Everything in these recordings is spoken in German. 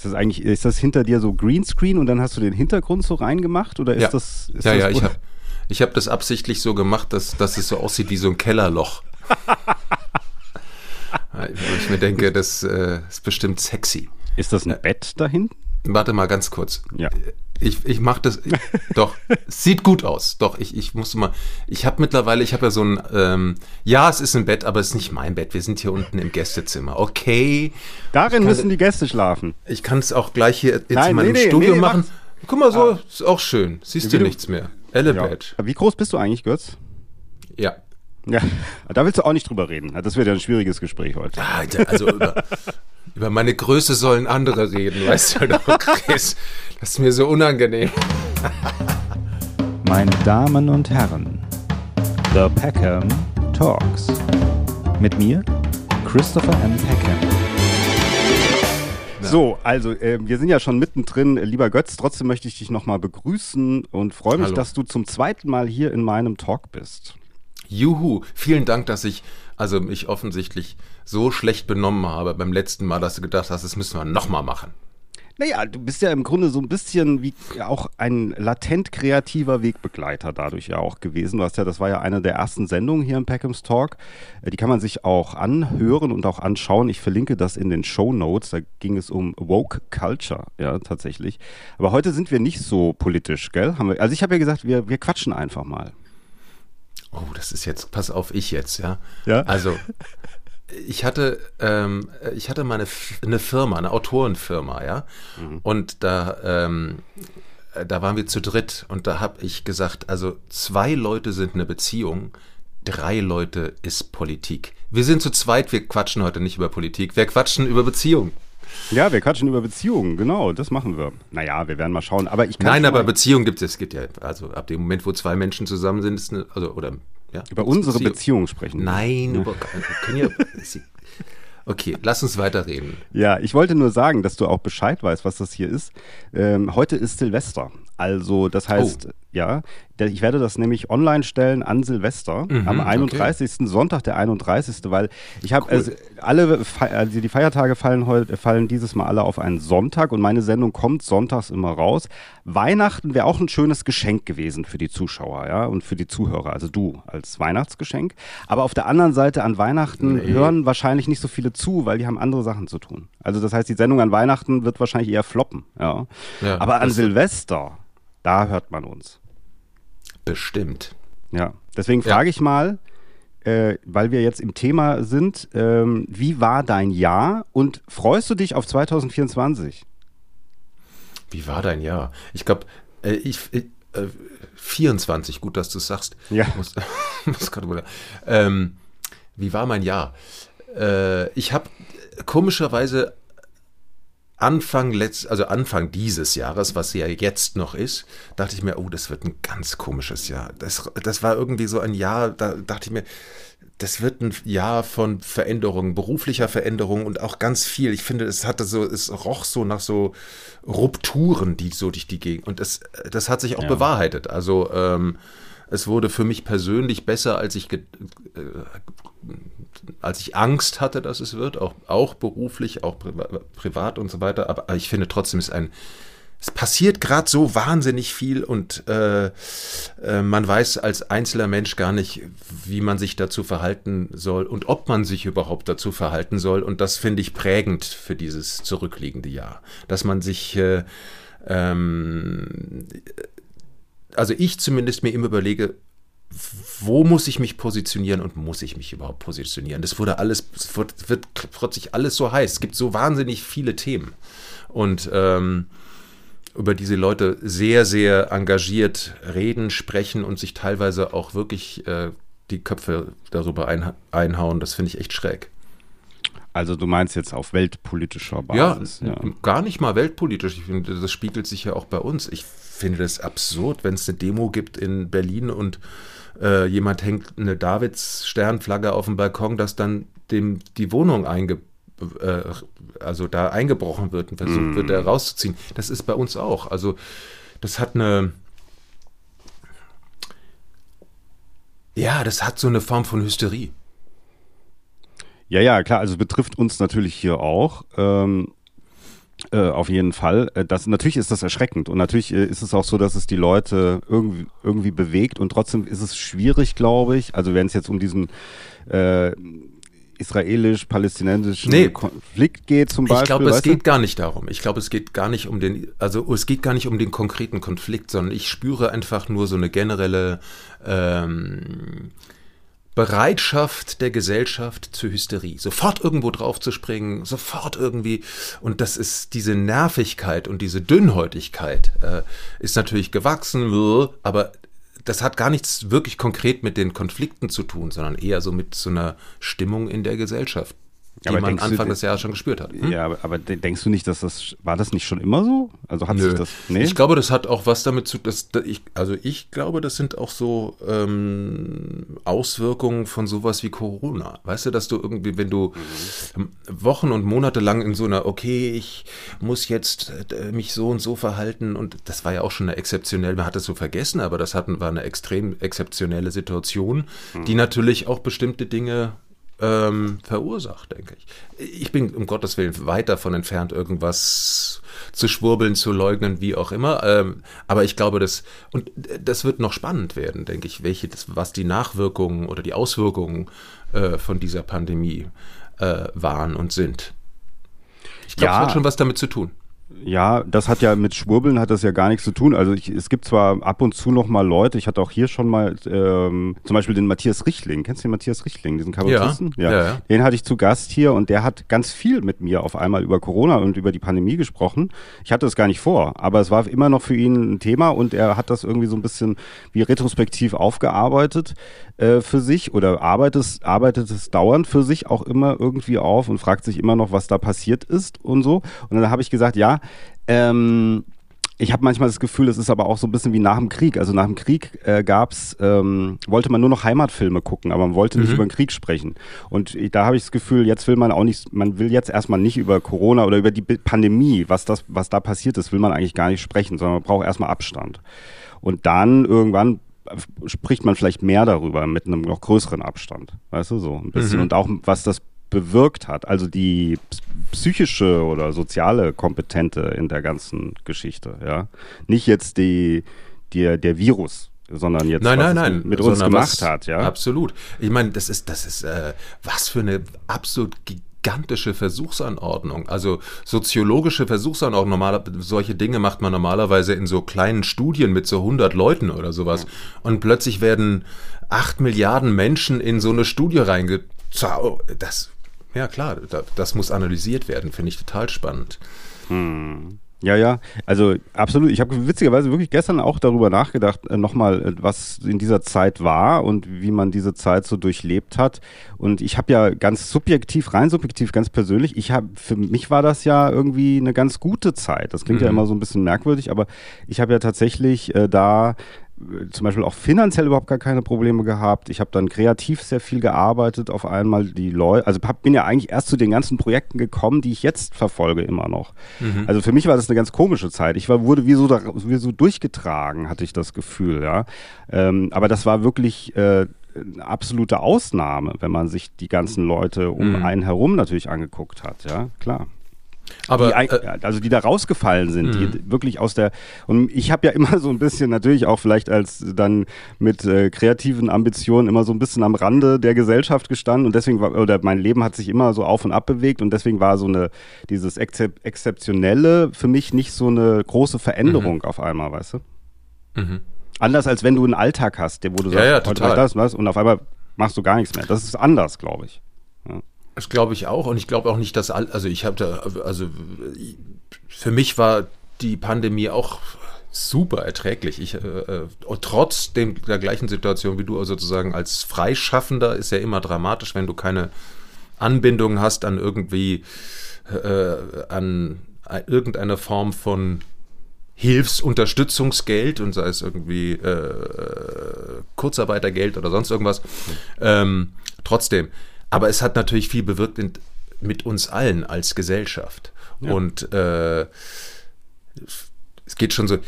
Ist das eigentlich, ist das hinter dir so Greenscreen und dann hast du den Hintergrund so reingemacht? Oder ist ja. das. Ist ja, das ja, ich habe ich hab das absichtlich so gemacht, dass, dass es so aussieht wie so ein Kellerloch. Wo ich mir denke, das äh, ist bestimmt sexy. Ist das ein Bett da hinten? Warte mal ganz kurz. Ja. Ich, ich mache das, doch, sieht gut aus. Doch, ich, ich musste mal, ich habe mittlerweile, ich habe ja so ein, ähm, ja, es ist ein Bett, aber es ist nicht mein Bett. Wir sind hier unten im Gästezimmer. Okay. Darin müssen die Gäste schlafen. Ich kann es auch gleich hier jetzt Nein, in meinem nee, Studio nee, machen. mach's. Guck mal, so Ah. ist auch schön. Siehst du nichts mehr. Ja. Elevate. Wie groß bist du eigentlich, Götz? Ja. Ja, da willst du auch nicht drüber reden. Das wird ja ein schwieriges Gespräch heute. Alter, also über, über meine Größe sollen andere reden, weißt du doch, Chris. Das ist mir so unangenehm. Meine Damen und Herren, The Peckham Talks. Mit mir, Christopher M. Peckham. So, also äh, wir sind ja schon mittendrin. Lieber Götz, trotzdem möchte ich dich nochmal begrüßen und freue mich, Hallo. dass du zum zweiten Mal hier in meinem Talk bist. Juhu, vielen Dank, dass ich also mich offensichtlich so schlecht benommen habe beim letzten Mal, dass du gedacht hast, das müssen wir nochmal machen. Naja, du bist ja im Grunde so ein bisschen wie auch ein latent kreativer Wegbegleiter dadurch ja auch gewesen. Du hast ja, das war ja eine der ersten Sendungen hier im Peckhams Talk. Äh, Die kann man sich auch anhören und auch anschauen. Ich verlinke das in den Show Notes. Da ging es um Woke Culture, ja, tatsächlich. Aber heute sind wir nicht so politisch, gell? Wir, also ich habe ja gesagt, wir, wir quatschen einfach mal. Oh, das ist jetzt, pass auf, ich jetzt, ja. Ja. Also, ich hatte, ähm, ich hatte mal eine, Firma, eine Autorenfirma, ja. Und da, ähm, äh, da waren wir zu dritt und da habe ich gesagt, also zwei Leute sind eine Beziehung, drei Leute ist Politik. Wir sind zu zweit, wir quatschen heute nicht über Politik, wir quatschen über Beziehung. Ja, wir quatschen über Beziehungen, genau, das machen wir. Naja, wir werden mal schauen. Aber ich kann Nein, aber mal Beziehung gibt es, es gibt ja, also ab dem Moment, wo zwei Menschen zusammen sind, ist eine, also, oder, ja. über unsere Beziehung. Beziehung sprechen. Nein, über, wir können ja, okay, lass uns weiterreden. Ja, ich wollte nur sagen, dass du auch Bescheid weißt, was das hier ist. Ähm, heute ist Silvester. Also, das heißt, Oh. Ja, ich werde das nämlich online stellen an Silvester Mhm, am okay. 31. Sonntag, der 31. Weil ich habe, also, alle, also die Feiertage fallen heute, fallen dieses Mal alle auf einen Sonntag und meine Sendung kommt sonntags immer raus. Weihnachten wäre auch ein schönes Geschenk gewesen für die Zuschauer, ja, und für die Zuhörer. Also du als Weihnachtsgeschenk. Aber auf der anderen Seite an Weihnachten Nee. hören wahrscheinlich nicht so viele zu, weil die haben andere Sachen zu tun. Also das heißt, die Sendung an Weihnachten wird wahrscheinlich eher floppen. Ja. Ja, Aber an Silvester, da hört man uns. Bestimmt. Ja. Deswegen Ja. frage ich mal, äh, weil wir jetzt im Thema sind, ähm, wie war dein Jahr und freust du dich auf 2024? Wie war dein Jahr? Ich glaube, äh, ich, äh, 24, gut, dass du es sagst. Ja. Muss, muss gerade mal, ähm, wie war mein Jahr? Äh, ich habe komischerweise Anfang letzt, also Anfang dieses Jahres, was ja jetzt noch ist, dachte ich mir, oh, das wird ein ganz komisches Jahr. Das, das war irgendwie so ein Jahr, da dachte ich mir, das wird ein Jahr von Veränderungen, beruflicher Veränderung und auch ganz viel. Ich finde, es hatte so, es roch so nach so Rupturen, die so durch die Gegend. Und das, das hat sich auch Ja. bewahrheitet. Also ähm, es wurde für mich persönlich besser, als ich ge- äh, als ich Angst hatte, dass es wird, auch, auch beruflich, auch priva privat und so weiter. Aber, aber ich finde trotzdem, es ist ein, es passiert gerade so wahnsinnig viel und äh, äh, man weiß als einzelner Mensch gar nicht, wie man sich dazu verhalten soll und ob man sich überhaupt dazu verhalten soll. Und das finde ich prägend für dieses zurückliegende Jahr, dass man sich äh, ähm, also ich zumindest mir immer überlege, wo muss ich mich positionieren und muss ich mich überhaupt positionieren? Das wurde alles, es wird, wird plötzlich alles so heiß. Es gibt so wahnsinnig viele Themen. Und ähm, über diese Leute sehr, sehr engagiert reden, sprechen und sich teilweise auch wirklich äh, die Köpfe darüber ein, einhauen, das finde ich echt schräg. Also du meinst jetzt auf weltpolitischer Ja, Basis. Ja, gar nicht mal weltpolitisch. Ich finde, das spiegelt sich ja auch bei uns. Ich finde das absurd, wenn es eine Demo gibt in Berlin und äh, jemand hängt eine Davids-Sternflagge auf dem Balkon, dass dann dem die Wohnung einge äh, also da eingebrochen wird und versucht wird, da rauszuziehen. Das ist bei uns auch. Also das hat eine ja, das hat so eine Form von Hysterie. Ja, ja, klar, also betrifft uns natürlich hier auch. Ähm, Äh, auf jeden Fall. Äh, das, natürlich ist das erschreckend und natürlich äh, ist es auch so, dass es die Leute irgendwie, irgendwie bewegt und trotzdem ist es schwierig, glaube ich. Also wenn es jetzt um diesen äh, israelisch-palästinensischen nee, Konflikt geht zum Beispiel. Ich glaube, es geht gar nicht darum. Ich glaube, es geht gar nicht um den, also es geht gar nicht um den konkreten Konflikt, sondern ich spüre einfach nur so eine generelle ähm, Bereitschaft der Gesellschaft zur Hysterie. Sofort irgendwo drauf zu springen, sofort irgendwie. Und das ist diese Nervigkeit und diese Dünnhäutigkeit äh, ist natürlich gewachsen, aber das hat gar nichts wirklich konkret mit den Konflikten zu tun, sondern eher so mit so einer Stimmung in der Gesellschaft die aber man Anfang du, des Jahres schon gespürt hat. Hm? Ja, aber, aber, denkst du nicht, dass das war das nicht schon immer so? Also hat Nö. sich das? Nee? Ich glaube, das hat auch was damit zu. dass ich, also ich glaube, das sind auch so ähm, Auswirkungen von sowas wie Corona. Weißt du, dass du irgendwie, wenn du mhm. Wochen und Monate lang in so einer, okay, ich muss jetzt äh, mich so und so verhalten und das war ja auch schon eine exzeptionelle, man hat es so vergessen, aber das hatten, war eine extrem exzeptionelle Situation, mhm. die natürlich auch bestimmte Dinge ähm, verursacht, denke ich. Ich bin um Gottes Willen weit davon entfernt, irgendwas zu schwurbeln, zu leugnen, wie auch immer. Ähm, aber ich glaube, das, und das wird noch spannend werden, denke ich, welche, was die Nachwirkungen oder die Auswirkungen äh, von dieser Pandemie äh, waren und sind. Ich glaube, ja. es hat schon was damit zu tun. Ja, das hat ja mit Schwurbeln hat das ja gar nichts zu tun. Also ich, es gibt zwar ab und zu noch mal Leute, ich hatte auch hier schon mal ähm, zum Beispiel den Matthias Richtling. Kennst du den Matthias Richtling, diesen Kabarettisten? Ja, ja. ja, Den hatte ich zu Gast hier und der hat ganz viel mit mir auf einmal über Corona und über die Pandemie gesprochen. Ich hatte es gar nicht vor, aber es war immer noch für ihn ein Thema und er hat das irgendwie so ein bisschen wie retrospektiv aufgearbeitet äh, für sich oder arbeitet, arbeitet es dauernd für sich auch immer irgendwie auf und fragt sich immer noch, was da passiert ist und so. Und dann habe ich gesagt, ja, ähm, ich habe manchmal das Gefühl, es ist aber auch so ein bisschen wie nach dem Krieg. Also nach dem Krieg äh, gab's, ähm, wollte man nur noch Heimatfilme gucken, aber man wollte nicht mhm. über den Krieg sprechen. Und da habe ich das Gefühl, jetzt will man auch nicht, man will jetzt erstmal nicht über Corona oder über die Pandemie, was das, was da passiert ist, will man eigentlich gar nicht sprechen, sondern man braucht erstmal Abstand. Und dann irgendwann spricht man vielleicht mehr darüber mit einem noch größeren Abstand. Weißt du, so ein bisschen. Mhm. Und auch was das bewirkt hat. Also die psychische oder soziale Kompetente in der ganzen Geschichte, ja. Nicht jetzt die, die der Virus, sondern jetzt nein, was nein, nein, mit uns gemacht hat, ja. Absolut. Ich meine, das ist, das ist äh, was für eine absolut gigantische Versuchsanordnung. Also soziologische Versuchsanordnung. Normal, solche Dinge macht man normalerweise in so kleinen Studien mit so 100 Leuten oder sowas. Und plötzlich werden 8 Milliarden Menschen in so eine Studie reingezogen. Das ja, klar, das muss analysiert werden, finde ich total spannend. Hm. Ja, ja, also absolut. Ich habe witzigerweise wirklich gestern auch darüber nachgedacht, äh, nochmal, äh, was in dieser Zeit war und wie man diese Zeit so durchlebt hat. Und ich habe ja ganz subjektiv, rein subjektiv, ganz persönlich, ich habe, für mich war das ja irgendwie eine ganz gute Zeit. Das klingt mhm. ja immer so ein bisschen merkwürdig, aber ich habe ja tatsächlich äh, da zum Beispiel auch finanziell überhaupt gar keine Probleme gehabt. Ich habe dann kreativ sehr viel gearbeitet auf einmal. Die Leute, also hab, bin ja eigentlich erst zu den ganzen Projekten gekommen, die ich jetzt verfolge immer noch. Mhm. Also für mich war das eine ganz komische Zeit. Ich war, wurde wie so, da, wie so durchgetragen, hatte ich das Gefühl, ja. Ähm, aber das war wirklich äh, eine absolute Ausnahme, wenn man sich die ganzen Leute um mhm. einen herum natürlich angeguckt hat, ja, klar. Aber die, äh, also die da rausgefallen sind, die mhm. wirklich aus der und ich habe ja immer so ein bisschen natürlich auch vielleicht als dann mit äh, kreativen Ambitionen immer so ein bisschen am Rande der Gesellschaft gestanden und deswegen war oder mein Leben hat sich immer so auf und ab bewegt und deswegen war so eine dieses Exzep exzeptionelle für mich nicht so eine große Veränderung mhm. auf einmal, weißt du? Mhm. Anders als wenn du einen Alltag hast, wo du sagst, ja, heute das was und auf einmal machst du gar nichts mehr. Das ist anders, glaube ich. Das glaube ich auch. Und ich glaube auch nicht, dass all, also ich habe da, also für mich war die Pandemie auch super erträglich. Ich, äh, äh trotz dem, der gleichen Situation wie du sozusagen als Freischaffender ist ja immer dramatisch, wenn du keine Anbindung hast an irgendwie äh, an irgendeine Form von Hilfsunterstützungsgeld und sei es irgendwie äh, Kurzarbeitergeld oder sonst irgendwas. Ähm, trotzdem, aber es hat natürlich viel bewirkt in, mit uns allen als Gesellschaft. Ja. Und äh, es geht schon so,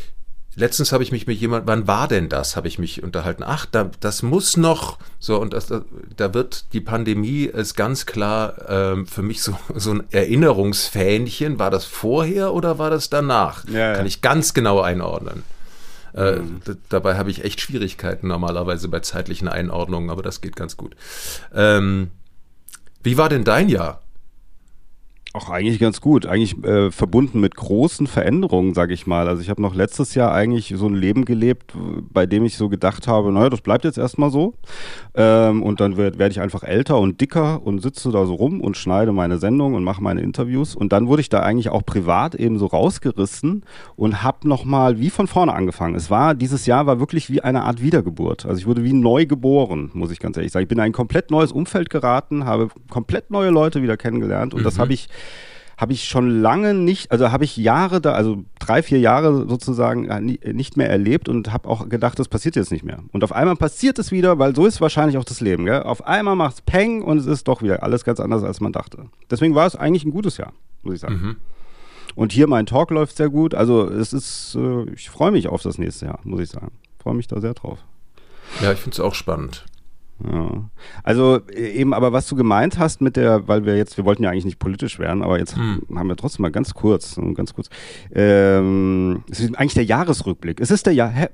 letztens habe ich mich mit jemand, wann war denn das, habe ich mich unterhalten. Ach, da, das muss noch, so, und das, da, da wird die Pandemie ist ganz klar ähm, für mich so, so ein Erinnerungsfähnchen. War das vorher oder war das danach? Ja, Kann ja. ich ganz genau einordnen. Äh, mhm. Dabei habe ich echt Schwierigkeiten normalerweise bei zeitlichen Einordnungen, aber das geht ganz gut. Ähm, wie war denn dein Jahr? Auch eigentlich ganz gut. Eigentlich äh, verbunden mit großen Veränderungen, sage ich mal. Also ich habe noch letztes Jahr eigentlich so ein Leben gelebt, bei dem ich so gedacht habe, naja, das bleibt jetzt erstmal so. Ähm, und dann werde werd ich einfach älter und dicker und sitze da so rum und schneide meine Sendung und mache meine Interviews. Und dann wurde ich da eigentlich auch privat eben so rausgerissen und habe nochmal wie von vorne angefangen. Es war, dieses Jahr war wirklich wie eine Art Wiedergeburt. Also ich wurde wie neu geboren, muss ich ganz ehrlich sagen. Ich bin in ein komplett neues Umfeld geraten, habe komplett neue Leute wieder kennengelernt und mhm. das habe ich habe ich schon lange nicht, also habe ich Jahre da, also drei, vier Jahre sozusagen äh, nicht mehr erlebt und habe auch gedacht, das passiert jetzt nicht mehr. Und auf einmal passiert es wieder, weil so ist wahrscheinlich auch das Leben. Gell? Auf einmal macht es Peng und es ist doch wieder alles ganz anders, als man dachte. Deswegen war es eigentlich ein gutes Jahr, muss ich sagen. Mhm. Und hier mein Talk läuft sehr gut. Also es ist, äh, ich freue mich auf das nächste Jahr, muss ich sagen. Freue mich da sehr drauf. Ja, ich finde es auch spannend. Ja. Also äh, eben, aber was du gemeint hast mit der, weil wir jetzt, wir wollten ja eigentlich nicht politisch werden, aber jetzt hm. haben wir trotzdem mal ganz kurz, ganz kurz. Ähm, es ist eigentlich der Jahresrückblick. Es ist der Jahr,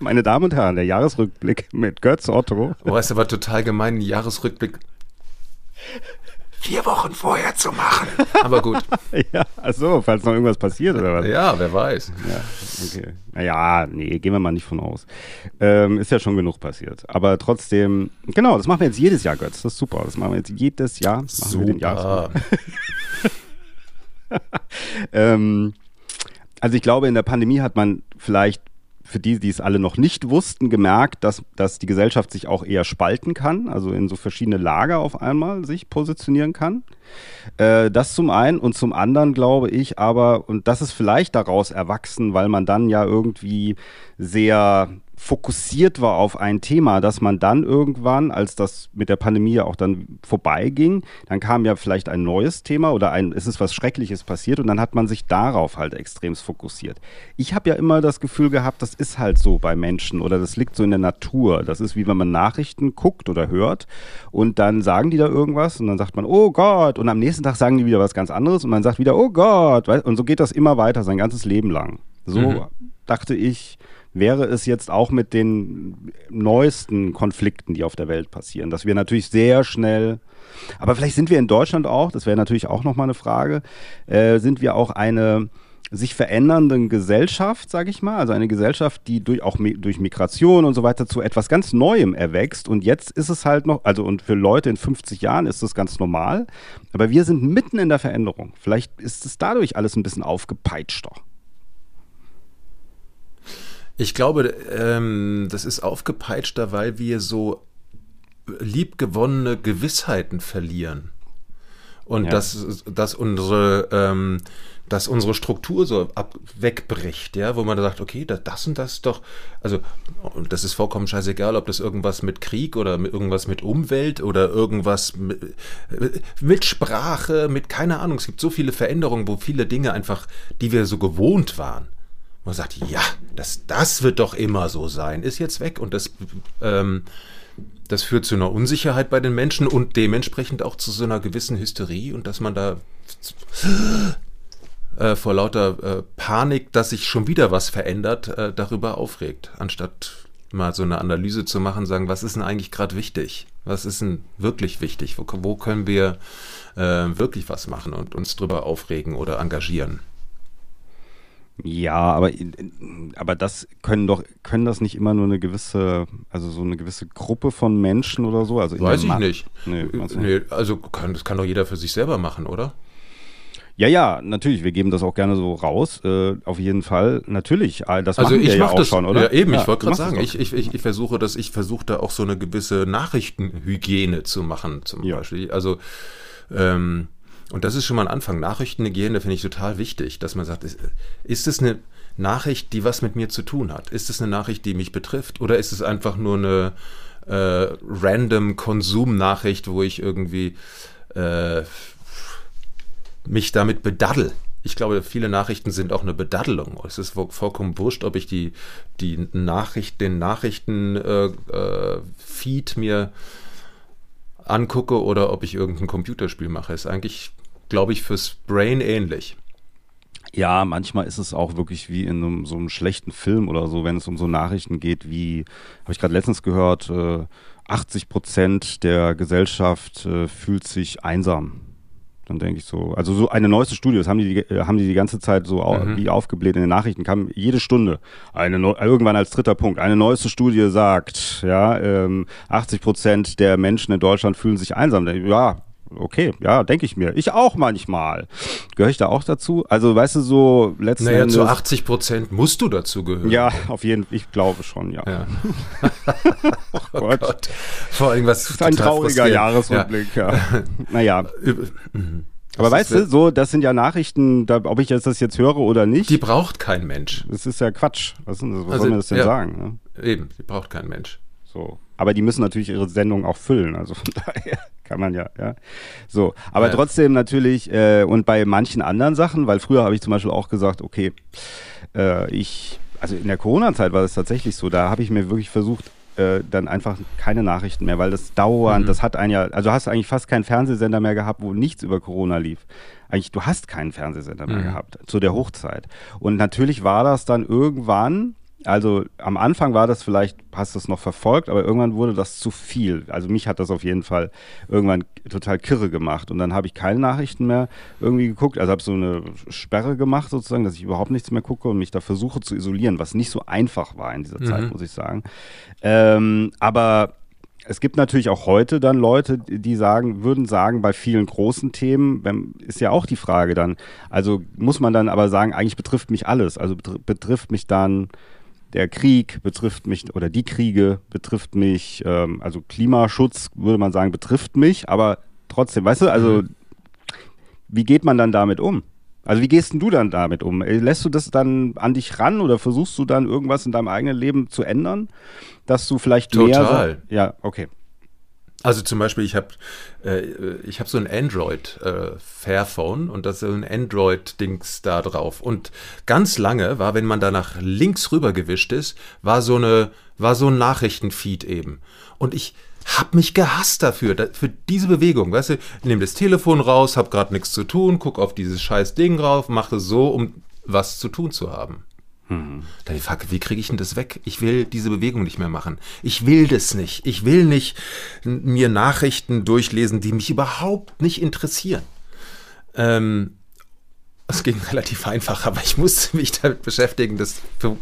meine Damen und Herren, der Jahresrückblick mit Götz Otto. Oh, ist aber total gemein, Jahresrückblick vier Wochen vorher zu machen. Aber gut. ja, achso, falls noch irgendwas passiert oder was? Ja, wer weiß. Ja, okay. Naja, nee, gehen wir mal nicht von aus. Ähm, ist ja schon genug passiert. Aber trotzdem, genau, das machen wir jetzt jedes Jahr, Götz. Das ist super. Das machen wir jetzt jedes Jahr. Super. ähm, also ich glaube, in der Pandemie hat man vielleicht für die, die es alle noch nicht wussten, gemerkt, dass, dass die Gesellschaft sich auch eher spalten kann, also in so verschiedene Lager auf einmal sich positionieren kann. Äh, das zum einen und zum anderen glaube ich aber, und das ist vielleicht daraus erwachsen, weil man dann ja irgendwie sehr fokussiert war auf ein Thema, dass man dann irgendwann, als das mit der Pandemie ja auch dann vorbeiging, dann kam ja vielleicht ein neues Thema oder ein, es ist was Schreckliches passiert und dann hat man sich darauf halt extremst fokussiert. Ich habe ja immer das Gefühl gehabt, das ist halt so bei Menschen oder das liegt so in der Natur. Das ist wie wenn man Nachrichten guckt oder hört und dann sagen die da irgendwas und dann sagt man, oh Gott, und am nächsten Tag sagen die wieder was ganz anderes und man sagt wieder, oh Gott, und so geht das immer weiter, sein ganzes Leben lang. So mhm. dachte ich, wäre es jetzt auch mit den neuesten Konflikten, die auf der Welt passieren, dass wir natürlich sehr schnell, aber vielleicht sind wir in Deutschland auch, das wäre natürlich auch nochmal eine Frage, äh, sind wir auch eine sich verändernden Gesellschaft, sage ich mal, also eine Gesellschaft, die durch auch durch Migration und so weiter zu etwas ganz Neuem erwächst. Und jetzt ist es halt noch, also und für Leute in 50 Jahren ist das ganz normal, aber wir sind mitten in der Veränderung. Vielleicht ist es dadurch alles ein bisschen aufgepeitschter. Ich glaube, ähm, das ist aufgepeitschter, weil wir so liebgewonnene Gewissheiten verlieren. Und ja. dass, dass, unsere, ähm, dass unsere Struktur so ab, wegbricht, ja, wo man sagt, okay, das, das und das doch, also, und das ist vollkommen scheißegal, ob das irgendwas mit Krieg oder mit irgendwas mit Umwelt oder irgendwas mit, mit Sprache, mit keine Ahnung. Es gibt so viele Veränderungen, wo viele Dinge einfach, die wir so gewohnt waren, man sagt, ja, das, das wird doch immer so sein, ist jetzt weg und das, ähm, das führt zu einer Unsicherheit bei den Menschen und dementsprechend auch zu so einer gewissen Hysterie und dass man da äh, vor lauter äh, Panik, dass sich schon wieder was verändert, äh, darüber aufregt, anstatt mal so eine Analyse zu machen, sagen, was ist denn eigentlich gerade wichtig? Was ist denn wirklich wichtig? Wo, wo können wir äh, wirklich was machen und uns drüber aufregen oder engagieren? Ja, aber, aber das können doch, können das nicht immer nur eine gewisse, also so eine gewisse Gruppe von Menschen oder so? Also Weiß ich nicht. Nee, nee, also kann, das kann doch jeder für sich selber machen, oder? Ja, ja, natürlich. Wir geben das auch gerne so raus. Äh, auf jeden Fall. Natürlich. Das also machen ich wir mach ja auch das, schon, oder? Ja, eben. Ja, ich wollte gerade sagen, ich, ich, ich, ich versuche das, ich versuche da auch so eine gewisse Nachrichtenhygiene zu machen, zum ja. Beispiel. Also, ähm, und das ist schon mal ein Anfang. Nachrichtenhygiene finde ich total wichtig, dass man sagt, ist, ist es eine Nachricht, die was mit mir zu tun hat? Ist es eine Nachricht, die mich betrifft? Oder ist es einfach nur eine äh, random Konsumnachricht, wo ich irgendwie äh, mich damit bedaddel? ich glaube, viele Nachrichten sind auch eine Bedaddelung. Es ist vollkommen wurscht, ob ich die, die Nachricht, den Nachrichtenfeed äh, äh, mir angucke oder ob ich irgendein Computerspiel mache. Ist eigentlich, glaube ich, fürs Brain ähnlich. Ja, manchmal ist es auch wirklich wie in einem, so einem schlechten Film oder so, wenn es um so Nachrichten geht, wie, habe ich gerade letztens gehört, äh, 80 Prozent der Gesellschaft äh, fühlt sich einsam. Dann denke ich so, also so eine neueste Studie, das haben die, die äh, haben die die ganze Zeit so mhm. wie aufgebläht in den Nachrichten, kam jede Stunde eine irgendwann als dritter Punkt. Eine neueste Studie sagt, ja, ähm, 80 Prozent der Menschen in Deutschland fühlen sich einsam. Ja, okay, ja, denke ich mir. Ich auch manchmal. Gehöre ich da auch dazu? Also, weißt du, so letzten naja, Endes. Zu 80 Prozent musst du dazu gehören. Ja, auf jeden Fall. Ich glaube schon, ja. ja. oh, oh Gott. Gott. Vor allem was. Das ist ein trauriger Jahresrückblick, ja. ja. naja. Mhm. Aber weißt du, so, das sind ja Nachrichten, da, ob ich jetzt das jetzt höre oder nicht. Die braucht kein Mensch. Das ist ja Quatsch. Was, was also, soll man das denn ja, sagen? Ne? Eben, die braucht kein Mensch. So. Aber die müssen natürlich ihre Sendung auch füllen. Also von daher kann man ja, ja. So. Aber ja. trotzdem natürlich, äh, und bei manchen anderen Sachen, weil früher habe ich zum Beispiel auch gesagt, okay, äh, ich, also in der Corona-Zeit war das tatsächlich so, da habe ich mir wirklich versucht, äh, dann einfach keine Nachrichten mehr, weil das dauernd, mhm. das hat ein ja, also hast du eigentlich fast keinen Fernsehsender mehr gehabt, wo nichts über Corona lief. Eigentlich, du hast keinen Fernsehsender mehr mhm. gehabt zu der Hochzeit. Und natürlich war das dann irgendwann, also am Anfang war das vielleicht, hast du es noch verfolgt, aber irgendwann wurde das zu viel. Also mich hat das auf jeden Fall irgendwann total kirre gemacht. Und dann habe ich keine Nachrichten mehr irgendwie geguckt. Also habe so eine Sperre gemacht sozusagen, dass ich überhaupt nichts mehr gucke und mich da versuche zu isolieren, was nicht so einfach war in dieser mhm. Zeit, muss ich sagen. Ähm, aber es gibt natürlich auch heute dann Leute, die sagen, würden sagen, bei vielen großen Themen ist ja auch die Frage dann, also muss man dann aber sagen, eigentlich betrifft mich alles. Also betrifft mich dann der Krieg betrifft mich oder die Kriege betrifft mich, ähm, also Klimaschutz würde man sagen, betrifft mich, aber trotzdem, weißt du, also mhm. wie geht man dann damit um? Also wie gehst denn du dann damit um? Lässt du das dann an dich ran oder versuchst du dann irgendwas in deinem eigenen Leben zu ändern, dass du vielleicht Total. mehr... Ja, okay. Also zum Beispiel, ich habe äh, ich hab so ein Android äh, Fairphone und das ist so ein Android-Dings da drauf. Und ganz lange war, wenn man da nach links rüber gewischt ist, war so eine, war so ein Nachrichtenfeed eben. Und ich hab mich gehasst dafür, da, für diese Bewegung. Weißt du, ich nehme das Telefon raus, hab gerade nichts zu tun, guck auf dieses scheiß Ding drauf, mache so, um was zu tun zu haben. Mhm. Dann die Frage, wie kriege ich denn das weg? Ich will diese Bewegung nicht mehr machen. Ich will das nicht. Ich will nicht mir Nachrichten durchlesen, die mich überhaupt nicht interessieren. Ähm, es ging relativ einfach, aber ich musste mich damit beschäftigen. Das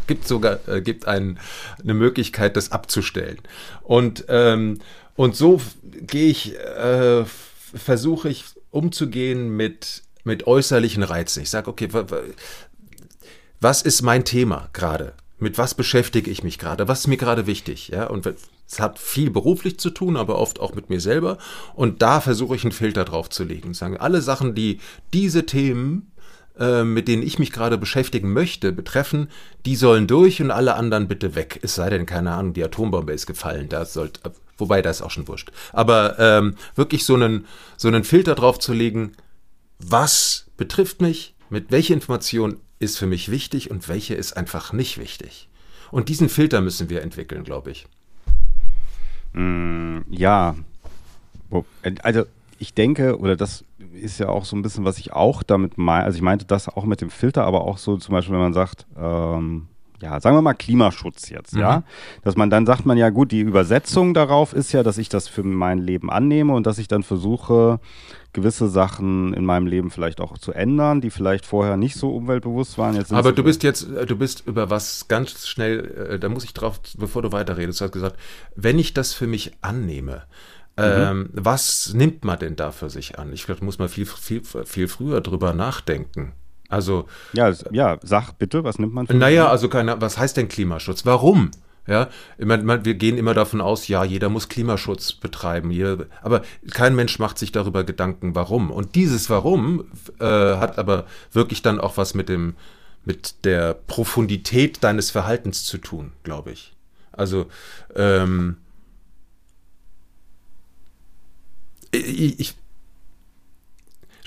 gibt sogar äh, gibt einen, eine Möglichkeit, das abzustellen. Und ähm, und so gehe ich, äh, versuche ich umzugehen mit mit äußerlichen Reizen. Ich sage, okay, was ist mein Thema gerade? Mit was beschäftige ich mich gerade? Was ist mir gerade wichtig? Ja, und es hat viel beruflich zu tun, aber oft auch mit mir selber. Und da versuche ich einen Filter drauf zu legen. Sagen, alle Sachen, die diese Themen, äh, mit denen ich mich gerade beschäftigen möchte, betreffen, die sollen durch und alle anderen bitte weg. Es sei denn, keine Ahnung, die Atombombe ist gefallen. Da sollte, wobei, da ist auch schon wurscht. Aber ähm, wirklich so einen, so einen Filter drauf zu legen, was betrifft mich, mit welcher Information ist für mich wichtig und welche ist einfach nicht wichtig. Und diesen Filter müssen wir entwickeln, glaube ich. Mm, ja. Also ich denke, oder das ist ja auch so ein bisschen, was ich auch damit meine, also ich meinte das auch mit dem Filter, aber auch so zum Beispiel, wenn man sagt, ähm, ja, sagen wir mal Klimaschutz jetzt, mhm. ja, dass man dann sagt man ja gut, die Übersetzung darauf ist ja, dass ich das für mein Leben annehme und dass ich dann versuche, gewisse Sachen in meinem Leben vielleicht auch zu ändern, die vielleicht vorher nicht so umweltbewusst waren. Jetzt Aber du bist jetzt, äh, du bist über was ganz schnell, äh, da muss ich drauf, bevor du weiterredest, du hast gesagt, wenn ich das für mich annehme, mhm. ähm, was nimmt man denn da für sich an? Ich glaube, da muss man viel, viel, viel früher drüber nachdenken. Also. Ja, ja, sag bitte, was nimmt man für Naja, also keine, was heißt denn Klimaschutz? Warum? Ja, meine, wir gehen immer davon aus, ja, jeder muss Klimaschutz betreiben, jeder, aber kein Mensch macht sich darüber Gedanken, warum. Und dieses Warum äh, hat aber wirklich dann auch was mit dem, mit der Profundität deines Verhaltens zu tun, glaube ich. Also ähm, ich, ich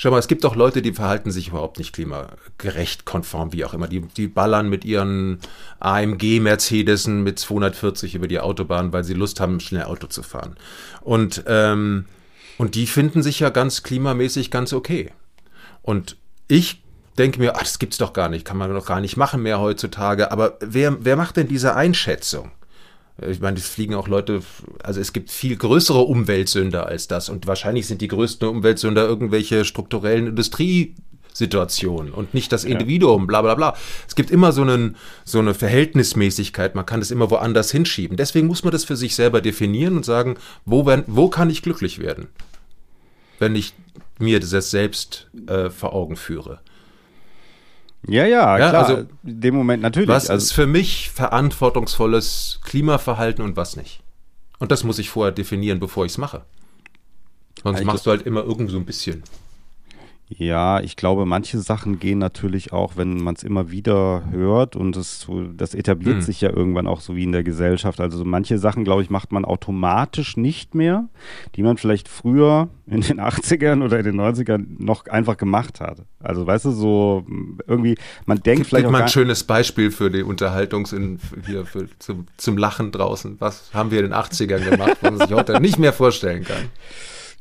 Schau mal, es gibt auch Leute, die verhalten sich überhaupt nicht klimagerecht, konform, wie auch immer. Die, die ballern mit ihren AMG Mercedesen mit 240 über die Autobahn, weil sie Lust haben, schnell Auto zu fahren. Und, ähm, und die finden sich ja ganz klimamäßig ganz okay. Und ich denke mir, ach, das gibt's doch gar nicht, kann man doch gar nicht machen mehr heutzutage. Aber wer, wer macht denn diese Einschätzung? Ich meine, es fliegen auch Leute, also es gibt viel größere Umweltsünder als das und wahrscheinlich sind die größten Umweltsünder irgendwelche strukturellen Industriesituationen und nicht das Individuum, bla bla bla. Es gibt immer so, einen, so eine Verhältnismäßigkeit, man kann es immer woanders hinschieben. Deswegen muss man das für sich selber definieren und sagen, wo, wo kann ich glücklich werden, wenn ich mir das selbst äh, vor Augen führe. Ja, ja, ja klar. Also, in dem Moment natürlich. Was also, ist für mich verantwortungsvolles Klimaverhalten und was nicht? Und das muss ich vorher definieren, bevor ich es mache. Sonst machst du halt immer irgend so ein bisschen. Ja, ich glaube, manche Sachen gehen natürlich auch, wenn man es immer wieder hört und das, das etabliert hm. sich ja irgendwann auch so wie in der Gesellschaft. Also manche Sachen, glaube ich, macht man automatisch nicht mehr, die man vielleicht früher in den 80ern oder in den 90ern noch einfach gemacht hat. Also weißt du, so irgendwie, man denkt Gib, vielleicht gib mal ein schönes Beispiel für die Unterhaltungs- hier für, zum, zum Lachen draußen. Was haben wir in den 80ern gemacht, was man sich heute nicht mehr vorstellen kann?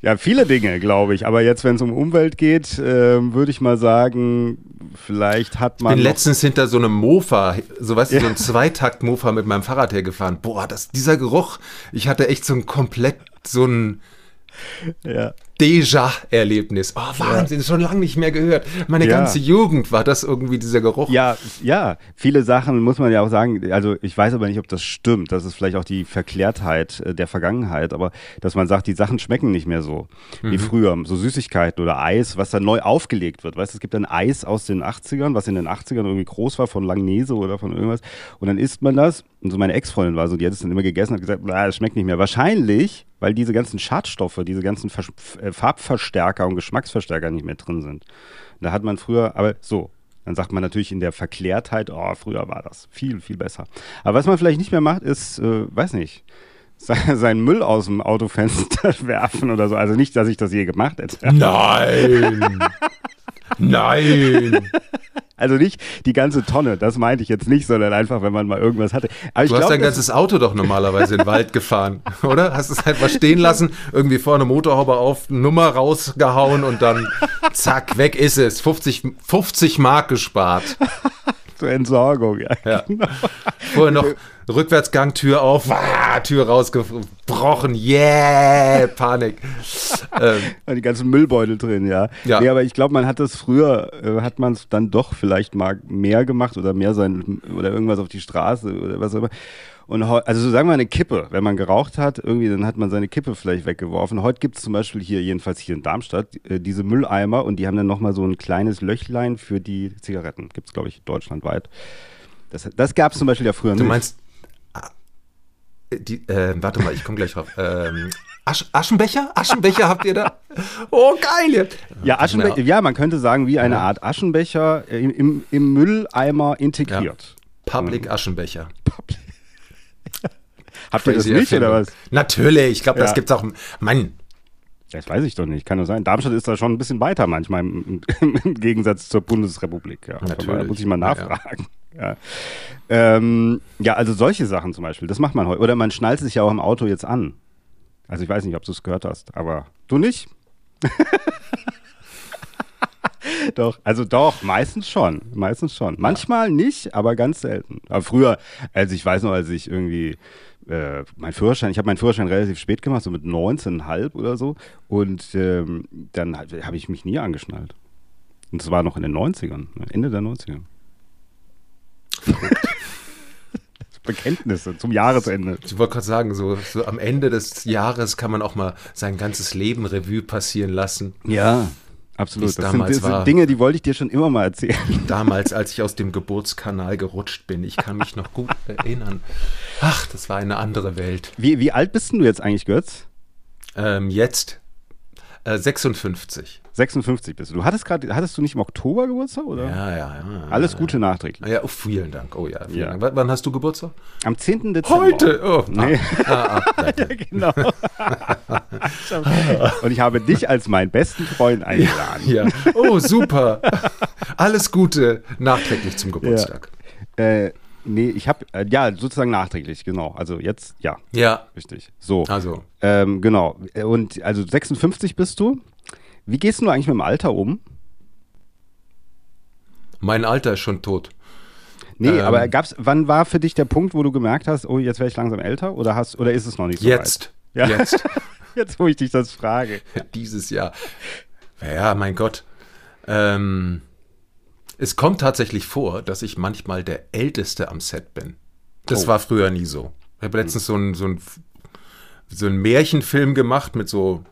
Ja, viele Dinge, glaube ich. Aber jetzt, wenn es um Umwelt geht, äh, würde ich mal sagen, vielleicht hat man. Ich bin letztens hinter so einem Mofa, so weißt du, so ein Zweitakt-Mofa mit meinem Fahrrad hergefahren. Boah, das, dieser Geruch, ich hatte echt so ein komplett, so ein ja. Déjà-Erlebnis. Oh, Wahnsinn, ja. schon lange nicht mehr gehört. Meine ja. ganze Jugend war das irgendwie dieser Geruch. Ja, ja, viele Sachen muss man ja auch sagen. Also ich weiß aber nicht, ob das stimmt. Das ist vielleicht auch die Verklärtheit äh, der Vergangenheit. Aber dass man sagt, die Sachen schmecken nicht mehr so mhm. wie früher. So Süßigkeiten oder Eis, was dann neu aufgelegt wird. Weißt du, es gibt ein Eis aus den 80ern, was in den 80ern irgendwie groß war, von Langnese oder von irgendwas. Und dann isst man das. Und so meine Ex-Freundin war so, die hat es dann immer gegessen und gesagt, das schmeckt nicht mehr. Wahrscheinlich, weil diese ganzen Schadstoffe, diese ganzen Vers äh, Farbverstärker und Geschmacksverstärker nicht mehr drin sind. Da hat man früher, aber so, dann sagt man natürlich in der Verklärtheit, oh, früher war das viel, viel besser. Aber was man vielleicht nicht mehr macht, ist, äh, weiß nicht, seinen Müll aus dem Autofenster werfen oder so. Also nicht, dass ich das je gemacht hätte. Nein! Nein! Also nicht die ganze Tonne, das meinte ich jetzt nicht, sondern einfach, wenn man mal irgendwas hatte. Aber du hast glaub, dein ganzes Auto doch normalerweise in den Wald gefahren, oder? Hast es einfach stehen lassen, irgendwie vorne Motorhaube auf, Nummer rausgehauen und dann zack, weg ist es. 50, 50 Mark gespart. Zur Entsorgung, ja. ja. Genau. Vorher noch Rückwärtsgang, Tür auf, wah, Tür rausgebrochen, yeah, Panik. ähm. Die ganzen Müllbeutel drin, ja. ja. Nee, aber ich glaube, man hat das früher, äh, hat man es dann doch vielleicht mal mehr gemacht oder mehr sein, oder irgendwas auf die Straße oder was auch immer. Und also so sagen wir eine Kippe, wenn man geraucht hat, irgendwie, dann hat man seine Kippe vielleicht weggeworfen. Heute gibt es zum Beispiel hier, jedenfalls hier in Darmstadt, äh, diese Mülleimer und die haben dann nochmal so ein kleines Löchlein für die Zigaretten. Gibt es, glaube ich, deutschlandweit. Das, das gab es zum Beispiel ja früher nicht. Du meinst, ah, die, äh, warte mal, ich komme gleich drauf. Ähm, Asch, Aschenbecher? Aschenbecher habt ihr da? Oh, geil! Ja, Aschenbecher, ja, man könnte sagen, wie eine Art Aschenbecher im, im, im Mülleimer integriert. Ja. Public Aschenbecher. Public. Habt ihr das nicht oder was? Natürlich, ich glaube, das gibt es auch. Mann. Das weiß ich doch nicht, kann nur sein. Darmstadt ist da schon ein bisschen weiter manchmal im, im Gegensatz zur Bundesrepublik. Ja. Natürlich. Da muss ich mal nachfragen. Ja. Ja. Ähm, ja, also solche Sachen zum Beispiel, das macht man heute. Oder man schnallt sich ja auch im Auto jetzt an. Also ich weiß nicht, ob du es gehört hast, aber du nicht? doch, also doch, meistens schon. Meistens schon. Manchmal nicht, aber ganz selten. Aber früher, also ich weiß noch, als ich irgendwie äh, mein Führerschein, ich habe meinen Führerschein relativ spät gemacht, so mit 19,5 oder so. Und ähm, dann habe ich mich nie angeschnallt. Und das war noch in den 90ern, ne, Ende der 90er. Bekenntnisse zum Jahresende. Ich wollte gerade sagen, so, so, am Ende des Jahres kann man auch mal sein ganzes Leben Revue passieren lassen. Ja. Absolut. Das, damals sind, das sind Dinge, die wollte ich dir schon immer mal erzählen. Damals, als ich aus dem Geburtskanal gerutscht bin. Ich kann mich noch gut erinnern. Ach, das war eine andere Welt. Wie, wie alt bist du jetzt eigentlich, Götz? Ähm, jetzt äh, 56. 56 bist du. Du hattest gerade, hattest du nicht im Oktober Geburtstag, oder? Ja, ja, ja. Alles Gute nachträglich. Ja, oh, vielen Dank. Oh ja, vielen Ja. Dank. W wann hast du Geburtstag? Am 10. Dezember. Heute! Oh, Nee. Ah, ah, danke. genau. Und ich habe dich als meinen besten Freund eingeladen. Ja. Oh, super. Alles Gute nachträglich zum Geburtstag. Äh, nee, ich habe, äh, ja, sozusagen nachträglich, genau. Also jetzt, ja, Ja, richtig. So. also. Ähm, genau. Und also 56 bist du. Wie gehst du eigentlich mit dem Alter um? Mein Alter ist schon tot. Nee, Ähm. aber gab's, wann war für dich der Punkt, wo du gemerkt hast, oh, jetzt werde ich langsam älter? Oder hast, oder ist es noch nicht so Jetzt. weit? Ja. Jetzt. Jetzt, wo ich dich das frage. Dieses Jahr. Ja, mein Gott. Ähm, es kommt tatsächlich vor, dass ich manchmal der Älteste am Set bin. Das Oh. war früher nie so. Ich habe letztens so einen so ein, so ein Märchenfilm gemacht mit so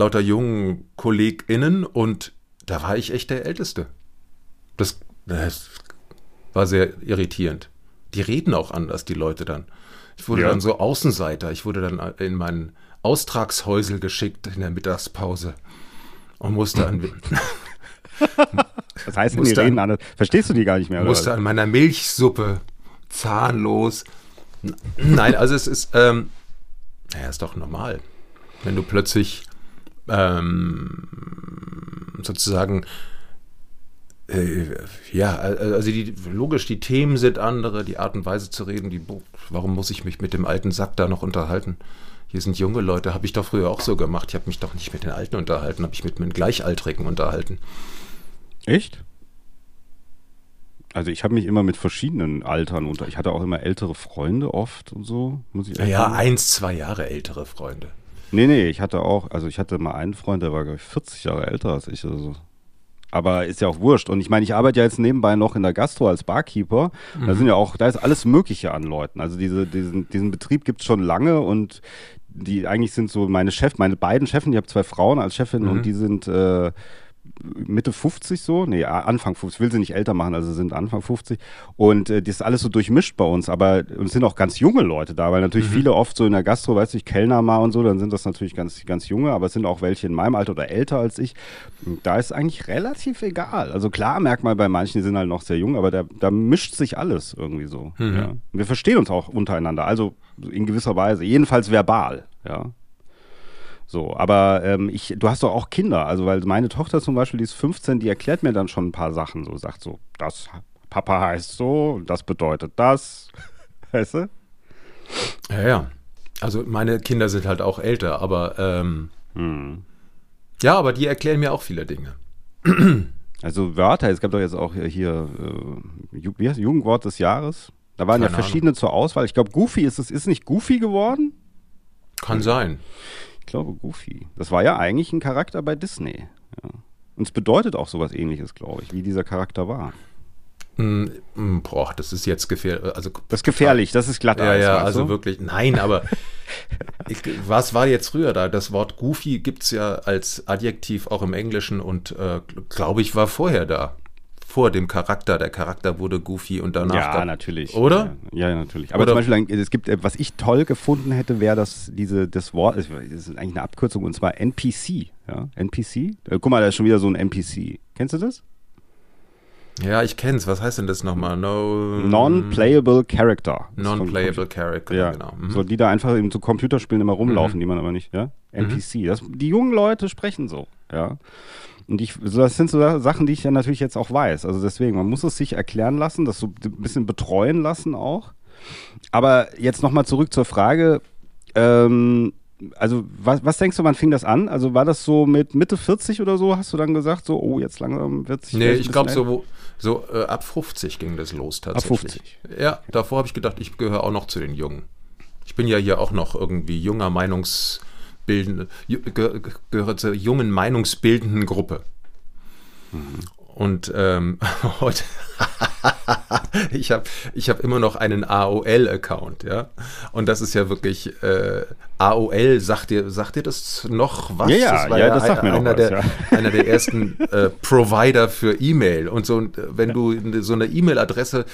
lauter jungen KollegInnen und da war ich echt der Älteste. Das, das war sehr irritierend. Die reden auch anders, die Leute dann. Ich wurde Ja. dann so Außenseiter. Ich wurde dann in mein Austragshäusel geschickt in der Mittagspause und musste an, Das heißt, die Musste reden an- anders. Verstehst du die gar nicht mehr? Oder? musste was? an meiner Milchsuppe zahnlos. Nein, also es ist, ähm, naja, ist doch normal. Wenn du plötzlich ähm, sozusagen äh, ja, also die, logisch, die Themen sind andere, die Art und Weise zu reden, die, warum muss ich mich mit dem alten Sack da noch unterhalten? Hier sind junge Leute, habe ich doch früher auch so gemacht. Ich habe mich doch nicht mit den Alten unterhalten, habe ich mit meinen Gleichaltrigen unterhalten. Echt? Also ich habe mich immer mit verschiedenen Altern unter. Ich hatte auch immer ältere Freunde oft und so, muss ich Ja, eins, zwei Jahre ältere Freunde. Nee, nee, ich hatte auch, also ich hatte mal einen Freund, der war, glaube ich, 40 Jahre älter als ich oder so. Aber ist ja auch wurscht. Und ich meine, ich arbeite ja jetzt nebenbei noch in der Gastro als Barkeeper. Da sind ja auch, da ist alles Mögliche an Leuten. Also diese, diesen, diesen Betrieb gibt es schon lange und die eigentlich sind so meine Chef, meine beiden Chefen, ich habe zwei Frauen als Chefin und die sind äh, Mitte 50 so, nee, Anfang 50, ich will sie nicht älter machen, also sind Anfang 50 und äh, das ist alles so durchmischt bei uns, aber uns sind auch ganz junge Leute da, weil natürlich viele oft so in der Gastro, weißt du, ich Kellner mal und so, dann sind das natürlich ganz, ganz junge, aber es sind auch welche in meinem Alter oder älter als ich. Und da ist eigentlich relativ egal. Also klar merkt man bei manchen, die sind halt noch sehr jung, aber da, da mischt sich alles irgendwie so. Ja. Und Wir verstehen uns auch untereinander, also in gewisser Weise, jedenfalls verbal, ja. So, aber ähm, ich, du hast doch auch Kinder, also weil meine Tochter zum Beispiel, die ist 15, die erklärt mir dann schon ein paar Sachen, so sagt so, das Papa heißt so, und das bedeutet das, weißt du? Ja, ja. Also meine Kinder sind halt auch älter, aber ähm, ja, aber die erklären mir auch viele Dinge. Also Wörter, es gab doch jetzt auch hier, äh, wie heißt, Jugendwort des Jahres. Da waren ja Keine verschiedene zur Auswahl. Ich glaube, Goofy ist es, ist nicht Goofy geworden? Kann sein. Ich glaube, Goofy. Das war ja eigentlich ein Charakter bei Disney. Ja. Und es bedeutet auch sowas ähnliches, glaube ich, wie dieser Charakter war. Hm, boah, das ist jetzt gefährlich. Also, Das ist gefährlich, das ist Glatteis. ja, ja, also du? wirklich. Nein, aber ich, was war jetzt früher da? Das Wort Goofy gibt es ja als Adjektiv auch im Englischen und äh, glaube ich, war vorher da. Vor dem Charakter. Der Charakter wurde Goofy und danach. Ja, gab- natürlich. Oder? Ja, ja natürlich. Aber Oder- zum Beispiel, ein- es gibt, äh, was ich toll gefunden hätte, wäre das, diese, das Wort, das ist eigentlich eine Abkürzung, und zwar NPC. Ja? NPC? Äh, guck mal, da ist schon wieder so ein NPC. Kennst du das? Ja, ich kenn's. Was heißt denn das nochmal? No. Non-playable Character. Non-playable Character, Ja, genau. Mhm. so die da einfach in so Computerspielen immer rumlaufen, die man aber nicht, ja? NPC. Das, die jungen Leute sprechen so, ja. Und ich, das sind so Sachen, die ich ja natürlich jetzt auch weiß. Also deswegen, man muss es sich erklären lassen, das so ein bisschen betreuen lassen auch. Aber jetzt nochmal zurück zur Frage, ähm, also was, was denkst du, wann fing das an? Also war das so mit Mitte 40 oder so, hast du dann gesagt, so, oh, jetzt langsam wird sich Nee, ich glaube so, so äh, ab 50 ging das los tatsächlich. 50. Ja, davor habe ich gedacht, ich gehöre auch noch zu den Jungen. Ich bin ja hier auch noch irgendwie junger Meinungsbildende, ge- gehöre zur jungen Meinungsbildenden Gruppe. Und ähm, heute, ich habe ich hab immer noch einen AOL-Account, ja. Und das ist ja wirklich, äh, AOL, sagt dir, sagt dir das noch was? Ja, ja, ja, das sagt mir noch einer, was, der, ja. einer der ersten äh, Provider für E-Mail. Und so, äh, wenn du so eine E-Mail-Adresse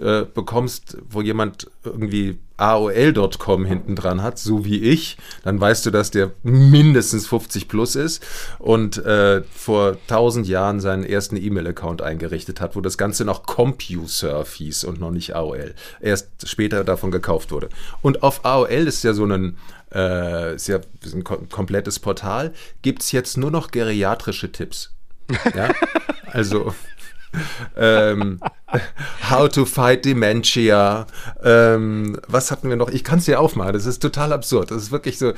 äh, bekommst, wo jemand irgendwie AOL.com hinten dran hat, so wie ich, dann weißt du, dass der mindestens 50 plus ist und äh, vor 1000 Jahren seinen ersten E-Mail-Account eingerichtet hat, wo das Ganze noch CompuServe hieß und noch nicht AOL. Erst später davon gekauft wurde. Und auf AOL ist ja so ein äh, ist ja ein komplettes Portal, gibt es jetzt nur noch geriatrische Tipps. Ja? also ähm, How to fight Dementia. Ähm, was hatten wir noch? Ich kann es dir aufmachen. Das ist total absurd. Das ist wirklich so.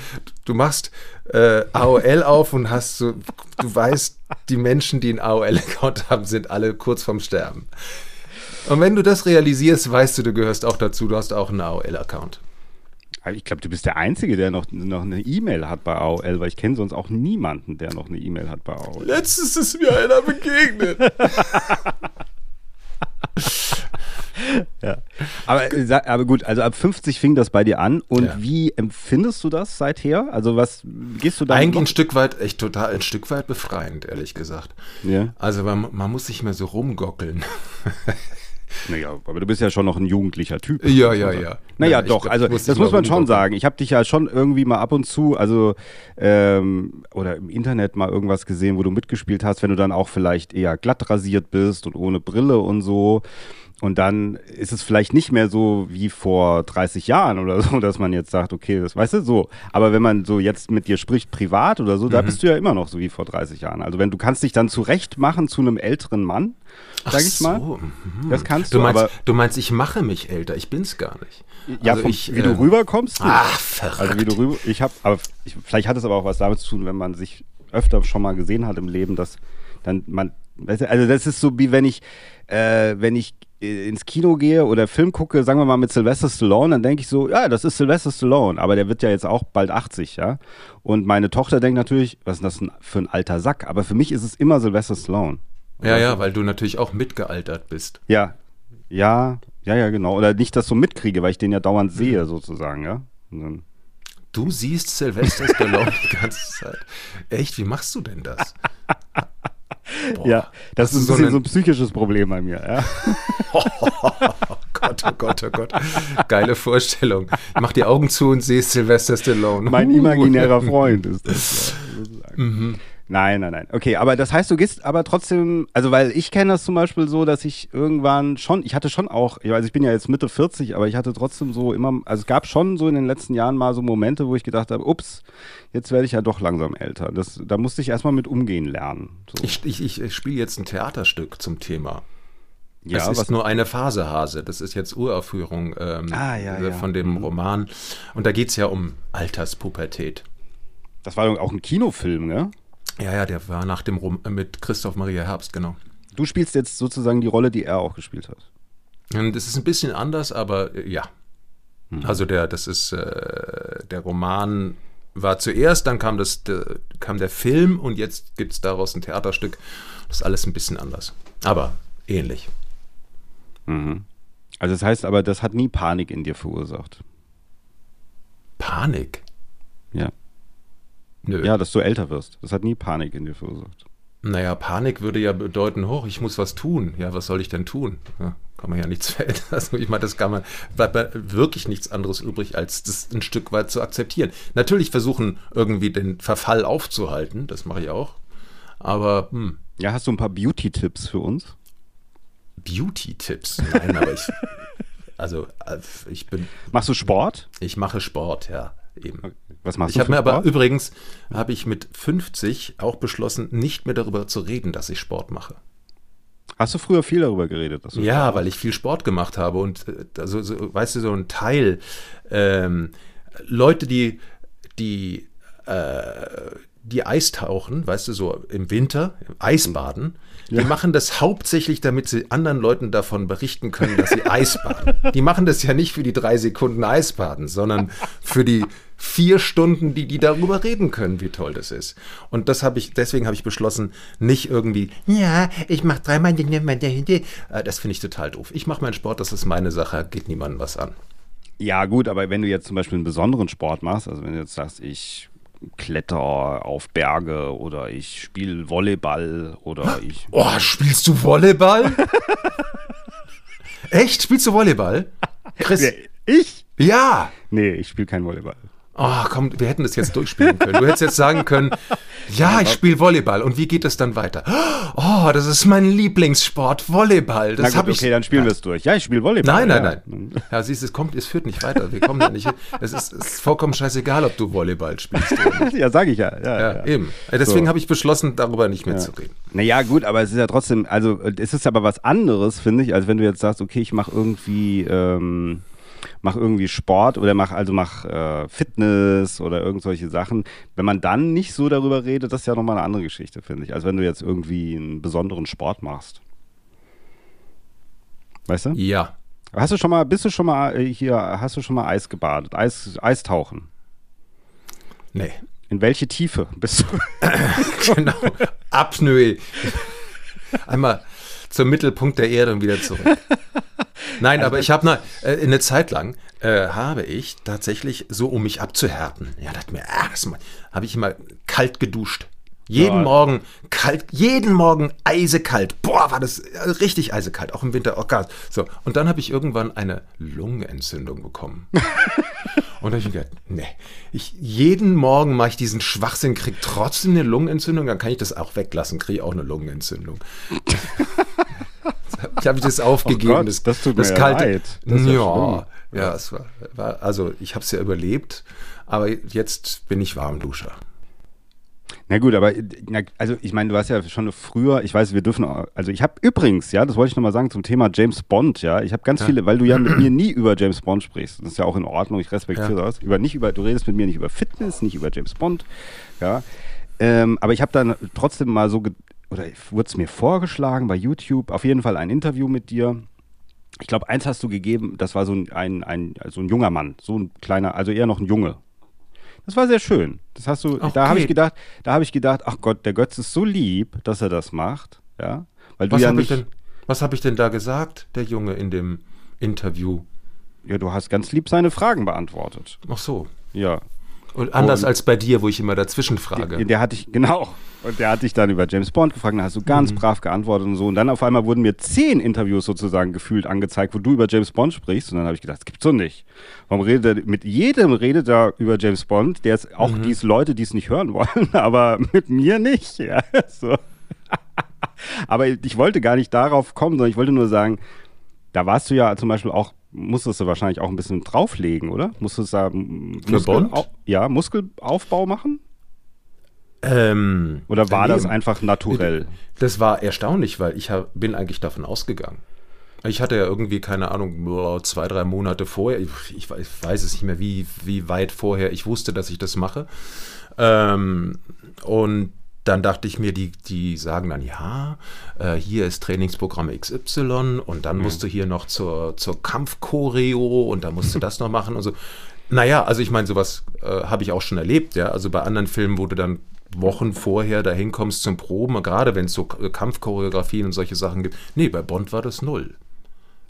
Du machst äh, AOL auf und hast so. Du weißt, die Menschen, die einen AOL-Account haben, sind alle kurz vorm Sterben. Und wenn du das realisierst, weißt du, du gehörst auch dazu. Du hast auch einen AOL-Account. Ich glaube, du bist der Einzige, der noch, noch eine E-Mail hat bei AOL, weil ich kenne sonst auch niemanden, der noch eine E-Mail hat bei AOL. Letztens ist mir einer begegnet. ja. aber, aber gut, also ab 50 fing das bei dir an. Und ja. wie empfindest du das seither? Also was gehst du da? Eigentlich ein Stück weit, echt total ein Stück weit befreiend, ehrlich gesagt. Ja. Also man, man muss sich mehr so rumgockeln. Naja, aber du bist ja schon noch ein jugendlicher Typ. Ja, ja, ja. Naja, ja, doch, also das muss man schon sagen. Ich habe dich ja schon irgendwie mal ab und zu, also ähm, oder im Internet mal irgendwas gesehen, wo du mitgespielt hast, wenn du dann auch vielleicht eher glatt rasiert bist und ohne Brille und so. Und dann ist es vielleicht nicht mehr so wie vor 30 Jahren oder so, dass man jetzt sagt, okay, das weißt du so. Aber wenn man so jetzt mit dir spricht, privat oder so, mhm. da bist du ja immer noch so wie vor 30 Jahren. Also wenn du kannst dich dann zurecht machen zu einem älteren Mann, sag ich so. mal. Mhm. Das kannst du. Du meinst, aber, du meinst, ich mache mich älter, ich bin's gar nicht. Ja, also vom, ich, wie äh, du rüberkommst. Ach, verrückt. Also wie du rüber, ich habe, aber ich, vielleicht hat es aber auch was damit zu tun, wenn man sich öfter schon mal gesehen hat im Leben, dass dann man, also das ist so wie wenn ich, äh, wenn ich ins Kino gehe oder Film gucke, sagen wir mal mit Sylvester Stallone, dann denke ich so, ja, das ist Sylvester Stallone, aber der wird ja jetzt auch bald 80, ja. Und meine Tochter denkt natürlich, was ist das für ein alter Sack? Aber für mich ist es immer Sylvester Stallone. Ja, ja, weil du natürlich auch mitgealtert bist. Ja, ja, ja, ja, genau. Oder nicht das so mitkriege, weil ich den ja dauernd sehe, sozusagen, ja. Du siehst Sylvester Stallone die ganze Zeit. Echt, wie machst du denn das? Boah, ja, das, das ist so ein, so ein, psychisches Problem bei mir. Ja. oh Gott, oh Gott, oh Gott. Geile Vorstellung. Mach die Augen zu und sehe Sylvester Stallone. Mein imaginärer Freund ist das. Ja, mhm. Nein, nein, nein. Okay, aber das heißt, du gehst aber trotzdem, also weil ich kenne das zum Beispiel so, dass ich irgendwann schon, ich hatte schon auch, also ich bin ja jetzt Mitte 40, aber ich hatte trotzdem so immer, also es gab schon so in den letzten Jahren mal so Momente, wo ich gedacht habe, ups, jetzt werde ich ja doch langsam älter. Das, da musste ich erstmal mit umgehen lernen. So. Ich, ich, ich spiele jetzt ein Theaterstück zum Thema. Ja, es ist was nur eine Phase, Hase. Das ist jetzt Uraufführung ähm, ah, ja, äh, von dem mhm. Roman. Und da geht es ja um Alterspubertät. Das war auch ein Kinofilm, ne? Ja, ja, der war nach dem Rom mit Christoph Maria Herbst, genau. Du spielst jetzt sozusagen die Rolle, die er auch gespielt hat. Und das ist ein bisschen anders, aber äh, ja. Hm. Also der, das ist äh, der Roman war zuerst, dann kam das, der, kam der Film und jetzt gibt es daraus ein Theaterstück. Das ist alles ein bisschen anders, aber ähnlich. Mhm. Also das heißt aber, das hat nie Panik in dir verursacht. Panik? Ja. Nö. Ja, dass du älter wirst. Das hat nie Panik in dir verursacht. Naja, Panik würde ja bedeuten, hoch, ich muss was tun. Ja, was soll ich denn tun? Ja, kann man ja nichts verändern. Also ich meine, das kann man, bleibt wirklich nichts anderes übrig, als das ein Stück weit zu akzeptieren. Natürlich versuchen, irgendwie den Verfall aufzuhalten, das mache ich auch. Aber, hm. Ja, hast du ein paar Beauty-Tipps für uns? Beauty-Tipps? Nein, aber ich, also äh, ich bin. Machst du Sport? Ich mache Sport, ja eben. Was machst ich du? Ich habe mir aber übrigens, habe ich mit 50 auch beschlossen, nicht mehr darüber zu reden, dass ich Sport mache. Hast du früher viel darüber geredet? ja, Sport weil ich viel Sport gemacht habe und also, so, weißt du, so ein Teil ähm, Leute, die, die, äh, die Eistauchen, weißt du, so im Winter, Eisbaden, die ja. machen das hauptsächlich, damit sie anderen Leuten davon berichten können, dass sie Eisbaden. Die machen das ja nicht für die drei Sekunden Eisbaden, sondern für die vier Stunden, die die darüber reden können, wie toll das ist. Und das habe ich, deswegen habe ich beschlossen, nicht irgendwie, ja, ich mache dreimal den, äh, das finde ich total doof. Ich mache meinen Sport, das ist meine Sache, geht niemandem was an. Ja, gut, aber wenn du jetzt zum Beispiel einen besonderen Sport machst, also wenn du jetzt sagst, ich kletter auf Berge oder ich spiele Volleyball oder ich. Oh, spielst du Volleyball? Echt? Spielst du Volleyball? Chris, Ich? Ja! Nee, ich spiele kein Volleyball. Oh, komm, wir hätten das jetzt durchspielen können. Du hättest jetzt sagen können, ja, ich spiele Volleyball. Und wie geht es dann weiter? Oh, das ist mein Lieblingssport, Volleyball. Das gut, ich. okay, dann spielen wir es durch. Ja, ich spiele Volleyball. Nein, nein, ja. nein. Ja, siehst du, es kommt, es führt nicht weiter. Wir kommen da nicht hin. Es ist, ist vollkommen scheißegal, ob du Volleyball spielst. Ja, sage ich ja. Ja, Ja, ja. eben. Deswegen So. habe ich beschlossen, darüber nicht mehr zu reden. Naja, gut, aber es ist ja trotzdem, also es ist aber was anderes, finde ich, als wenn du jetzt sagst, okay, ich mache irgendwie, ähm, mach irgendwie Sport oder mach also mach äh, Fitness oder irgend solche Sachen. Wenn man dann nicht so darüber redet, das ist ja nochmal eine andere Geschichte, finde ich, als wenn du jetzt irgendwie einen besonderen Sport machst. Weißt du? Ja. Hast du schon mal, bist du schon mal äh, hier, hast du schon mal Eis gebadet, Eis, Eistauchen? Nee. In welche Tiefe bist du? genau. Apnoe. Einmal zum Mittelpunkt der Erde und wieder zurück. Nein, aber ich habe eine, äh, eine Zeit lang äh, habe ich tatsächlich so, um mich abzuhärten, ja, dachte mir, ah, das habe ich immer kalt geduscht. Jeden Ja. Morgen kalt, jeden Morgen eisekalt. Boah, war das äh, richtig eisekalt, auch im Winter. Oh Gott. So, und dann habe ich irgendwann eine Lungenentzündung bekommen. Und da habe ich mir gedacht, nee, ich, jeden Morgen mache ich diesen Schwachsinn, kriege trotzdem eine Lungenentzündung, dann kann ich das auch weglassen, kriege ich auch eine Lungenentzündung. ich habe das aufgegeben. Oh Gott, das tut mir ja kalte, leid. Das ja ja, ja, es war, war, also ich habe es ja überlebt, aber jetzt bin ich Warmduscher. Na gut, aber na, also ich meine, du hast ja schon früher, ich weiß, wir dürfen, auch- also ich habe übrigens, ja, das wollte ich nochmal sagen zum Thema James Bond, ja, ich habe ganz viele, weil du ja mit mir nie über James Bond sprichst, das ist ja auch in Ordnung, ich respektiere Ja. das, über nicht über, du redest mit mir nicht über Fitness, nicht über James Bond, ja, ähm, aber ich habe dann trotzdem mal so, oder wurde es mir vorgeschlagen bei YouTube, auf jeden Fall ein Interview mit dir. Ich glaube, eins hast du gegeben, das war so ein, ein, ein, so ein junger Mann, so ein kleiner, also eher noch ein Junge. Das war sehr schön. Das hast du, da habe Okay. ich gedacht, da habe ich gedacht, ach Gott, der Götz ist so lieb, dass er das macht, ja, weil du Was ja habe ich, denn- was hab ich denn da gesagt, der Junge in dem Interview? ja, du hast ganz lieb seine Fragen beantwortet, Ach so. ja. Und anders Und- als bei dir, wo ich immer dazwischen frage. Der, der hatte ich, genau. Und der hat dich dann über James Bond gefragt, dann hast du ganz Mhm. brav geantwortet und so. Und dann auf einmal wurden mir zehn Interviews sozusagen gefühlt angezeigt, wo du über James Bond sprichst. Und dann habe ich gedacht, das gibt's doch nicht. Warum redet er, mit jedem redet er über James Bond, der ist auch Mhm. diese Leute, die es nicht hören wollen, aber mit mir nicht. Ja, so. aber ich wollte gar nicht darauf kommen, sondern ich wollte nur sagen, da warst du ja zum Beispiel auch, musstest du wahrscheinlich auch ein bisschen drauflegen, oder? Musstest da m, Für Bond? Au- ja, Muskelaufbau machen? Ähm, Oder war das daneben. einfach naturell? Das war erstaunlich, weil ich hab, bin eigentlich davon ausgegangen. Ich hatte ja irgendwie, keine Ahnung, zwei, drei Monate vorher, ich, ich weiß- es nicht mehr, wie, wie weit vorher ich wusste, dass ich das mache. Ähm, und dann dachte ich mir, die, die sagen dann, ja, äh, hier ist Trainingsprogramm XY und dann musst du hier noch zur, zur Kampfchoreo und dann musst du das noch machen und so. Naja, also ich meine, sowas äh, habe ich auch schon erlebt, ja. Also bei anderen Filmen, wo du dann Wochen vorher dahin kommst zum Proben, gerade wenn es so Kampfchoreografien und solche Sachen gibt. Nee, bei Bond war das null.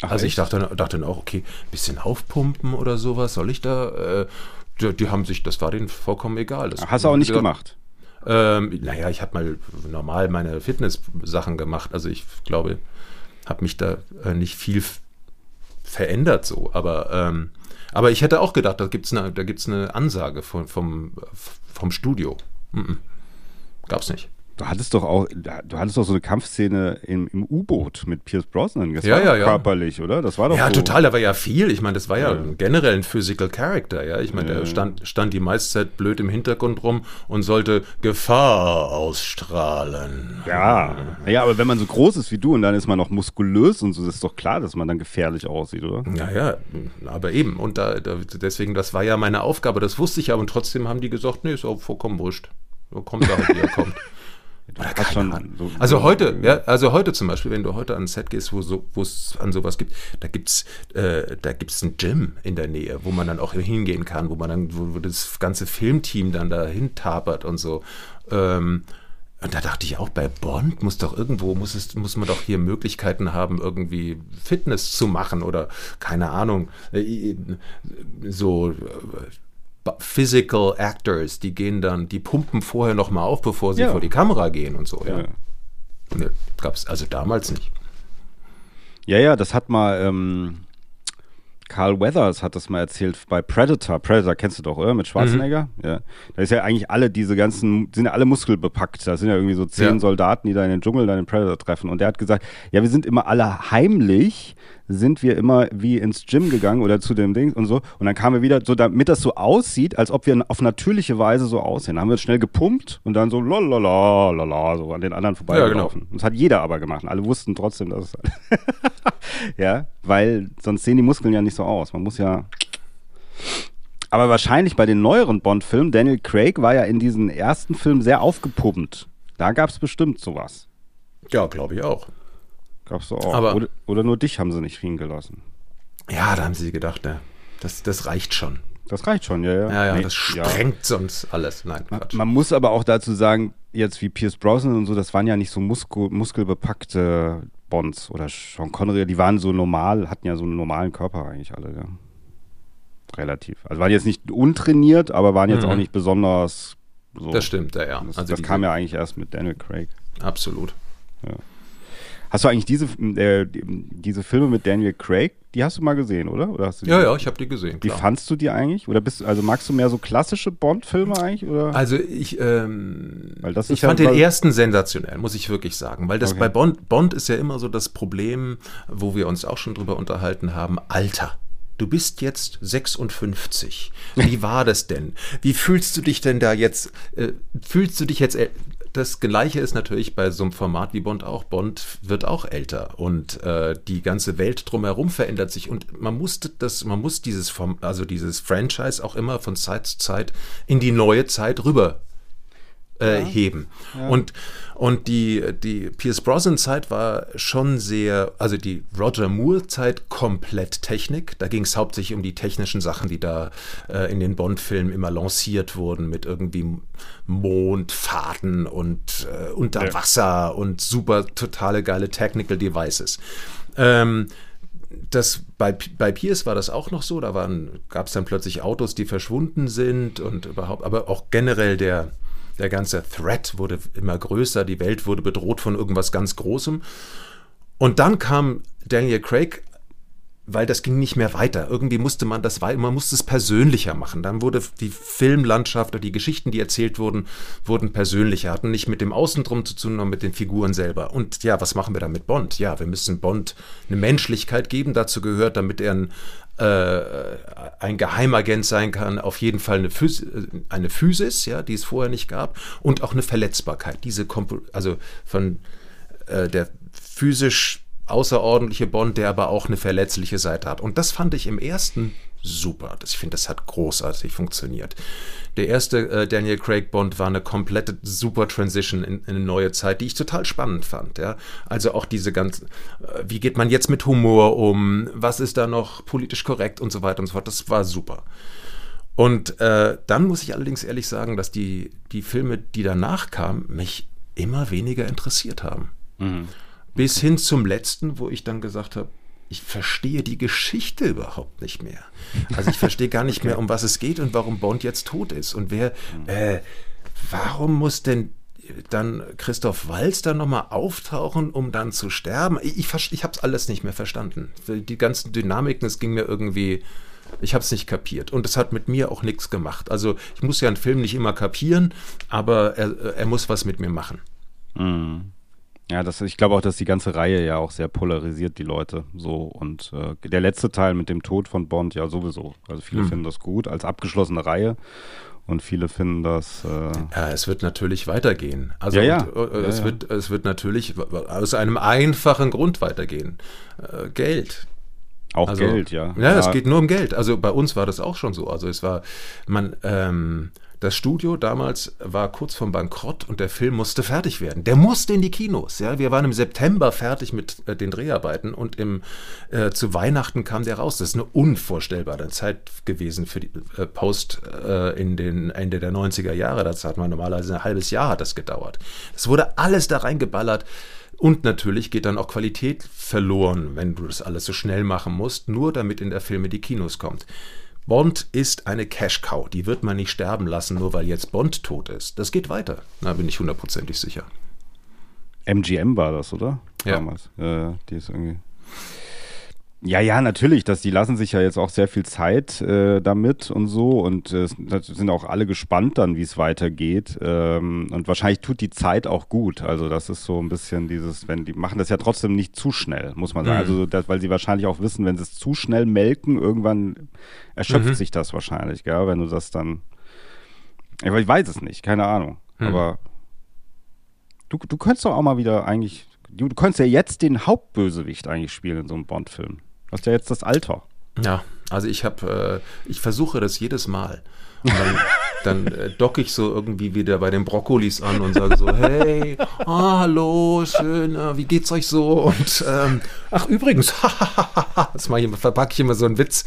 Ach, also ich dachte, dann- dachte dann auch, okay, bisschen aufpumpen oder sowas, soll ich da? Äh, die, die haben sich, das war denen vollkommen egal. Das, Hast du auch nicht gesagt, gemacht? ähm, naja, ich habe mal normal meine Fitness-Sachen gemacht. Also ich glaube, habe mich da äh, nicht viel verändert so. Aber, ähm, aber ich hätte auch gedacht, da gibt es eine, da gibt's eine Ansage von, vom, vom Studio. Mhm. Gab's nicht. Du hattest doch auch, du hattest doch so eine Kampfszene im, im U-Boot mit Pierce Brosnan. Das Ja, ja, ja. körperlich, oder? Das war doch Ja, so. total, da war ja viel. Ich meine, das war ja, Ja. generell ein Physical Character, ja. Ich meine, Ja. der stand, stand die meiste Zeit blöd im Hintergrund rum und sollte Gefahr ausstrahlen. Ja. ja, aber wenn man so groß ist wie du und dann ist man noch muskulös und so, ist doch klar, dass man dann gefährlich aussieht, oder? Naja, aber eben. Und da, da, deswegen, das war ja meine Aufgabe, das wusste ich aber. Und trotzdem haben die gesagt, nee, ist auch vollkommen wurscht. Kommt er halt, wie er kommt. So- also so- heute, ja, also heute zum Beispiel, wenn du heute an ein Set gehst, wo so, es an sowas gibt, da gibt's, äh, da gibt's ein Gym in der Nähe, wo man dann auch hingehen kann, wo man dann, wo, wo das ganze Filmteam dann dahin tapert und so. Ähm, und da dachte ich auch, bei Bond muss doch irgendwo, muss es, muss man doch hier Möglichkeiten haben, irgendwie Fitness zu machen oder keine Ahnung, äh, so äh, Physical Actors, die gehen dann, die pumpen vorher noch mal auf, bevor sie Ja. vor die Kamera gehen und so. Ja. Ja. Ne, gab's also damals nicht. Ja, ja, das hat mal, ähm, Carl Weathers hat das mal erzählt bei Predator. Predator kennst du doch, oder? Mit Schwarzenegger? Mhm. Ja. Da ist ja eigentlich alle diese ganzen, sind ja alle muskelbepackt. Da sind ja irgendwie so zehn ja. Soldaten, die da in den Dschungel dann den Predator treffen. Und der hat gesagt, ja, wir sind immer alle heimlich sind wir immer wie ins Gym gegangen oder zu dem Ding und so. Und dann kamen wir wieder, so damit das so aussieht, als ob wir auf natürliche Weise so aussehen. Dann haben wir schnell gepumpt und dann so lalala, lala, so an den anderen vorbeigelaufen. Ja, genau. Das hat jeder aber gemacht. Alle wussten trotzdem, dass es. ja, weil sonst sehen die Muskeln ja nicht so aus. Man muss ja. Aber wahrscheinlich bei den neueren Bond-Filmen, Daniel Craig war ja in diesen ersten Filmen sehr aufgepumpt. Da gab es bestimmt sowas. Ja, glaube ich auch. Gab's du auch. Aber, oder, oder, nur dich haben sie nicht fliegen gelassen. Ja, da haben sie gedacht, ne, das, das reicht schon. Das reicht schon, ja, ja. Ja, ja, nee, das sprengt ja. sonst alles. Nein, Quatsch. Man, man, muss aber auch dazu sagen, jetzt wie Pierce Brosnan und so, das waren ja nicht so Muskel, muskelbepackte Bonds oder Sean Connery, die waren so normal, hatten ja so einen normalen Körper eigentlich alle, ja. Relativ. Also waren jetzt nicht untrainiert, aber waren jetzt mhm. auch nicht besonders so. Das stimmt, ja, ja. Das, also das kam ja eigentlich erst mit Daniel Craig. Absolut. Ja. Hast du eigentlich diese, äh, diese Filme mit Daniel Craig, die hast du mal gesehen, oder? oder hast du ja, ja, ich habe die gesehen. Wie fandst du die eigentlich? Oder bist also magst du mehr so klassische Bond-Filme eigentlich? Oder? Also ich, ähm, ich fand ja, den ersten sensationell, muss ich wirklich sagen. Weil das okay. bei Bond, Bond ist ja immer so das Problem, wo wir uns auch schon drüber unterhalten haben, Alter. Du bist jetzt 56. Wie war das denn? Wie fühlst du dich denn da jetzt? Äh, fühlst du dich jetzt das Gleiche ist natürlich bei so einem Format wie Bond auch. Bond wird auch älter und äh, die ganze Welt drumherum verändert sich und man musste das, man muss dieses, also dieses Franchise auch immer von Zeit zu Zeit in die neue Zeit rüber äh, ja. heben. Ja. Und, und die, die Pierce Brosnan-Zeit war schon sehr, also die Roger Moore-Zeit komplett Technik. Da ging es hauptsächlich um die technischen Sachen, die da äh, in den Bond-Filmen immer lanciert wurden, mit irgendwie Mondfahrten und äh, Unterwasser ja. und super totale geile Technical Devices. Ähm, das bei, bei Pierce war das auch noch so, da gab es dann plötzlich Autos, die verschwunden sind und überhaupt, aber auch generell der, der ganze Threat wurde immer größer, die Welt wurde bedroht von irgendwas ganz Großem. Und dann kam Daniel Craig, weil das ging nicht mehr weiter. Irgendwie musste man das, man musste es persönlicher machen. Dann wurde die Filmlandschaft oder die Geschichten, die erzählt wurden, wurden persönlicher, hatten nicht mit dem Außendrum zu tun, sondern mit den Figuren selber. Und ja, was machen wir da mit Bond? Ja, wir müssen Bond eine Menschlichkeit geben. Dazu gehört, damit er ein ein Geheimagent sein kann, auf jeden Fall eine, Phys eine Physis, ja, die es vorher nicht gab, und auch eine Verletzbarkeit. Diese Kompo also von äh, der physisch außerordentliche Bond, der aber auch eine verletzliche Seite hat. Und das fand ich im ersten super. Das, ich finde, das hat großartig funktioniert. Der erste äh, Daniel Craig Bond war eine komplette super Transition in, in, eine neue Zeit, die ich total spannend fand. Ja? Also auch diese ganzen, äh, wie geht man jetzt mit Humor um, was ist da noch politisch korrekt und so weiter und so fort. Das war super. Und äh, dann muss ich allerdings ehrlich sagen, dass die, die Filme, die danach kamen, mich immer weniger interessiert haben. Mhm. Bis hin zum letzten, wo ich dann gesagt habe, ich verstehe die Geschichte überhaupt nicht mehr. Also ich verstehe gar nicht okay. mehr, um was es geht und warum Bond jetzt tot ist. Und wer, äh, warum muss denn dann Christoph Walz dann nochmal auftauchen, um dann zu sterben? Ich, ich, ich habe es alles nicht mehr verstanden. Die ganzen Dynamiken, es ging mir irgendwie, ich habe es nicht kapiert. Und es hat mit mir auch nichts gemacht. Also ich muss ja einen Film nicht immer kapieren, aber er, er muss was mit mir machen. Mhm. Ja, das, ich glaube auch, dass die ganze Reihe ja auch sehr polarisiert, die Leute. So. Und äh, der letzte Teil mit dem Tod von Bond ja sowieso. Also viele mhm. finden das gut als abgeschlossene Reihe. Und viele finden das. Äh ja, es wird natürlich weitergehen. Also ja, ja. Und, äh, es, ja, Wird, es wird natürlich aus einem einfachen Grund weitergehen. Äh, Geld. Auch also, Geld, ja. ja. Ja, es geht nur um Geld. Also bei uns war das auch schon so. Also es war, man, ähm, das Studio damals war kurz vorm Bankrott und der Film musste fertig werden. Der musste in die Kinos. Ja? Wir waren im September fertig mit äh, den Dreharbeiten und im, äh, zu Weihnachten kam der raus. Das ist eine unvorstellbare Zeit gewesen für die äh, Post äh, in den Ende der 90er Jahre. Das hat man normalerweise ein halbes Jahr hat das gedauert. Es wurde alles da reingeballert. Und natürlich geht dann auch Qualität verloren, wenn du das alles so schnell machen musst, nur damit in der Film in die Kinos kommt. Bond ist eine Cash-Cow. Die wird man nicht sterben lassen, nur weil jetzt Bond tot ist. Das geht weiter. Da bin ich hundertprozentig sicher. MGM war das, oder? Ja. Damals. Ja, die ist irgendwie. Ja, ja, natürlich. Dass die lassen sich ja jetzt auch sehr viel Zeit äh, damit und so und äh, sind auch alle gespannt dann, wie es weitergeht. Ähm, und wahrscheinlich tut die Zeit auch gut. Also das ist so ein bisschen dieses, wenn die machen das ja trotzdem nicht zu schnell, muss man sagen. Mhm. Also das, weil sie wahrscheinlich auch wissen, wenn sie es zu schnell melken, irgendwann erschöpft mhm. sich das wahrscheinlich, gell? Wenn du das dann. Ich weiß es nicht, keine Ahnung. Mhm. Aber du, du könntest doch auch mal wieder eigentlich. Du, du könntest ja jetzt den Hauptbösewicht eigentlich spielen in so einem Bond-Film. Hast ja jetzt das Alter. Ja, also ich habe, äh, ich versuche das jedes Mal. Und dann, dann äh, docke ich so irgendwie wieder bei den Brokkolis an und sage so, hey, ah, hallo, schön, äh, wie geht's euch so? Und ähm, ach übrigens, das mache ich verpacke ich immer so einen Witz.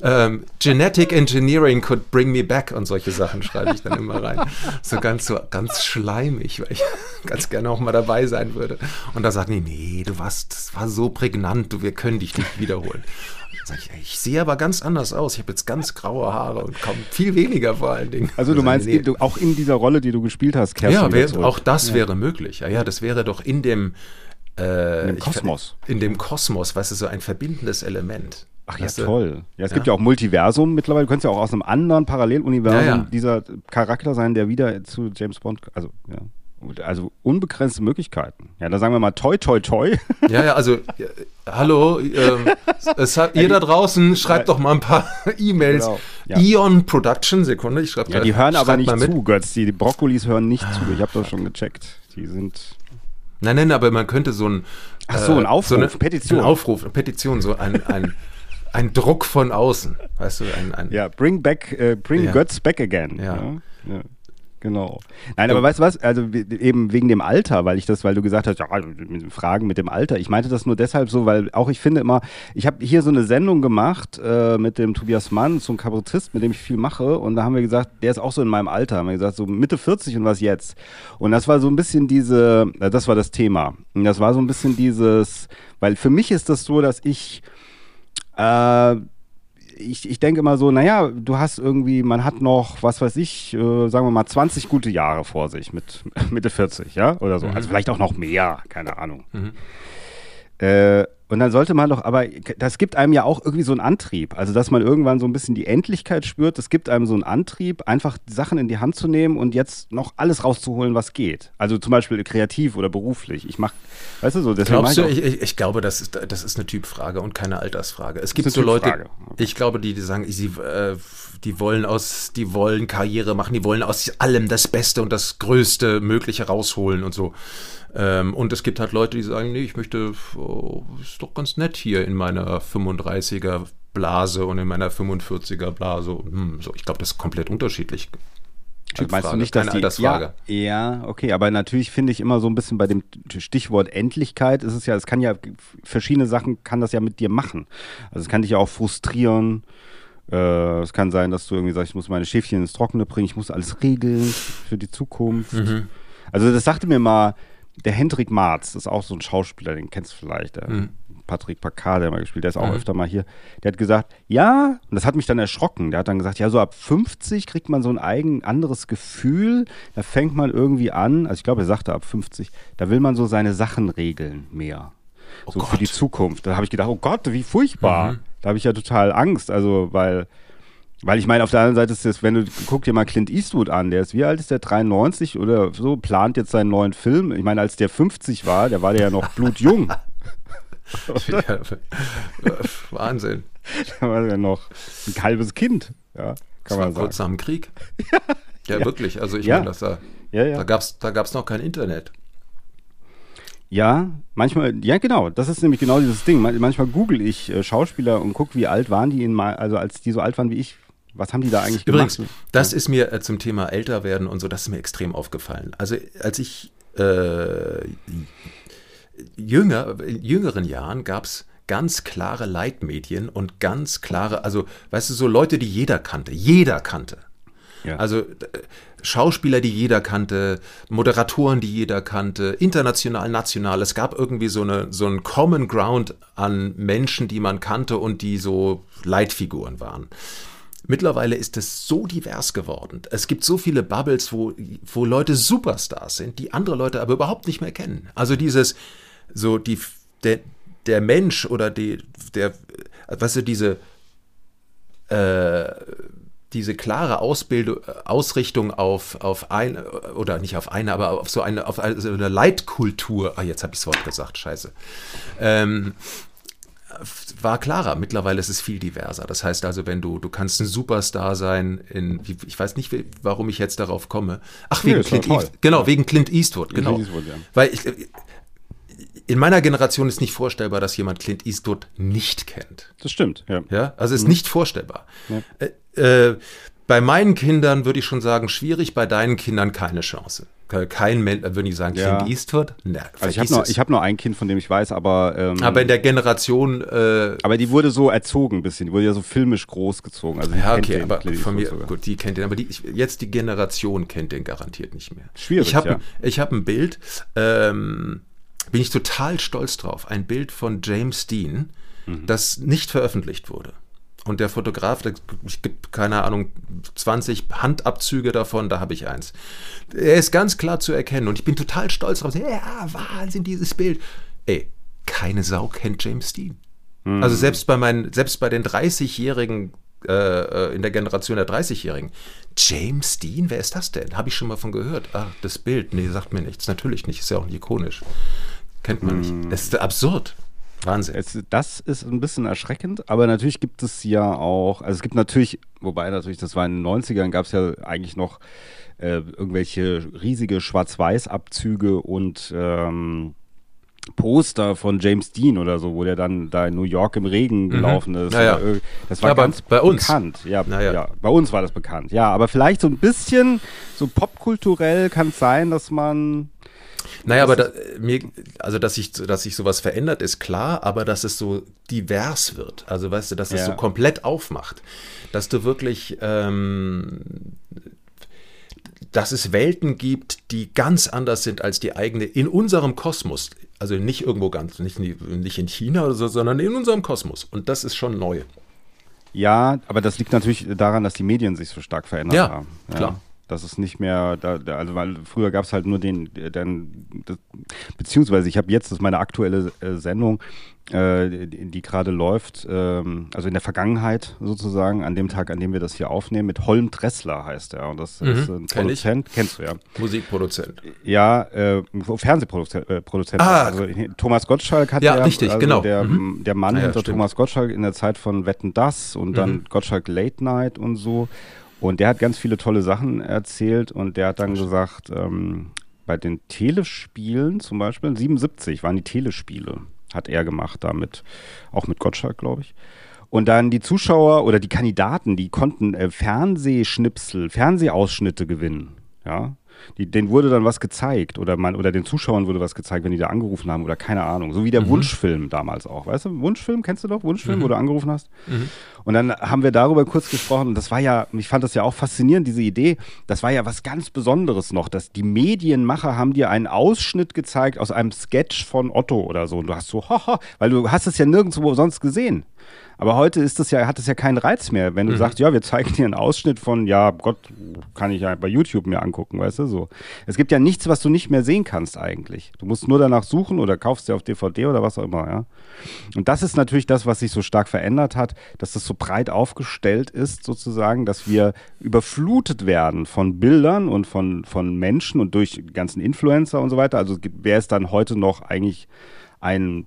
Ähm, Genetic Engineering could bring me back und solche Sachen schreibe ich dann immer rein. So ganz so ganz schleimig, weil ich ganz gerne auch mal dabei sein würde. Und da sagt, nee, nee, du warst, das war so prägnant, du, wir können dich nicht wiederholen. Sag ich, ich sehe aber ganz anders aus. Ich habe jetzt ganz graue Haare und kaum viel weniger vor allen Dingen. Also du meinst nee. du, auch in dieser Rolle, die du gespielt hast, kehrst Ja, wär, auch das ja. wäre möglich. Ja, ja, das wäre doch in dem äh, in dem Kosmos. Ich, in dem Kosmos, weißt du, so ein verbindendes Element. Ach ja, toll. Ja, es ja. gibt ja auch Multiversum mittlerweile. Du könntest ja auch aus einem anderen Paralleluniversum ja. dieser Charakter sein, der wieder zu James Bond, also ja, also unbegrenzte Möglichkeiten. Ja, da sagen wir mal toi, toi, toi. Ja, ja, also ja, hallo, ähm, es hat, ihr da draußen schreibt doch mal ein paar E-Mails. Genau, ja. Eon Production, Sekunde, ich schreibe Ja, die hören aber nicht zu, Götz. Die, die Brokkolis hören nicht zu. Ich habe das schon gecheckt. Die sind. Nein, nein, aber man könnte so ein. Ach so, ein äh, Aufruf, so eine, Petition. Ein Aufruf, eine Petition, so ein, ein, ein Druck von außen. Weißt du, ein. ein ja, bring back, uh, bring ja. Götz back again. ja. ja. Genau. Nein, aber weißt du was? Also eben wegen dem Alter, weil ich das, weil du gesagt hast, ja, Fragen mit dem Alter. Ich meinte das nur deshalb so, weil auch ich finde immer, ich habe hier so eine Sendung gemacht äh, mit dem Tobias Mann, so ein Kabarettist, mit dem ich viel mache. Und da haben wir gesagt, der ist auch so in meinem Alter. Haben wir gesagt, so Mitte 40 und was jetzt? Und das war so ein bisschen diese, äh, das war das Thema. Und das war so ein bisschen dieses, weil für mich ist das so, dass ich äh, ich, ich denke immer so, naja, du hast irgendwie, man hat noch, was weiß ich, äh, sagen wir mal 20 gute Jahre vor sich mit Mitte 40, ja, oder so. Mhm. Also vielleicht auch noch mehr, keine Ahnung. Mhm. Äh, und dann sollte man doch, aber das gibt einem ja auch irgendwie so einen Antrieb. Also, dass man irgendwann so ein bisschen die Endlichkeit spürt, das gibt einem so einen Antrieb, einfach Sachen in die Hand zu nehmen und jetzt noch alles rauszuholen, was geht. Also zum Beispiel kreativ oder beruflich. Ich mache, weißt du so, deswegen Glaubst du, ich, ich, ich, glaube, das ist, das ist eine Typfrage und keine Altersfrage. Es gibt so Leute, ich glaube, die, die sagen, sie, äh, die wollen aus, die wollen Karriere machen, die wollen aus allem das Beste und das Größte Mögliche rausholen und so. Ähm, und es gibt halt Leute, die sagen, nee, ich möchte, oh, ist doch ganz nett hier in meiner 35er Blase und in meiner 45er Blase. Hm, so, ich glaube, das ist komplett unterschiedlich. Also meinst du nicht, dass die, Altersfrage. Ja, ja, okay, aber natürlich finde ich immer so ein bisschen bei dem Stichwort Endlichkeit ist es ja, es kann ja verschiedene Sachen kann das ja mit dir machen. Also es kann dich ja auch frustrieren. Äh, es kann sein, dass du irgendwie sagst, ich muss meine Schäfchen ins Trockene bringen, ich muss alles regeln für die Zukunft. Mhm. Also das sagte mir mal der Hendrik Marz, das ist auch so ein Schauspieler, den kennst du vielleicht, der mhm. Patrick Packard, der mal gespielt, der ist auch mhm. öfter mal hier. Der hat gesagt, ja, und das hat mich dann erschrocken. Der hat dann gesagt, ja, so ab 50 kriegt man so ein eigen anderes Gefühl. Da fängt man irgendwie an, also ich glaube, er sagte ab 50, da will man so seine Sachen regeln mehr. Oh so Gott. für die Zukunft. Da habe ich gedacht, oh Gott, wie furchtbar. Mhm. Da habe ich ja total Angst, also weil weil ich meine, auf der anderen Seite ist das, wenn du guck dir mal Clint Eastwood an, der ist wie alt ist der 93 oder so, plant jetzt seinen neuen Film. Ich meine, als der 50 war, der war der ja noch blutjung. ja, Wahnsinn. Da war der noch ein kalbes Kind, ja, kann das man sagen. Kurz nach dem Krieg. Ja, ja, wirklich. Also ich ja. meine, dass da, ja, ja. da gab es da gab's noch kein Internet. Ja, manchmal, ja genau, das ist nämlich genau dieses Ding. Manchmal google ich äh, Schauspieler und gucke, wie alt waren die in also als die so alt waren wie ich, was haben die da eigentlich Übrigens, gemacht? Übrigens, das ist mir äh, zum Thema älter werden und so, das ist mir extrem aufgefallen. Also als ich äh, jünger, in jüngeren Jahren gab es ganz klare Leitmedien und ganz klare, also weißt du, so Leute, die jeder kannte, jeder kannte. Ja. Also Schauspieler, die jeder kannte, Moderatoren, die jeder kannte, international, national. Es gab irgendwie so, eine, so einen Common Ground an Menschen, die man kannte und die so Leitfiguren waren. Mittlerweile ist es so divers geworden. Es gibt so viele Bubbles, wo, wo Leute Superstars sind, die andere Leute aber überhaupt nicht mehr kennen. Also dieses, so die, der, der Mensch oder die der, weißt du, diese, äh, diese klare Ausbildung, Ausrichtung auf, auf ein, oder nicht auf eine, aber auf so eine, auf eine, Leitkultur, ah, jetzt habe ich das Wort gesagt, scheiße, ähm, war klarer. Mittlerweile ist es viel diverser. Das heißt also, wenn du, du kannst ein Superstar sein in, ich weiß nicht, warum ich jetzt darauf komme. Ach, wegen nee, Clint Eastwood. Genau, wegen Clint Eastwood, genau. Clint Eastwood, ja. Weil ich, in meiner Generation ist nicht vorstellbar, dass jemand Clint Eastwood nicht kennt. Das stimmt, ja. ja? Also ist mhm. nicht vorstellbar. Ja. Äh, äh, bei meinen Kindern würde ich schon sagen, schwierig, bei deinen Kindern keine Chance. Kein Mensch, würde ich sagen, Clint ja. Eastwood? Na, also ich habe nur, hab nur ein Kind, von dem ich weiß, aber. Ähm, aber in der Generation. Äh, aber die wurde so erzogen ein bisschen, die wurde ja so filmisch großgezogen. Also ja, okay, aber von mir, sogar. gut, die kennt den, aber die, jetzt die Generation kennt den garantiert nicht mehr. Schwierig. Ich habe ja. ich hab ein Bild, ähm, bin ich total stolz drauf. Ein Bild von James Dean, mhm. das nicht veröffentlicht wurde. Und der Fotograf, ich gibt keine Ahnung, 20 Handabzüge davon, da habe ich eins. Er ist ganz klar zu erkennen und ich bin total stolz drauf. Ja, Wahnsinn, dieses Bild. Ey, keine Sau kennt James Dean. Mhm. Also selbst bei meinen, selbst bei den 30-Jährigen äh, äh, in der Generation der 30-Jährigen. James Dean, wer ist das denn? Habe ich schon mal von gehört. Ah, das Bild, nee, sagt mir nichts. Natürlich nicht, ist ja auch nicht ikonisch. Kennt man nicht. Das ist absurd. Wahnsinn. Es, das ist ein bisschen erschreckend, aber natürlich gibt es ja auch, also es gibt natürlich, wobei natürlich, das war in den 90ern, gab es ja eigentlich noch äh, irgendwelche riesige Schwarz-Weiß-Abzüge und ähm, Poster von James Dean oder so, wo der dann da in New York im Regen mhm. gelaufen ist. Naja. Das war ja, ganz bei, uns. bekannt. Ja, naja. ja, bei uns war das bekannt. Ja, aber vielleicht so ein bisschen so popkulturell kann es sein, dass man naja, aber da, mir, also dass sich dass sich sowas verändert, ist klar, aber dass es so divers wird. Also weißt du, dass es ja. so komplett aufmacht. Dass du wirklich, ähm, dass es Welten gibt, die ganz anders sind als die eigene in unserem Kosmos. Also nicht irgendwo ganz, nicht, nicht in China oder so, sondern in unserem Kosmos. Und das ist schon neu. Ja, aber das liegt natürlich daran, dass die Medien sich so stark verändert ja, haben. Ja, klar. Das ist nicht mehr, da, da, also weil früher gab es halt nur den, den das, beziehungsweise ich habe jetzt, das ist meine aktuelle äh, Sendung, äh, die, die gerade läuft, ähm, also in der Vergangenheit sozusagen, an dem Tag, an dem wir das hier aufnehmen, mit Holm Dressler heißt er. Und das mhm, ist ein Produzent, kennst du ja. Musikproduzent. Ja, äh, Fernsehproduzent. Äh, Produzent. Ah, also Thomas Gottschalk hat ja, ja richtig, also genau. Der, mhm. der Mann ah, ja, hinter stimmt. Thomas Gottschalk in der Zeit von Wetten Das und dann mhm. Gottschalk Late Night und so. Und der hat ganz viele tolle Sachen erzählt und der hat dann gesagt, ähm, bei den Telespielen zum Beispiel, 77 waren die Telespiele, hat er gemacht damit, auch mit Gottschalk, glaube ich. Und dann die Zuschauer oder die Kandidaten, die konnten äh, Fernsehschnipsel, Fernsehausschnitte gewinnen. Ja, die, denen wurde dann was gezeigt oder man oder den Zuschauern wurde was gezeigt, wenn die da angerufen haben oder keine Ahnung. So wie der mhm. Wunschfilm damals auch. Weißt du, Wunschfilm, kennst du doch? Wunschfilm, mhm. wo du angerufen hast. Mhm. Und dann haben wir darüber kurz gesprochen und das war ja, ich fand das ja auch faszinierend, diese Idee. Das war ja was ganz Besonderes noch, dass die Medienmacher haben dir einen Ausschnitt gezeigt aus einem Sketch von Otto oder so. Und du hast so, haha, weil du hast es ja nirgendwo sonst gesehen. Aber heute ist das ja, hat es ja keinen Reiz mehr, wenn du mhm. sagst, ja, wir zeigen dir einen Ausschnitt von, ja, Gott, kann ich ja bei YouTube mir angucken, weißt du, so. Es gibt ja nichts, was du nicht mehr sehen kannst eigentlich. Du musst nur danach suchen oder kaufst dir auf DVD oder was auch immer, ja. Und das ist natürlich das, was sich so stark verändert hat, dass das so breit aufgestellt ist, sozusagen, dass wir überflutet werden von Bildern und von, von Menschen und durch ganzen Influencer und so weiter. Also wer ist dann heute noch eigentlich ein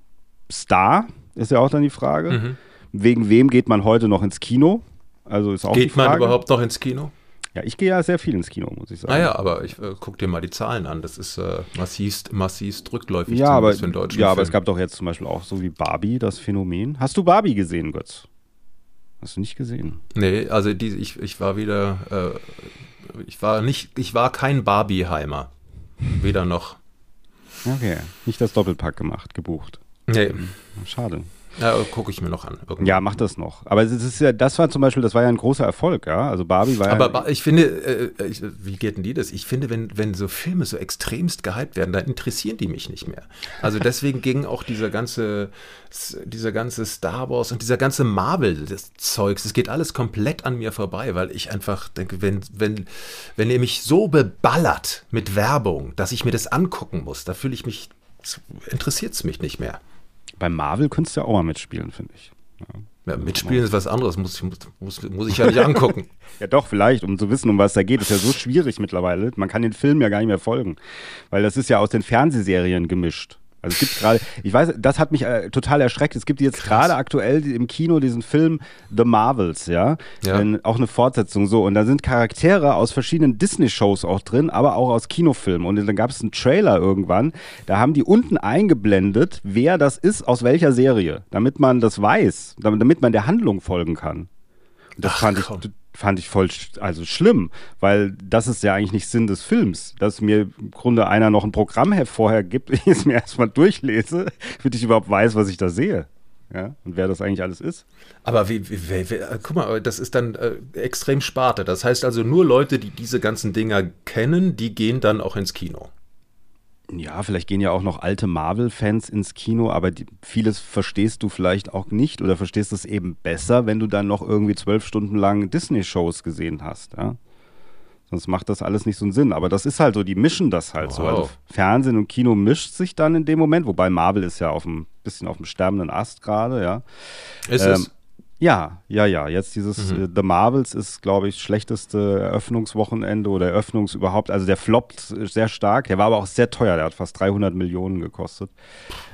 Star, ist ja auch dann die Frage. Mhm. Wegen wem geht man heute noch ins Kino? Also ist auch Geht man überhaupt noch ins Kino? Ja, ich gehe ja sehr viel ins Kino, muss ich sagen. Naja, aber ich äh, guck dir mal die Zahlen an. Das ist äh, massivst, massivst rückläufig ja, aber, den deutschen Ja, Film. aber es gab doch jetzt zum Beispiel auch so wie Barbie das Phänomen. Hast du Barbie gesehen, Götz? Hast du nicht gesehen? Nee, also die, ich, ich war wieder, äh, ich war nicht, ich war kein Barbieheimer. Weder noch. Okay, nicht das Doppelpack gemacht, gebucht. Nee. Schade. Ja, gucke ich mir noch an. Irgendwann. Ja, mach das noch. Aber es ist ja, das war zum Beispiel, das war ja ein großer Erfolg, ja. Also Barbie war Aber ja. Ich finde, äh, ich, wie geht denn die das? Ich finde, wenn, wenn so Filme so extremst gehypt werden, dann interessieren die mich nicht mehr. Also deswegen ging auch dieser ganze, dieser ganze Star Wars und dieser ganze Marvel-Zeugs, das geht alles komplett an mir vorbei, weil ich einfach denke, wenn, wenn, wenn ihr mich so beballert mit Werbung, dass ich mir das angucken muss, da fühle ich mich, interessiert es mich nicht mehr. Bei Marvel könntest du ja auch mal mitspielen, finde ich. Ja. Ja, mitspielen ist was anderes, muss, muss, muss ich ja nicht angucken. ja, doch, vielleicht, um zu wissen, um was da geht. Ist ja so schwierig mittlerweile. Man kann den Film ja gar nicht mehr folgen. Weil das ist ja aus den Fernsehserien gemischt. Also es gibt gerade, ich weiß, das hat mich äh, total erschreckt. Es gibt jetzt gerade aktuell im Kino diesen Film The Marvels, ja, ja. Äh, auch eine Fortsetzung so. Und da sind Charaktere aus verschiedenen Disney-Shows auch drin, aber auch aus Kinofilmen. Und dann gab es einen Trailer irgendwann, da haben die unten eingeblendet, wer das ist, aus welcher Serie, damit man das weiß, damit man der Handlung folgen kann. Das Ach, fand ich fand ich voll also schlimm, weil das ist ja eigentlich nicht Sinn des Films, dass mir im Grunde einer noch ein Programm vorher gibt, ich es mir erstmal durchlese, damit ich überhaupt weiß, was ich da sehe. Ja, und wer das eigentlich alles ist. Aber wie, wie, wie, guck mal, das ist dann äh, extrem Sparte. Das heißt also, nur Leute, die diese ganzen Dinger kennen, die gehen dann auch ins Kino ja, vielleicht gehen ja auch noch alte Marvel-Fans ins Kino, aber die, vieles verstehst du vielleicht auch nicht oder verstehst es eben besser, wenn du dann noch irgendwie zwölf Stunden lang Disney-Shows gesehen hast. Ja? Sonst macht das alles nicht so einen Sinn. Aber das ist halt so, die mischen das halt wow. so. Also Fernsehen und Kino mischt sich dann in dem Moment, wobei Marvel ist ja auf ein bisschen auf dem sterbenden Ast gerade, ja. Ist ähm, es? Ja, ja, ja. Jetzt dieses mhm. äh, The Marvels ist, glaube ich, schlechteste Eröffnungswochenende oder Eröffnungs überhaupt. Also der floppt sehr stark. Der war aber auch sehr teuer. Der hat fast 300 Millionen gekostet.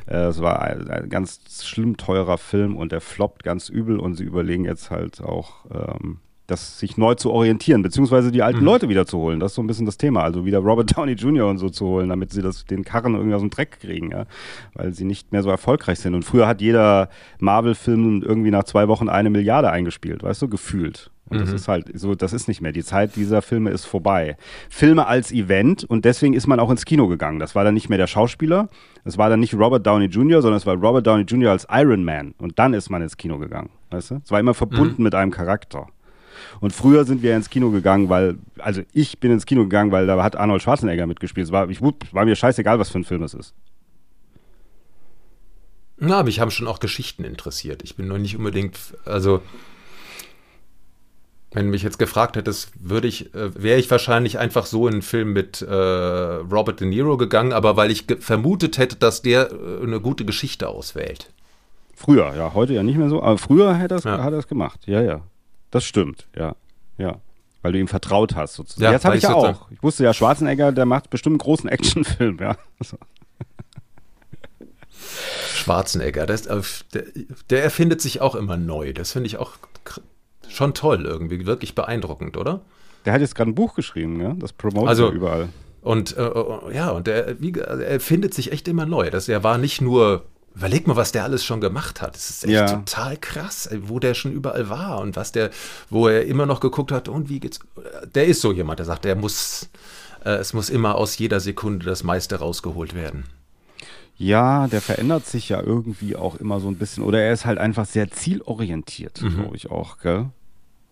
Äh, es war ein, ein, ganz schlimm teurer Film und der floppt ganz übel und sie überlegen jetzt halt auch ähm, das sich neu zu orientieren, beziehungsweise die alten mhm. Leute wieder zu holen. Das ist so ein bisschen das Thema. Also wieder Robert Downey Jr. und so zu holen, damit sie das, den Karren irgendwie aus dem Dreck kriegen, ja. Weil sie nicht mehr so erfolgreich sind. Und früher hat jeder Marvel-Film irgendwie nach zwei Wochen eine Milliarde eingespielt, weißt du, gefühlt. Und mhm. das ist halt so, das ist nicht mehr. Die Zeit dieser Filme ist vorbei. Filme als Event und deswegen ist man auch ins Kino gegangen. Das war dann nicht mehr der Schauspieler, es war dann nicht Robert Downey Jr., sondern es war Robert Downey Jr. als Iron Man. Und dann ist man ins Kino gegangen. Weißt du? Es war immer verbunden mhm. mit einem Charakter. Und früher sind wir ins Kino gegangen, weil, also ich bin ins Kino gegangen, weil da hat Arnold Schwarzenegger mitgespielt. Es war, ich, war mir scheißegal, was für ein Film es ist. Na, mich haben schon auch Geschichten interessiert. Ich bin noch nicht unbedingt, also wenn du mich jetzt gefragt hättest, würde ich, äh, wäre ich wahrscheinlich einfach so in einen Film mit äh, Robert De Niro gegangen, aber weil ich vermutet hätte, dass der äh, eine gute Geschichte auswählt. Früher, ja, heute ja nicht mehr so, aber früher hat er es ja. gemacht, ja, ja. Das stimmt, ja. Ja. Weil du ihm vertraut hast, sozusagen. Ja, Jetzt habe ich ja auch. Ich wusste ja, Schwarzenegger, der macht bestimmt einen großen Actionfilm, ja. Schwarzenegger, das, äh, der, der, erfindet sich auch immer neu. Das finde ich auch schon toll irgendwie, wirklich beeindruckend, oder? Der hat jetzt gerade ein Buch geschrieben, ja? Das promotet also, überall. Und äh, äh, ja, und wie, er erfindet sich echt immer neu. Das, er war nicht nur Überleg mal, was der alles schon gemacht hat. Das ist echt ja. total krass, wo der schon überall war und was der, wo er immer noch geguckt hat und wie geht's. Der ist so jemand, der sagt, der muss, äh, es muss immer aus jeder Sekunde das meiste rausgeholt werden. Ja, der verändert sich ja irgendwie auch immer so ein bisschen. Oder er ist halt einfach sehr zielorientiert, mhm. glaube ich auch, gell?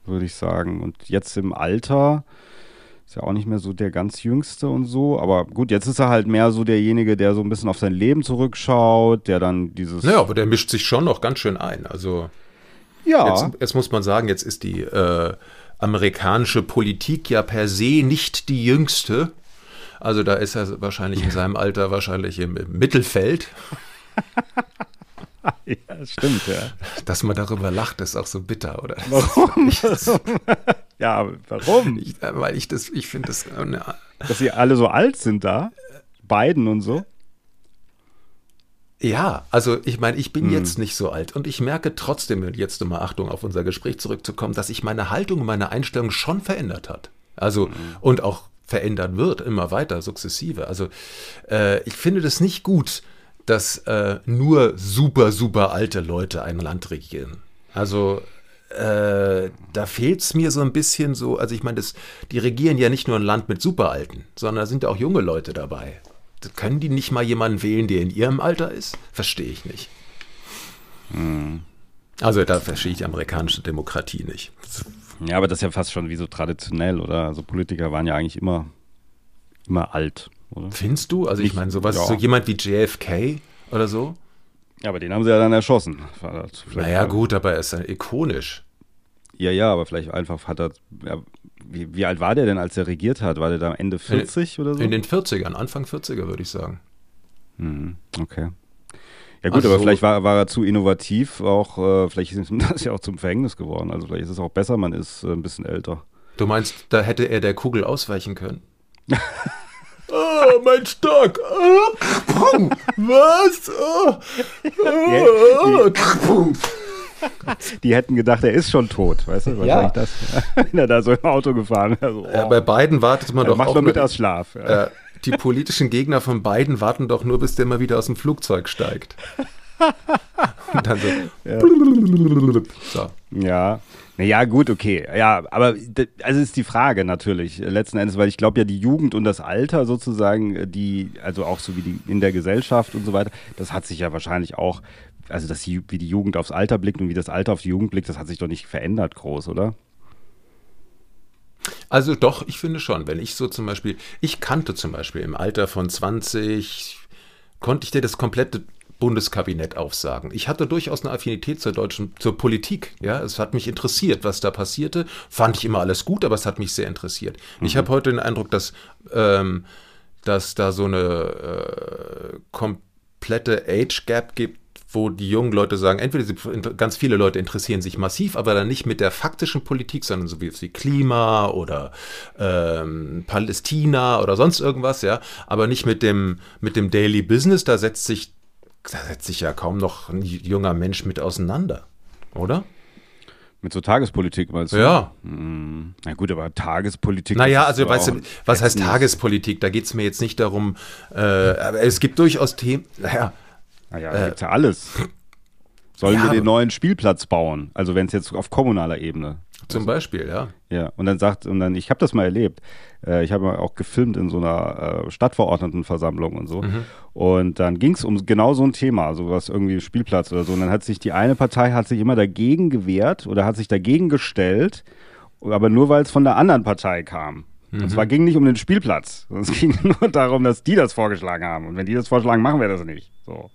Würde ich sagen. Und jetzt im Alter ist ja auch nicht mehr so der ganz Jüngste und so. Aber gut, jetzt ist er halt mehr so derjenige, der so ein bisschen auf sein Leben zurückschaut, der dann dieses. Naja, aber der mischt sich schon noch ganz schön ein. Also. Ja. Jetzt, jetzt muss man sagen, jetzt ist die äh, amerikanische Politik ja per se nicht die jüngste. Also da ist er wahrscheinlich in seinem Alter wahrscheinlich im, im Mittelfeld. ja, stimmt, ja. Dass man darüber lacht, ist auch so bitter, oder? Warum? ja, warum? Ich, äh, weil ich das, ich finde das. Äh, Dass sie alle so alt sind da? Beiden und so? Ja, also ich meine, ich bin hm. jetzt nicht so alt und ich merke trotzdem, jetzt mal Achtung auf unser Gespräch zurückzukommen, dass sich meine Haltung und meine Einstellung schon verändert hat. Also hm. und auch verändern wird, immer weiter, sukzessive. Also äh, ich finde das nicht gut, dass äh, nur super, super alte Leute ein Land regieren. Also äh, da fehlt es mir so ein bisschen so, also ich meine, die regieren ja nicht nur ein Land mit Superalten, sondern da sind ja auch junge Leute dabei. Können die nicht mal jemanden wählen, der in ihrem Alter ist? Verstehe ich nicht. Hm. Also da verstehe ich die amerikanische Demokratie nicht. Ja, aber das ist ja fast schon wie so traditionell, oder? Also Politiker waren ja eigentlich immer, immer alt oder? Findest du? Also ich, ich meine, sowas, ja. so jemand wie JFK oder so? Ja, aber den haben sie ja dann erschossen. Naja, gut, aber er ist ja ikonisch. Ja, ja, aber vielleicht einfach hat er. Ja, wie, wie, alt war der denn, als er regiert hat? War der da Ende 40 in, oder so? In den 40ern, Anfang 40er, würde ich sagen. Hm, okay. Ja gut, also aber vielleicht war, war er zu innovativ, auch äh, vielleicht ist das ja auch zum Verhängnis geworden. Also vielleicht ist es auch besser, man ist äh, ein bisschen älter. Du meinst, da hätte er der Kugel ausweichen können? Oh, mein Stock. Oh, was? Oh, oh, die hätten gedacht, er ist schon tot, weißt du? Ja. Das, wenn er da so im Auto gefahren wäre. So, oh. ja, bei beiden wartet man doch macht auch. Macht Schlaf. Ja. Äh, die politischen Gegner von beiden warten doch nur, bis der mal wieder aus dem Flugzeug steigt. Und dann so. Ja. so. Ja. Naja, gut, okay. Ja, aber also ist die Frage natürlich letzten Endes, weil ich glaube ja, die Jugend und das Alter sozusagen, die, also auch so wie die in der Gesellschaft und so weiter, das hat sich ja wahrscheinlich auch, also dass die, wie die Jugend aufs Alter blickt und wie das Alter auf die Jugend blickt, das hat sich doch nicht verändert groß, oder? Also doch, ich finde schon. Wenn ich so zum Beispiel, ich kannte zum Beispiel im Alter von 20, konnte ich dir das komplette Bundeskabinett aufsagen. Ich hatte durchaus eine Affinität zur deutschen, zur Politik. Ja, es hat mich interessiert, was da passierte. Fand ich immer alles gut, aber es hat mich sehr interessiert. Mhm. Ich habe heute den Eindruck, dass, ähm, dass da so eine äh, komplette Age Gap gibt wo die jungen Leute sagen, entweder sie, ganz viele Leute interessieren sich massiv, aber dann nicht mit der faktischen Politik, sondern so wie Klima oder ähm, Palästina oder sonst irgendwas, ja, aber nicht mit dem, mit dem Daily Business, da setzt sich, da setzt sich ja kaum noch ein junger Mensch mit auseinander, oder? Mit so Tagespolitik meinst du? Ja. Hm. Na gut, aber Tagespolitik. Naja, also weißt du, was heißt Tagespolitik? Da geht es mir jetzt nicht darum, äh, aber es gibt durchaus Themen, naja, naja, da äh, gibt's ja alles. Sollen ja, wir den neuen Spielplatz bauen? Also wenn es jetzt auf kommunaler Ebene. Zum also, Beispiel, ja. Ja, und dann sagt, und dann, ich habe das mal erlebt. Äh, ich habe auch gefilmt in so einer äh, Stadtverordnetenversammlung und so. Mhm. Und dann ging es um genau so ein Thema, so was irgendwie Spielplatz oder so. Und dann hat sich die eine Partei hat sich immer dagegen gewehrt oder hat sich dagegen gestellt, aber nur weil es von der anderen Partei kam. Mhm. Und zwar ging nicht um den Spielplatz, sondern es ging nur darum, dass die das vorgeschlagen haben. Und wenn die das vorschlagen, machen wir das nicht. So.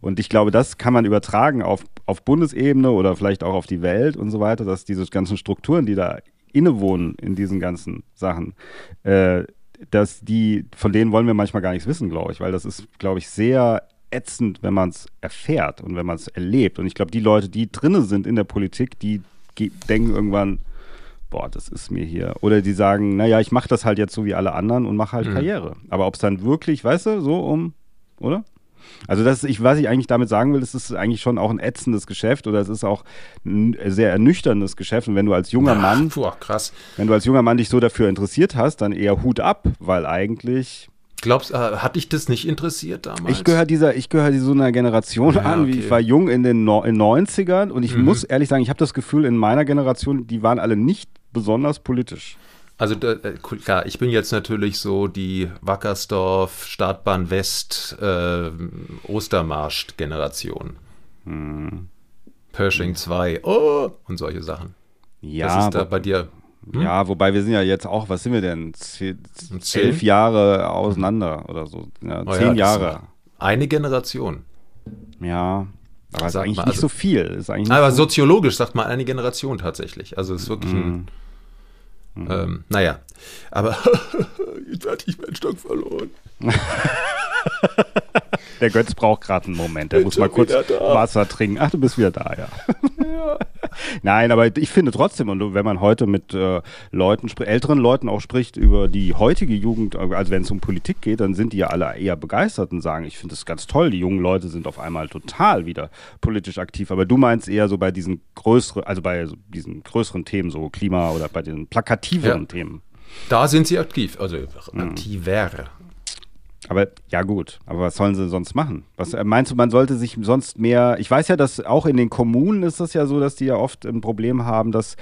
Und ich glaube, das kann man übertragen auf, auf Bundesebene oder vielleicht auch auf die Welt und so weiter, dass diese ganzen Strukturen, die da innewohnen in diesen ganzen Sachen, äh, dass die, von denen wollen wir manchmal gar nichts wissen, glaube ich, weil das ist, glaube ich, sehr ätzend, wenn man es erfährt und wenn man es erlebt. Und ich glaube, die Leute, die drinnen sind in der Politik, die denken irgendwann, boah, das ist mir hier. Oder die sagen, naja, ich mache das halt jetzt so wie alle anderen und mache halt mhm. Karriere. Aber ob es dann wirklich, weißt du, so um, oder? Also das, ich, was ich eigentlich damit sagen will, es ist eigentlich schon auch ein ätzendes Geschäft oder es ist auch ein sehr ernüchterndes Geschäft. Und wenn du als junger Mann, puh, krass. wenn du als junger Mann dich so dafür interessiert hast, dann eher Hut ab, weil eigentlich Glaubst, äh, hat dich das nicht interessiert damals? Ich gehöre dieser, ich gehöre so einer Generation ja, an, wie okay. ich war jung in den no in 90ern und ich mhm. muss ehrlich sagen, ich habe das Gefühl, in meiner Generation, die waren alle nicht besonders politisch. Also äh, klar, ich bin jetzt natürlich so die Wackersdorf, Startbahn West, äh, Ostermarsch-Generation. Hm. Pershing 2, oh, und solche Sachen. Ja. Das ist da bei dir. Hm? Ja, wobei wir sind ja jetzt auch, was sind wir denn? Zehn, elf Jahre auseinander oder so. Ja, oh zehn ja, Jahre. Eine Generation. Ja, aber ist eigentlich mal, nicht also, so viel. Aber so soziologisch sagt man eine Generation tatsächlich. Also es ist wirklich ein hm. Mhm. Ähm, naja, aber jetzt hatte ich meinen Stock verloren. Der Götz braucht gerade einen Moment. Der muss mal kurz Wasser trinken. Ach, du bist wieder da, ja. ja. Nein, aber ich finde trotzdem, und wenn man heute mit äh, Leuten, älteren Leuten auch spricht über die heutige Jugend, also wenn es um Politik geht, dann sind die ja alle eher begeistert und sagen, ich finde das ganz toll, die jungen Leute sind auf einmal total wieder politisch aktiv. Aber du meinst eher so bei diesen größeren, also bei diesen größeren Themen, so Klima oder bei den plakativeren ja. Themen. Da sind sie aktiv, also aktiver. Aber ja gut, aber was sollen sie sonst machen? Was äh, meinst du, man sollte sich sonst mehr, ich weiß ja, dass auch in den Kommunen ist das ja so, dass die ja oft ein Problem haben, dass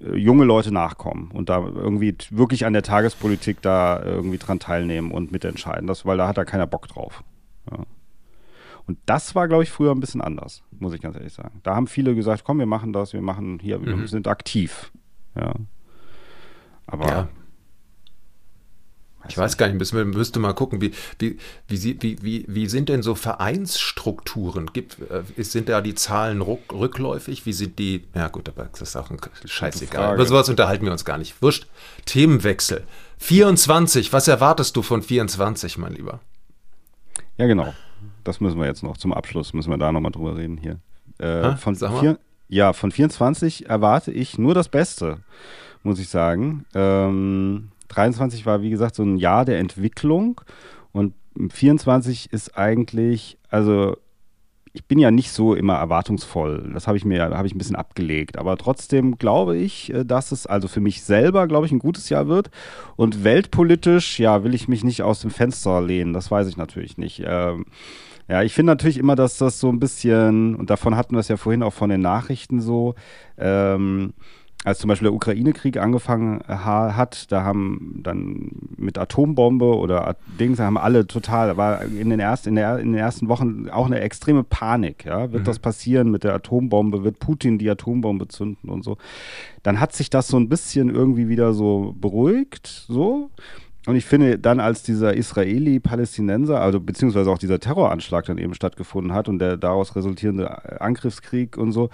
äh, junge Leute nachkommen und da irgendwie wirklich an der Tagespolitik da irgendwie dran teilnehmen und mitentscheiden, das, weil da hat da keiner Bock drauf. Ja. Und das war, glaube ich, früher ein bisschen anders, muss ich ganz ehrlich sagen. Da haben viele gesagt, komm, wir machen das, wir machen hier, mhm. wir sind aktiv. Ja. Aber ja. Ich weiß gar nicht, müsste, müsste mal gucken, wie, wie, wie, wie, wie, wie sind denn so Vereinsstrukturen? Gibt, äh, sind da die Zahlen rückläufig? Wie sind die? Ja, gut, aber das ist auch ein scheißegal. Über sowas unterhalten wir uns gar nicht. Wurscht. Themenwechsel. 24, was erwartest du von 24, mein Lieber? Ja, genau. Das müssen wir jetzt noch zum Abschluss, müssen wir da nochmal drüber reden hier. Äh, Ha, von sag mal. vier, ja, von 24 erwarte ich nur das Beste, muss ich sagen. Ähm, 23 war, wie gesagt, so ein Jahr der Entwicklung und 24 ist eigentlich, also ich bin ja nicht so immer erwartungsvoll. Das habe ich mir, habe ich ein bisschen abgelegt. Aber trotzdem glaube ich, äh, dass es also für mich selber, glaube ich, ein gutes Jahr wird. Und weltpolitisch, ja, will ich mich nicht aus dem Fenster lehnen. Das weiß ich natürlich nicht. Ähm, ja, ich finde natürlich immer, dass das so ein bisschen, und davon hatten wir es ja vorhin auch von den Nachrichten so, ähm, als zum Beispiel der Ukraine-Krieg angefangen ha hat, da haben dann mit Atombombe oder Dings haben alle total, war in den, erst, in, der, in den ersten Wochen auch eine extreme Panik. Ja? Wird das passieren mit der Atombombe? Wird Putin die Atombombe zünden und so? Dann hat sich das so ein bisschen irgendwie wieder so beruhigt, so. Und ich finde, dann als dieser Israeli-Palästinenser, also beziehungsweise auch dieser Terroranschlag dann eben stattgefunden hat und der daraus resultierende Angriffskrieg und so,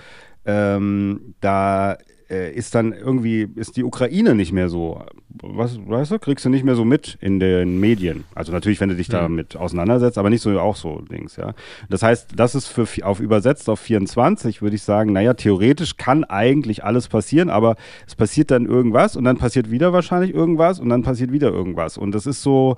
ähm, da äh, ist dann irgendwie, ist die Ukraine nicht mehr so, was, weißt du, kriegst du nicht mehr so mit in den Medien. Also natürlich, wenn du dich damit auseinandersetzt, aber nicht so auch so Dings, ja. Das heißt, das ist für, auf übersetzt auf 24, würde ich sagen, naja, theoretisch kann eigentlich alles passieren, aber es passiert dann irgendwas und dann passiert wieder wahrscheinlich irgendwas und dann passiert wieder irgendwas. Und das ist so,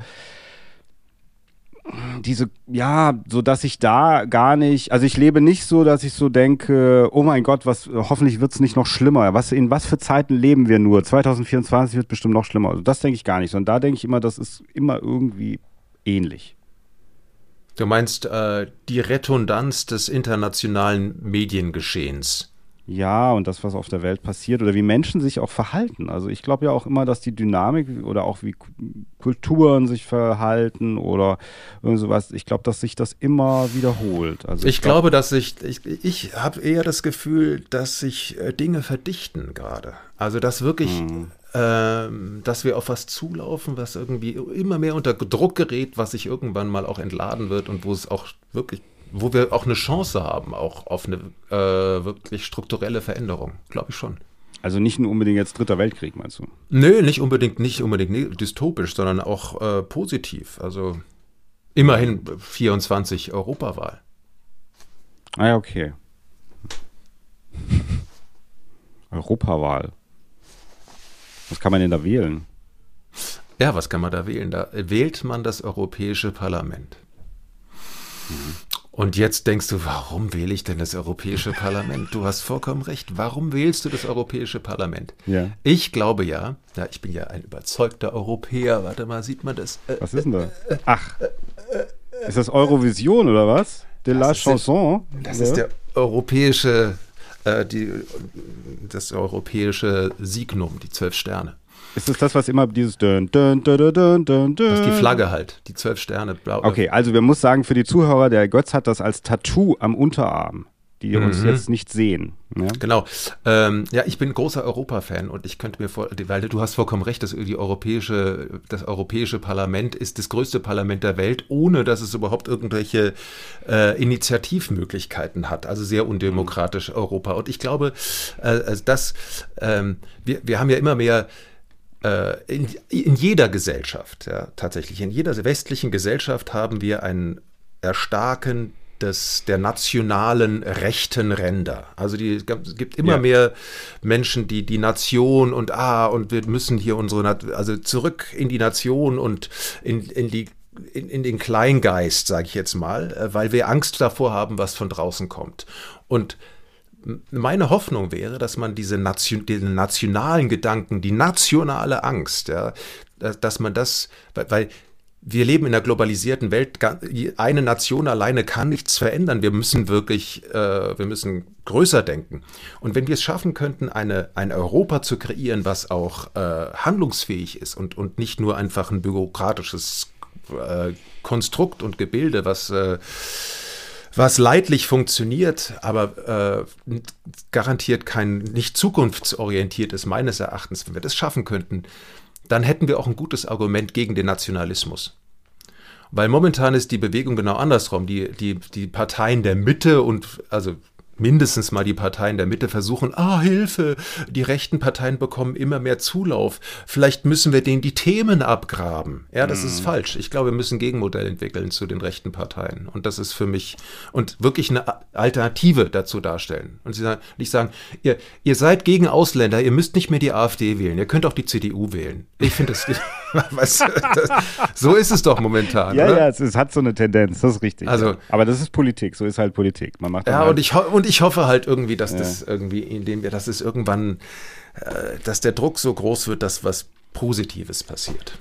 diese, ja, so dass ich da gar nicht, also ich lebe nicht so, dass ich so denke, oh mein Gott, was, hoffentlich wird es nicht noch schlimmer. Was, in was für Zeiten leben wir nur? 2024 wird bestimmt noch schlimmer. Also das denke ich gar nicht, sondern da denke ich immer, das ist immer irgendwie ähnlich. Du meinst äh, die Redundanz des internationalen Mediengeschehens. Ja, und das, was auf der Welt passiert oder wie Menschen sich auch verhalten. Also ich glaube ja auch immer, dass die Dynamik oder auch wie Ku- Kulturen sich verhalten oder irgend sowas, ich glaube, dass sich das immer wiederholt. Also Ich glaub- glaube, dass ich, ich, ich habe eher das Gefühl, dass sich äh, Dinge verdichten gerade. Also, dass wirklich, ähm, dass wir auf was zulaufen, was irgendwie immer mehr unter Druck gerät, was sich irgendwann mal auch entladen wird und wo es auch wirklich, wo wir auch eine Chance haben, auch auf eine äh, wirklich strukturelle Veränderung. Glaube ich schon. Also nicht nur unbedingt jetzt Dritter Weltkrieg, meinst du? Nö, nicht unbedingt, nicht unbedingt dystopisch, sondern auch äh, positiv. Also immerhin 24 Europawahl. Ah ja, okay. Europawahl. Was kann man denn da wählen? Ja, was kann man da wählen? Da wählt man das Europäische Parlament. Und jetzt denkst du, warum wähle ich denn das Europäische Parlament? Du hast vollkommen recht. Warum wählst du das Europäische Parlament? Ja. Ich glaube ja, ja, ich bin ja ein überzeugter Europäer. Warte mal, sieht man das? Äh, Was ist denn da? Ach, ist das Eurovision oder was? De la Das ist der- Chanson? Das ist der europäische, äh, die, das europäische Signum, die zwölf Sterne. Ist das das, was immer dieses dun, dun, dun, dun, dun, Das ist die Flagge halt, die zwölf Sterne. Blau, Okay, also wir muss sagen, für die Zuhörer, der Götz hat das als Tattoo am Unterarm, die uns Mhm. jetzt nicht sehen. Ja? Genau. Ähm, ja, ich bin großer Europa-Fan und ich könnte mir vor, weil du hast vollkommen recht, dass die europäische, das europäische Parlament ist das größte Parlament der Welt, ohne dass es überhaupt irgendwelche äh, Initiativmöglichkeiten hat. Also sehr undemokratisch Europa. Und ich glaube, äh, also das, ähm, wir, wir haben ja immer mehr in, in jeder Gesellschaft, ja, tatsächlich, in jeder westlichen Gesellschaft haben wir ein Erstarken des, der nationalen rechten Ränder. Also die, es gibt immer Ja. mehr Menschen, die die Nation und ah, und wir müssen hier unsere, also zurück in die Nation und in, in die in, in den Kleingeist, sage ich jetzt mal, äh, weil wir Angst davor haben, was von draußen kommt. Und meine Hoffnung wäre, dass man diese Nation, den nationalen Gedanken, die nationale Angst, ja, dass, man das, weil, wir leben in einer globalisierten Welt, eine Nation alleine kann nichts verändern. Wir müssen wirklich, äh, wir müssen größer denken. Und wenn wir es schaffen könnten, eine, ein Europa zu kreieren, was auch äh, handlungsfähig ist und, und nicht nur einfach ein bürokratisches äh, Konstrukt und Gebilde, was was leidlich funktioniert, aber äh, garantiert kein nicht zukunftsorientiert ist, meines Erachtens, wenn wir das schaffen könnten, dann hätten wir auch ein gutes Argument gegen den Nationalismus. Weil momentan ist die Bewegung genau andersrum. Die, die, die Parteien der Mitte und also mindestens mal die Parteien der Mitte versuchen, ah, Hilfe, die rechten Parteien bekommen immer mehr Zulauf. Vielleicht müssen wir denen die Themen abgraben. Ja, das mhm. ist falsch. Ich glaube, wir müssen ein Gegenmodell entwickeln zu den rechten Parteien. Und das ist für mich und wirklich eine Alternative dazu darstellen. Und sie sagen, nicht sagen, ihr, ihr seid gegen Ausländer, ihr müsst nicht mehr die AfD wählen, ihr könnt auch die CDU wählen. Ich finde das, weißt du, das, so ist es doch momentan. Ja, oder? ja, es, es, hat so eine Tendenz, das ist richtig. Also, ja. Aber das ist Politik, so ist halt Politik. Man macht ja, halt und ich, und ich hoffe halt irgendwie, dass ja. das irgendwie, indem wir, dass es irgendwann, äh, dass der Druck so groß wird, dass was Positives passiert.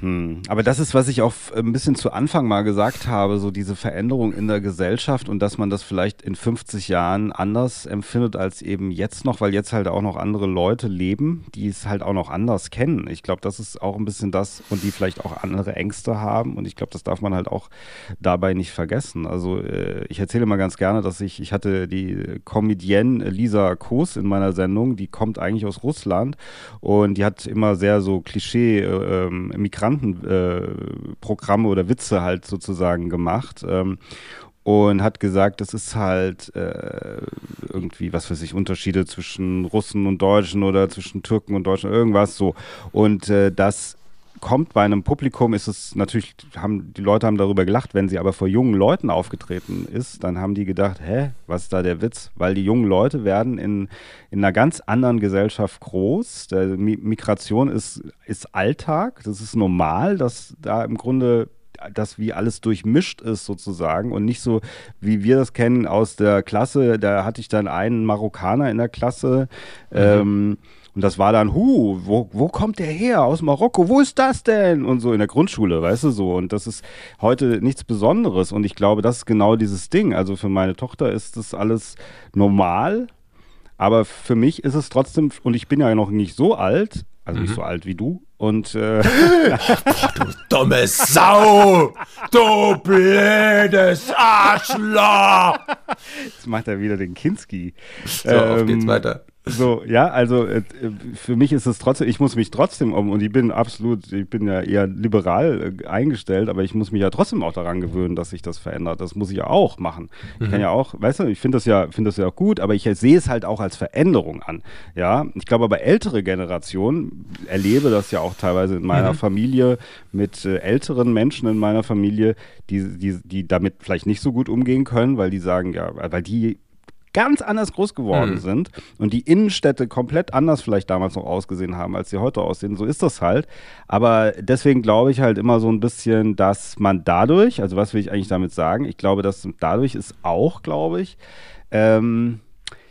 Hm. Aber das ist, was ich auch ein bisschen zu Anfang mal gesagt habe, so diese Veränderung in der Gesellschaft und dass man das vielleicht in 50 Jahren anders empfindet als eben jetzt noch, weil jetzt halt auch noch andere Leute leben, die es halt auch noch anders kennen. Ich glaube, das ist auch ein bisschen das und die vielleicht auch andere Ängste haben und ich glaube, das darf man halt auch dabei nicht vergessen. Also äh, ich erzähle mal ganz gerne, dass ich, ich hatte die Comedienne Lisa Koos in meiner Sendung, die kommt eigentlich aus Russland und die hat immer sehr so Klischee äh, ähm, Migranten Migrantenprogramme äh, oder Witze halt sozusagen gemacht. Ähm, und hat gesagt, das ist halt äh, irgendwie, was weiß ich, Unterschiede zwischen Russen und Deutschen oder zwischen Türken und Deutschen, irgendwas so. Und äh, das kommt bei einem Publikum, ist es natürlich, haben die Leute haben darüber gelacht, wenn sie aber vor jungen Leuten aufgetreten ist, dann haben die gedacht, hä, was ist da der Witz? Weil die jungen Leute werden in, in einer ganz anderen Gesellschaft groß. Der, Migration ist, ist Alltag, das ist normal, dass da im Grunde das wie alles durchmischt ist sozusagen und nicht so, wie wir das kennen aus der Klasse, da hatte ich dann einen Marokkaner in der Klasse, mhm. ähm, und das war dann, hu, wo, wo kommt der her? Aus Marokko, wo ist das denn? Und so in der Grundschule, weißt du so. Und das ist heute nichts Besonderes. Und ich glaube, das ist genau dieses Ding. Also für meine Tochter ist das alles normal. Aber für mich ist es trotzdem, und ich bin ja noch nicht so alt, also mhm. nicht so alt wie du. Und äh, du dumme Sau! Du blödes Arschloch! Jetzt macht er wieder den Kinski. So, ähm, auf geht's ähm, weiter. So, ja, also äh, für mich ist es trotzdem, ich muss mich trotzdem um, und ich bin absolut, ich bin ja eher liberal äh, eingestellt, aber ich muss mich ja trotzdem auch daran gewöhnen, dass sich das verändert. Das muss ich ja auch machen. Ich kann mhm. ja auch, weißt du, ich finde das ja, finde das ja auch gut, aber ich sehe es halt auch als Veränderung an. Ja, ich glaube aber ältere Generationen erlebe das ja auch teilweise in meiner mhm. Familie mit äh, älteren Menschen in meiner Familie, die, die, die damit vielleicht nicht so gut umgehen können, weil die sagen, ja, weil die ganz anders groß geworden mhm. sind und die Innenstädte komplett anders vielleicht damals noch ausgesehen haben, als sie heute aussehen. So ist das halt. Aber deswegen glaube ich halt immer so ein bisschen, dass man dadurch, also was will ich eigentlich damit sagen? Ich glaube, dass dadurch ist auch, glaube ich, ähm,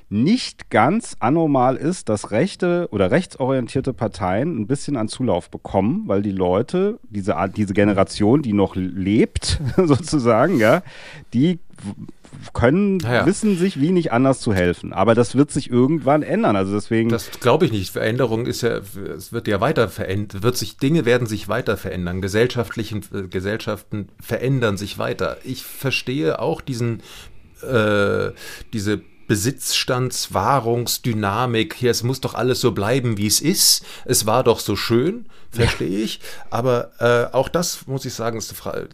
nicht ganz anormal ist, dass rechte oder rechtsorientierte Parteien ein bisschen an Zulauf bekommen, weil die Leute, diese, diese Generation, die noch lebt, sozusagen, ja, die können, ja, ja. wissen sich wie nicht anders zu helfen. Aber das wird sich irgendwann ändern. Also deswegen. Das glaube ich nicht. Veränderung ist ja, es wird ja weiter verändert, wird sich, Dinge werden sich weiter verändern. Gesellschaftlichen, äh, Gesellschaften verändern sich weiter. Ich verstehe auch diesen, äh, diese Besitzstandswahrungsdynamik. Hier, es muss doch alles so bleiben, wie es ist. Es war doch so schön, verstehe ich. Aber äh, auch das muss ich sagen, ist eine Frage.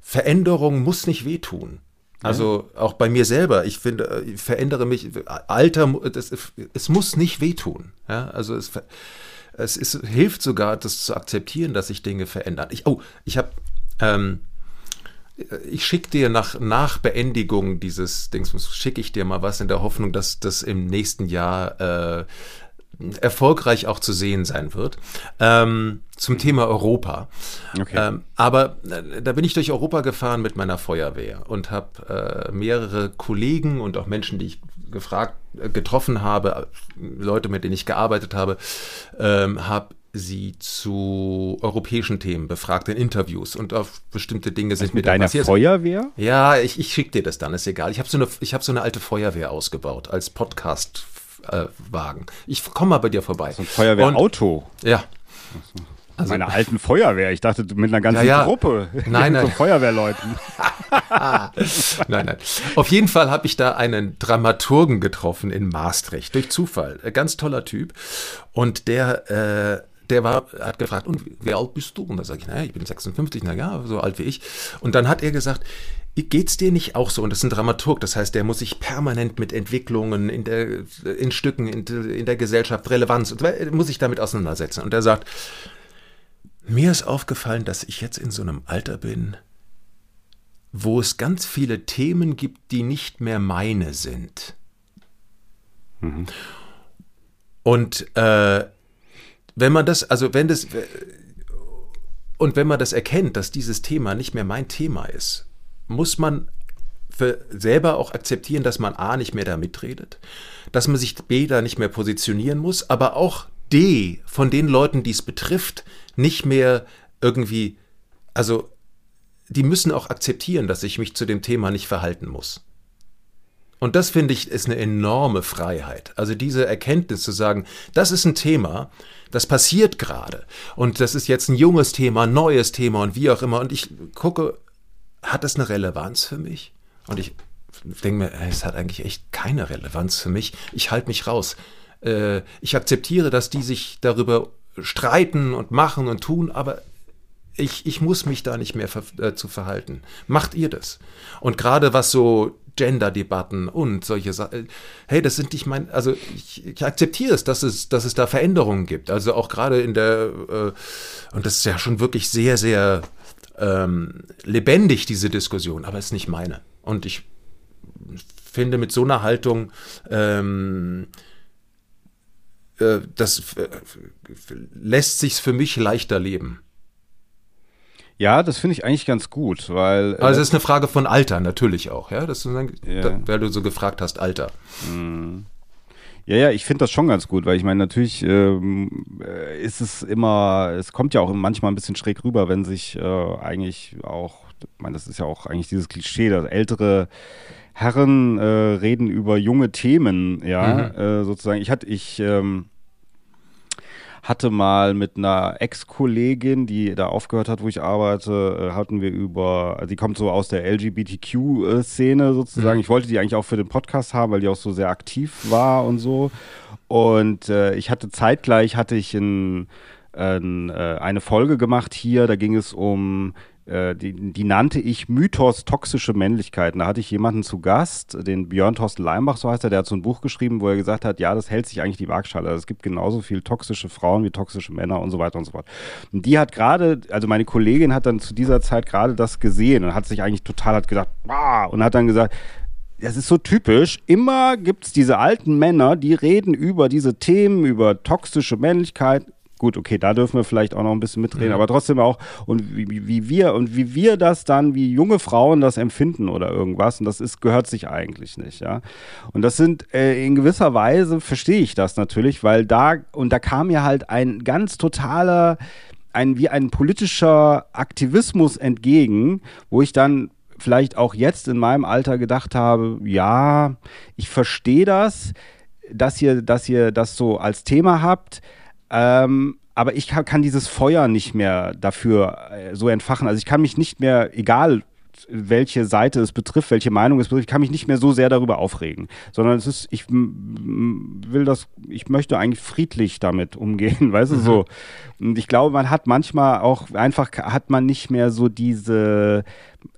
Veränderung muss nicht wehtun. Also auch bei mir selber, ich finde, ich verändere mich, Alter, das, es muss nicht wehtun. Ja? Also es, es ist, hilft sogar, das zu akzeptieren, dass sich Dinge verändern. Ich, oh, ich habe, ähm, ich schicke dir nach, nach Beendigung dieses Dings, schicke ich dir mal was in der Hoffnung, dass das im nächsten Jahr äh, erfolgreich auch zu sehen sein wird. Ähm, zum Thema Europa. Okay. Ähm, aber äh, da bin ich durch Europa gefahren mit meiner Feuerwehr und habe äh, mehrere Kollegen und auch Menschen, die ich gefragt, äh, getroffen habe, Leute, mit denen ich gearbeitet habe, ähm, habe sie zu europäischen Themen befragt in Interviews und auf bestimmte Dinge sind also mit deiner Feuerwehr? Ja, ich, ich schicke dir das dann, ist egal. Ich habe so, eine, hab so eine alte Feuerwehr ausgebaut als Podcast äh. Ich komme mal bei dir vorbei. So ein Feuerwehrauto. Ja. Also, Meine alten Feuerwehr. Ich dachte mit einer ganzen ja, ja. Gruppe. Nein, nein. so Feuerwehrleuten. nein, nein. Auf jeden Fall habe ich da einen Dramaturgen getroffen in Maastricht durch Zufall. Ein ganz toller Typ. Und der, äh, der war, hat gefragt, und wie alt bist du? Und da sage ich, naja, ich bin 56, na ja, so alt wie ich. Und dann hat er gesagt, Geht's dir nicht auch so? Und das ist ein Dramaturg, das heißt, der muss sich permanent mit Entwicklungen in, der, in Stücken, in, in der Gesellschaft, Relevanz, muss sich damit auseinandersetzen. Und er sagt, mir ist aufgefallen, dass ich jetzt in so einem Alter bin, wo es ganz viele Themen gibt, die nicht mehr meine sind. Mhm. Und äh, wenn man das, also wenn das, und wenn man das erkennt, dass dieses Thema nicht mehr mein Thema ist, muss man selber auch akzeptieren, dass man A nicht mehr da mitredet, dass man sich B da nicht mehr positionieren muss, aber auch D von den Leuten, die es betrifft, nicht mehr irgendwie, also die müssen auch akzeptieren, dass ich mich zu dem Thema nicht verhalten muss. Und das finde ich ist eine enorme Freiheit. Also diese Erkenntnis zu sagen, das ist ein Thema, das passiert gerade. Und das ist jetzt ein junges Thema, neues Thema und wie auch immer. Und ich gucke hat das eine Relevanz für mich? Und ich denke mir, es hat eigentlich echt keine Relevanz für mich. Ich halte mich raus. Äh, ich akzeptiere, dass die sich darüber streiten und machen und tun, aber ich, ich muss mich da nicht mehr ver äh, zu verhalten. Macht ihr das? Und gerade was so Gender-Debatten und solche Sachen. Hey, das sind nicht mein, also ich, ich, akzeptiere es, dass es, dass es da Veränderungen gibt. Also auch gerade in der, äh, und das ist ja schon wirklich sehr, sehr ähm, lebendig, diese Diskussion, aber es ist nicht meine. Und ich finde, mit so einer Haltung, ähm, äh, das äh, lässt sich für mich leichter leben. Ja, das finde ich eigentlich ganz gut, weil. Äh, also es ist eine Frage von Alter natürlich auch, ja, das, ja. Weil du so gefragt hast, Alter. Mhm. Ja, ja, ich finde das schon ganz gut, weil ich meine, natürlich ähm, äh, ist es immer, es kommt ja auch manchmal ein bisschen schräg rüber, wenn sich äh, eigentlich auch, ich meine, das ist ja auch eigentlich dieses Klischee, dass ältere Herren äh, reden über junge Themen, ja, mhm. äh, sozusagen. Ich hatte, ich, ähm, hatte mal mit einer Ex-Kollegin, die da aufgehört hat, wo ich arbeite, äh, hatten wir über, die kommt so aus der LGBTQ-Szene sozusagen. Mhm. Ich wollte die eigentlich auch für den Podcast haben, weil die auch so sehr aktiv war und so. Und äh, ich hatte zeitgleich hatte ich ein, ein, äh, eine Folge gemacht hier, da ging es um äh, die, die, nannte ich Mythos toxische Männlichkeiten. Da hatte ich jemanden zu Gast, den Björn Thorsten Leimbach, so heißt er, der hat so ein Buch geschrieben, wo er gesagt hat, ja, das hält sich eigentlich die Waagschale. Also es gibt genauso viel toxische Frauen wie toxische Männer und so weiter und so fort. Und die hat gerade, also meine Kollegin hat dann zu dieser Zeit gerade das gesehen und hat sich eigentlich total hat gedacht, ah, und hat dann gesagt, das ist so typisch. Immer gibt es diese alten Männer, die reden über diese Themen, über toxische Männlichkeit, gut, okay, da dürfen wir vielleicht auch noch ein bisschen mitreden, mhm. aber trotzdem auch, und wie, wie, wir, und wie wir das dann, wie junge Frauen das empfinden oder irgendwas, und das ist, gehört sich eigentlich nicht, ja. Und das sind, äh, in gewisser Weise verstehe ich das natürlich, weil da, und da kam ja halt ein ganz totaler, ein, wie ein politischer Aktivismus entgegen, wo ich dann vielleicht auch jetzt in meinem Alter gedacht habe, ja, ich verstehe das, dass ihr, dass ihr das so als Thema habt, ähm, aber ich kann, dieses Feuer nicht mehr dafür äh, so entfachen. Also ich kann mich nicht mehr, egal welche Seite es betrifft, welche Meinung es betrifft, ich kann mich nicht mehr so sehr darüber aufregen, sondern es ist, ich will das, ich möchte eigentlich friedlich damit umgehen, weißt du, mhm. so. Und ich glaube, man hat manchmal auch einfach, hat man nicht mehr so diese,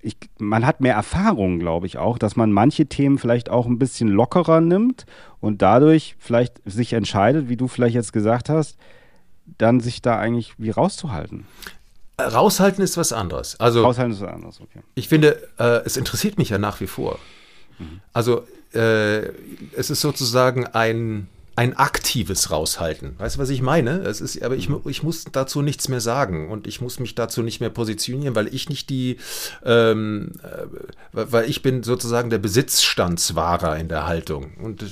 ich, man hat mehr Erfahrung, glaube ich auch, dass man manche Themen vielleicht auch ein bisschen lockerer nimmt und dadurch vielleicht sich entscheidet, wie du vielleicht jetzt gesagt hast, dann sich da eigentlich wie rauszuhalten. Raushalten ist was anderes. Also, Raushalten ist was anderes, okay. Ich finde, äh, es interessiert mich ja nach wie vor. Mhm. Also, äh, es ist sozusagen ein, ein aktives Raushalten. Weißt du, was ich meine? Es ist, aber ich, mhm. ich muss dazu nichts mehr sagen und ich muss mich dazu nicht mehr positionieren, weil ich nicht die, ähm, äh, weil ich bin sozusagen der Besitzstandswahrer in der Haltung. Und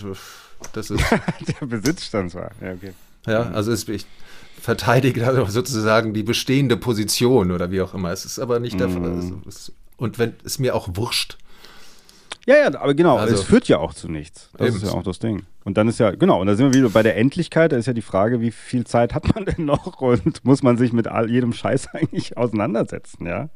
das ist. der Besitzstandswahrer, ja, okay. Ja, also es, ich, verteidigt also sozusagen die bestehende Position oder wie auch immer. Es ist aber nicht der Fall. Mm. Und wenn es mir auch wurscht. Ja, ja, aber genau, also, es führt ja auch zu nichts. Das eben. ist ja auch das Ding. Und dann ist ja, genau, und da sind wir wieder bei der Endlichkeit, da ist ja die Frage, wie viel Zeit hat man denn noch und muss man sich mit all, jedem Scheiß eigentlich auseinandersetzen, ja?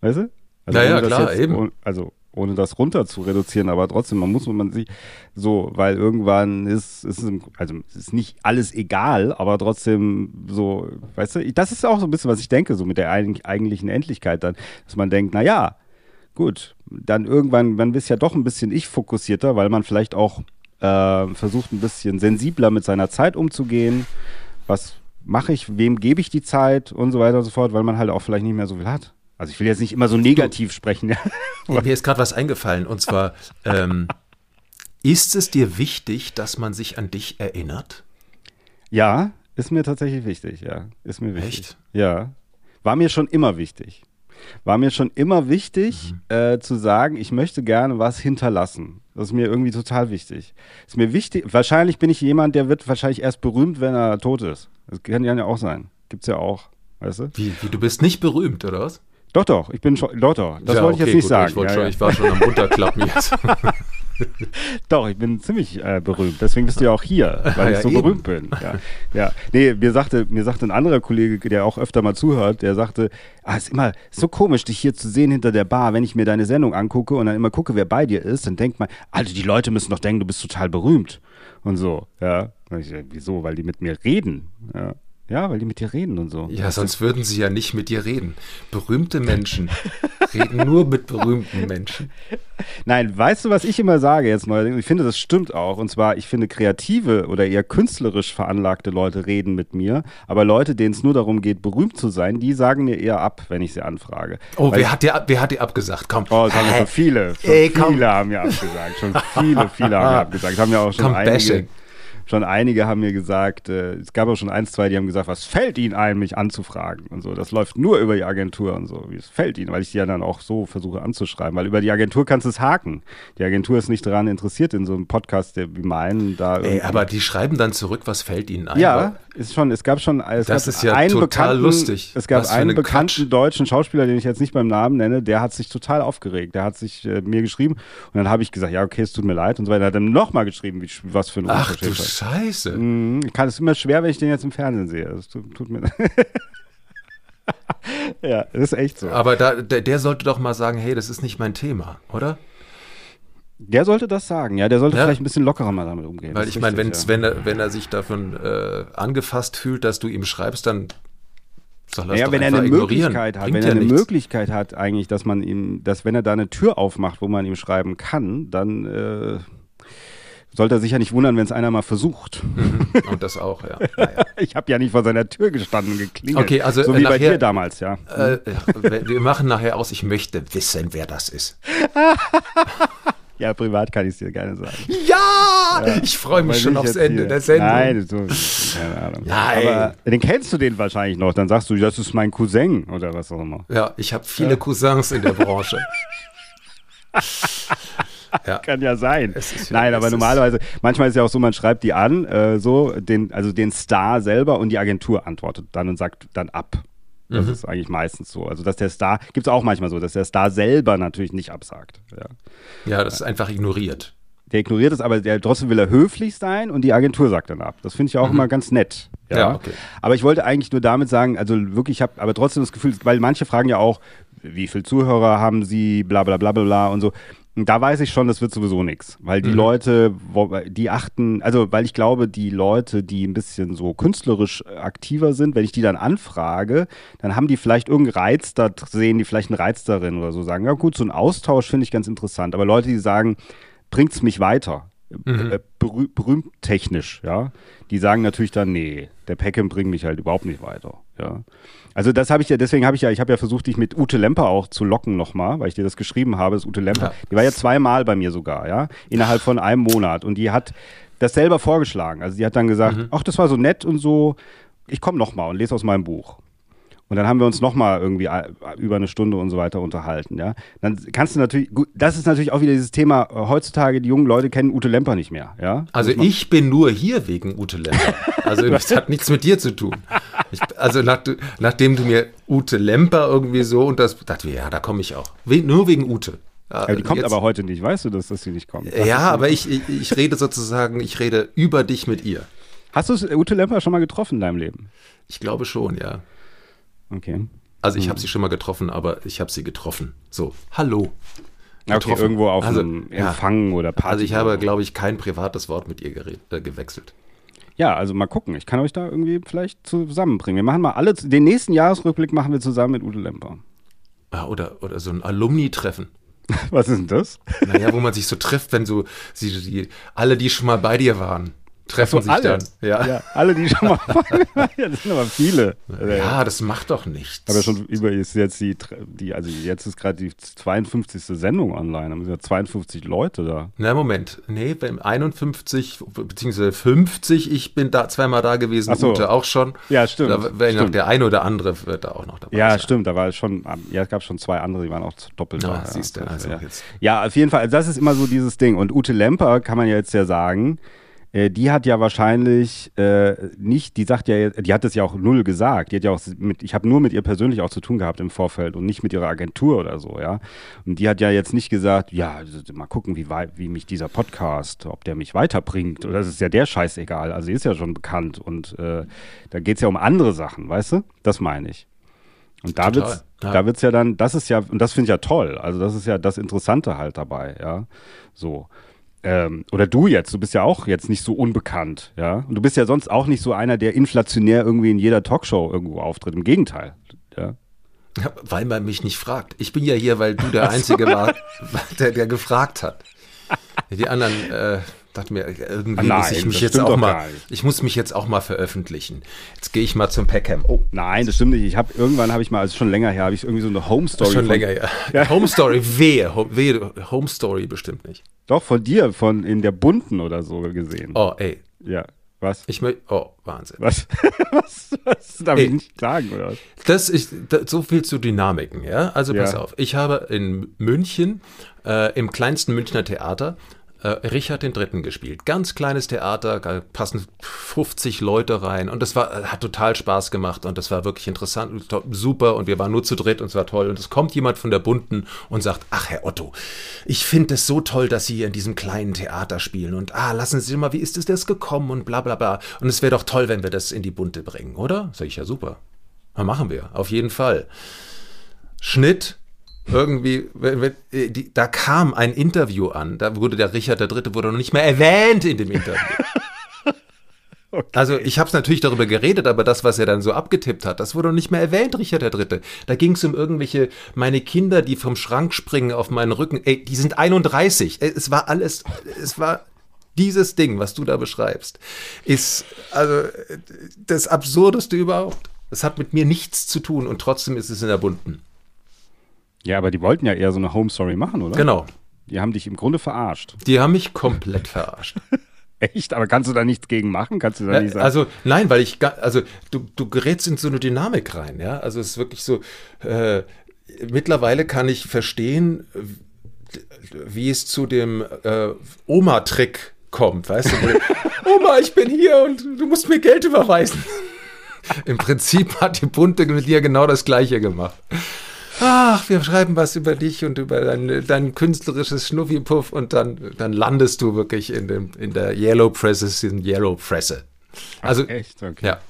Weißt du? Also ja, ja, klar, jetzt, eben. Also ohne das runter zu reduzieren, aber trotzdem, man muss man sich so, weil irgendwann ist, ist also es ist nicht alles egal, aber trotzdem so, weißt du, das ist auch so ein bisschen, was ich denke, so mit der eigentlichen Endlichkeit dann, dass man denkt, na ja, gut, dann irgendwann, man ist ja doch ein bisschen ich-fokussierter, weil man vielleicht auch äh, versucht, ein bisschen sensibler mit seiner Zeit umzugehen. Was mache ich, wem gebe ich die Zeit und so weiter und so fort, weil man halt auch vielleicht nicht mehr so viel hat. Also ich will jetzt nicht immer so negativ du, sprechen. Ja. Mir ist gerade was eingefallen und zwar, ähm, ist es dir wichtig, dass man sich an dich erinnert? Ja, ist mir tatsächlich wichtig, ja. Ist mir wichtig. Echt? Ja. War mir schon immer wichtig. War mir schon immer wichtig, mhm. äh, zu sagen, ich möchte gerne was hinterlassen. Das ist mir irgendwie total wichtig. Ist mir wichtig, wahrscheinlich bin ich jemand, der wird wahrscheinlich erst berühmt, wenn er tot ist. Das kann ja auch sein. Gibt's ja auch, weißt du? Wie, wie du bist nicht berühmt, oder was? Doch, doch, ich bin schon, doch, doch. Das ja, wollte okay, ich jetzt nicht gut, sagen. Ich, ja, schon, ja. ich war schon am Runterklappen jetzt. Doch, ich bin ziemlich äh, berühmt. Deswegen bist du ja auch hier, weil ja, ich so eben. berühmt bin. Ja. ja. Nee, mir sagte, mir sagte ein anderer Kollege, der auch öfter mal zuhört, der sagte, ah, ist immer so komisch, dich hier zu sehen hinter der Bar, wenn ich mir deine Sendung angucke und dann immer gucke, wer bei dir ist, dann denkt man, also die Leute müssen doch denken, du bist total berühmt. Und so, ja. Ich, wieso? Weil die mit mir reden. Ja. Ja, weil die mit dir reden und so. Ja, sonst würden sie ja nicht mit dir reden. Berühmte Menschen reden nur mit berühmten Menschen. Nein, weißt du, was ich immer sage jetzt neuerdings? Ich finde, das stimmt auch. Und zwar, ich finde, kreative oder eher künstlerisch veranlagte Leute reden mit mir. Aber Leute, denen es nur darum geht, berühmt zu sein, die sagen mir eher ab, wenn ich sie anfrage. Oh, wer hat, dir, wer hat dir abgesagt? Komm. Oh, das haben schon viele. Schon Ey, viele haben mir abgesagt. Schon viele, viele haben mir abgesagt. Haben ja auch schon komm, einige. Bashing schon einige haben mir gesagt, äh, es gab auch schon eins, zwei, die haben gesagt, was fällt ihnen ein, mich anzufragen und so. Das läuft nur über die Agentur und so. Wie es fällt ihnen, weil ich die ja dann auch so versuche anzuschreiben, weil über die Agentur kannst du es haken. Die Agentur ist nicht daran interessiert, in so einem Podcast der, wie meinen da. Ey, aber die schreiben dann zurück, was fällt ihnen ein? Ja, ist schon, es gab schon, es das gab ist ja einen total lustig. Es gab einen bekannten Quatsch. deutschen Schauspieler, den ich jetzt nicht beim Namen nenne, der hat sich total aufgeregt. Der hat sich äh, mir geschrieben und dann habe ich gesagt, ja, okay, es tut mir leid und so weiter. Er hat dann nochmal geschrieben, wie, was für ein Ach du Scheiße. Mhm. Mhm, kann es immer schwer, wenn ich den jetzt im Fernsehen sehe. Das tut, tut mir Ja, das ist echt so. Aber da, der, der, sollte doch mal sagen, hey, das ist nicht mein Thema, oder? Der sollte das sagen, ja. Der sollte ja. vielleicht ein bisschen lockerer mal damit umgehen. Weil ich meine, ja. wenn, er, wenn er sich davon äh, angefasst fühlt, dass du ihm schreibst, dann soll er ja, wenn er eine Möglichkeit hat, wenn er eine nichts. Möglichkeit hat, eigentlich, dass man ihm, dass wenn er da eine Tür aufmacht, wo man ihm schreiben kann, dann äh, sollte er sich ja nicht wundern, wenn es einer mal versucht. Mhm. Und das auch, ja. Naja. Ich habe ja nicht vor seiner Tür gestanden und geklingelt. Okay, also so wie nachher, bei dir damals, ja. Äh, wir machen nachher aus, ich möchte wissen, wer das ist. ja, privat kann ich es dir gerne sagen. Ja! ja ich freue mich schon aufs Ende der Sendung. Nein, so, keine Ahnung. Nein. Aber den kennst du den wahrscheinlich noch. Dann sagst du, das ist mein Cousin oder was auch immer. Ja, ich habe viele ja. Cousins in der Branche. ja. Kann ja sein. Ja, Nein, aber normalerweise, manchmal ist es ja auch so, man schreibt die an, äh, so, den, also den Star selber und die Agentur antwortet dann und sagt dann ab. Das mhm. ist eigentlich meistens so. Also, dass der Star, gibt es auch manchmal so, dass der Star selber natürlich nicht absagt. Ja, ja das ist einfach ignoriert. Der ignoriert es, aber der, trotzdem will er höflich sein und die Agentur sagt dann ab. Das finde ich auch mhm. immer ganz nett. Ja? ja, okay. Aber ich wollte eigentlich nur damit sagen, also wirklich, ich habe aber trotzdem das Gefühl, weil manche fragen ja auch, wie viele Zuhörer haben sie, bla bla bla bla bla und so da weiß ich schon, das wird sowieso nichts, weil die mhm. Leute, die achten, also weil ich glaube, die Leute, die ein bisschen so künstlerisch aktiver sind, wenn ich die dann anfrage, dann haben die vielleicht irgendeinen Reiz da, sehen die vielleicht einen Reiz darin oder so, sagen, ja gut, so ein Austausch finde ich ganz interessant, aber Leute, die sagen, bringt's mich weiter, mhm. Äh, berüh berühmt technisch, ja, die sagen natürlich dann, nee, der Peckham bringt mich halt überhaupt nicht weiter, ja. Also das habe ich ja, deswegen habe ich ja, ich habe ja versucht, dich mit Ute Lemper auch zu locken nochmal, weil ich dir das geschrieben habe, das Ute Lemper. Ja. Die war ja zweimal bei mir sogar, ja, innerhalb von einem Monat. Und die hat das selber vorgeschlagen. Also die hat dann gesagt, mhm. ach, das war so nett und so, ich komme nochmal und lese aus meinem Buch. Und dann haben wir uns nochmal irgendwie über eine Stunde und so weiter unterhalten, ja. Dann kannst du natürlich, gut, das ist natürlich auch wieder dieses Thema, äh, heutzutage, die jungen Leute kennen Ute Lemper nicht mehr, ja. Also ich bin nur hier wegen Ute Lemper. Also das hat nichts mit dir zu tun. Ich, also nach, nachdem du mir Ute Lemper irgendwie so und das, dachte ich, ja, da komme ich auch. We nur wegen Ute. Ja, die kommt jetzt, aber heute nicht, weißt du, dass, dass sie nicht kommt? Das ja, aber ich, ich, ich rede sozusagen, ich rede über dich mit ihr. Hast du Ute Lemper schon mal getroffen in deinem Leben? Ich glaube schon, ja. Okay. Also ich habe sie schon mal getroffen, aber ich habe sie getroffen. So, hallo. Getroffen. Okay, irgendwo auf also, einem Empfang ja. oder Party. Also ich habe, glaube ich, kein privates Wort mit ihr äh, gewechselt. Ja, also mal gucken. Ich kann euch da irgendwie vielleicht zusammenbringen. Wir machen mal alle, den nächsten Jahresrückblick machen wir zusammen mit Ute Lemper. Ja, oder, oder so ein Alumni-Treffen. Was ist denn das? Naja, wo man sich so trifft, wenn so sie, die, alle, die schon mal bei dir waren treffen so, sich alle. dann. Ja. ja. alle, die schon mal ja, das sind aber viele. Ja, das macht doch nichts. Aber schon über ist jetzt die, die also jetzt ist gerade die 52. Sendung online, da sind ja 52 Leute da. Na Moment, nee, beim 51 beziehungsweise 50, ich bin da zweimal da gewesen, so. Ute auch schon. Ja, stimmt. Da wäre noch der eine oder andere wird da auch noch dabei Ja, sein. stimmt, da war schon ja, es gab schon zwei andere, die waren auch doppelt ja, da. Siehst du, also ja. jetzt. ja, auf jeden Fall, also das ist immer so dieses Ding und Ute Lemper kann man ja jetzt ja sagen, äh, die hat ja wahrscheinlich äh, nicht, die sagt ja, die hat es ja auch null gesagt. Die hat ja auch mit, ich habe nur mit ihr persönlich auch zu tun gehabt im Vorfeld und nicht mit ihrer Agentur oder so, ja. Und die hat ja jetzt nicht gesagt, ja, also mal gucken, wie, wie mich dieser Podcast, ob der mich weiterbringt. Oder das ist ja der Scheiß egal. Also sie ist ja schon bekannt und äh, da geht es ja um andere Sachen, weißt du? Das meine ich. Und da Total, wird's, ja. da wird's ja dann, das ist ja, und das finde ich ja toll. Also das ist ja das Interessante halt dabei, ja. So. Ähm, oder du jetzt, du bist ja auch jetzt nicht so unbekannt, ja. Und du bist ja sonst auch nicht so einer, der inflationär irgendwie in jeder Talkshow irgendwo auftritt. Im Gegenteil, ja. Ja, weil man mich nicht fragt. Ich bin ja hier, weil du der Einzige war, der, der gefragt hat. Die anderen äh, dachten mir, irgendwie Ah, nein, muss ich mich das jetzt auch mal, ich muss mich jetzt auch mal veröffentlichen. Jetzt gehe ich mal zum Peckham. Oh, Nein, das stimmt nicht. Ich habe irgendwann habe ich mal, also schon länger her, habe ich irgendwie so eine Home Story. schon von, länger, ja. Home Story, wehe, wehe, Home Story bestimmt nicht. Doch, von dir, von in der bunten oder so gesehen. Oh, ey, Ja. Was? ich möchte, oh, Wahnsinn. Was? was? Was darf Ey. ich nicht sagen, oder was? Das ist da, so viel zu Dynamiken, ja. Also pass Ja. auf. Ich habe in München äh, im kleinsten Münchner Theater äh, Richard III. gespielt. Ganz kleines Theater, da passen 50 Leute rein und das war, äh, hat total Spaß gemacht und das war wirklich interessant und super und wir waren nur zu dritt und es war toll und es kommt jemand von der Bunten und sagt, ach Herr Otto, ich finde es so toll, dass Sie hier in diesem kleinen Theater spielen und ah, lassen Sie mal, wie ist es das gekommen und bla bla bla und es wäre doch toll, wenn wir das in die Bunte bringen, oder? Sag ich, ja super. Na, machen wir, auf jeden Fall. Schnitt, irgendwie, die, da kam ein Interview an, da wurde der Richard III. wurde noch nicht mehr erwähnt in dem Interview. Also ich habe es natürlich darüber geredet, aber das, was er dann so abgetippt hat, das wurde noch nicht mehr erwähnt, Richard III. Da ging es um irgendwelche, meine Kinder, die vom Schrank springen auf meinen Rücken, ey, die sind 31. Ey, Es war alles, es war dieses Ding, was du da beschreibst, ist also das Absurdeste überhaupt. Es hat mit mir nichts zu tun und trotzdem ist es in der Bunten. Ja, aber die wollten ja eher so eine Home Story machen, oder? Genau. Die haben dich im Grunde verarscht. Die haben mich komplett verarscht. Echt? Aber kannst du da nichts gegen machen? Kannst du da nicht sagen? also nein, weil ich, also du, du gerätst in so eine Dynamik rein, ja. Also es ist wirklich so, äh, mittlerweile kann ich verstehen, wie es zu dem äh, Oma-Trick kommt, weißt du, Oma, ich bin hier und du musst mir Geld überweisen. Im Prinzip hat die Bunte mit dir genau das Gleiche gemacht. Ach, wir schreiben was über dich und über dein, dein künstlerisches Schnuffipuff und dann, dann landest du wirklich in, dem, in der Yellow Presses, in Yellow Presse. Also, Echt? Okay. ja.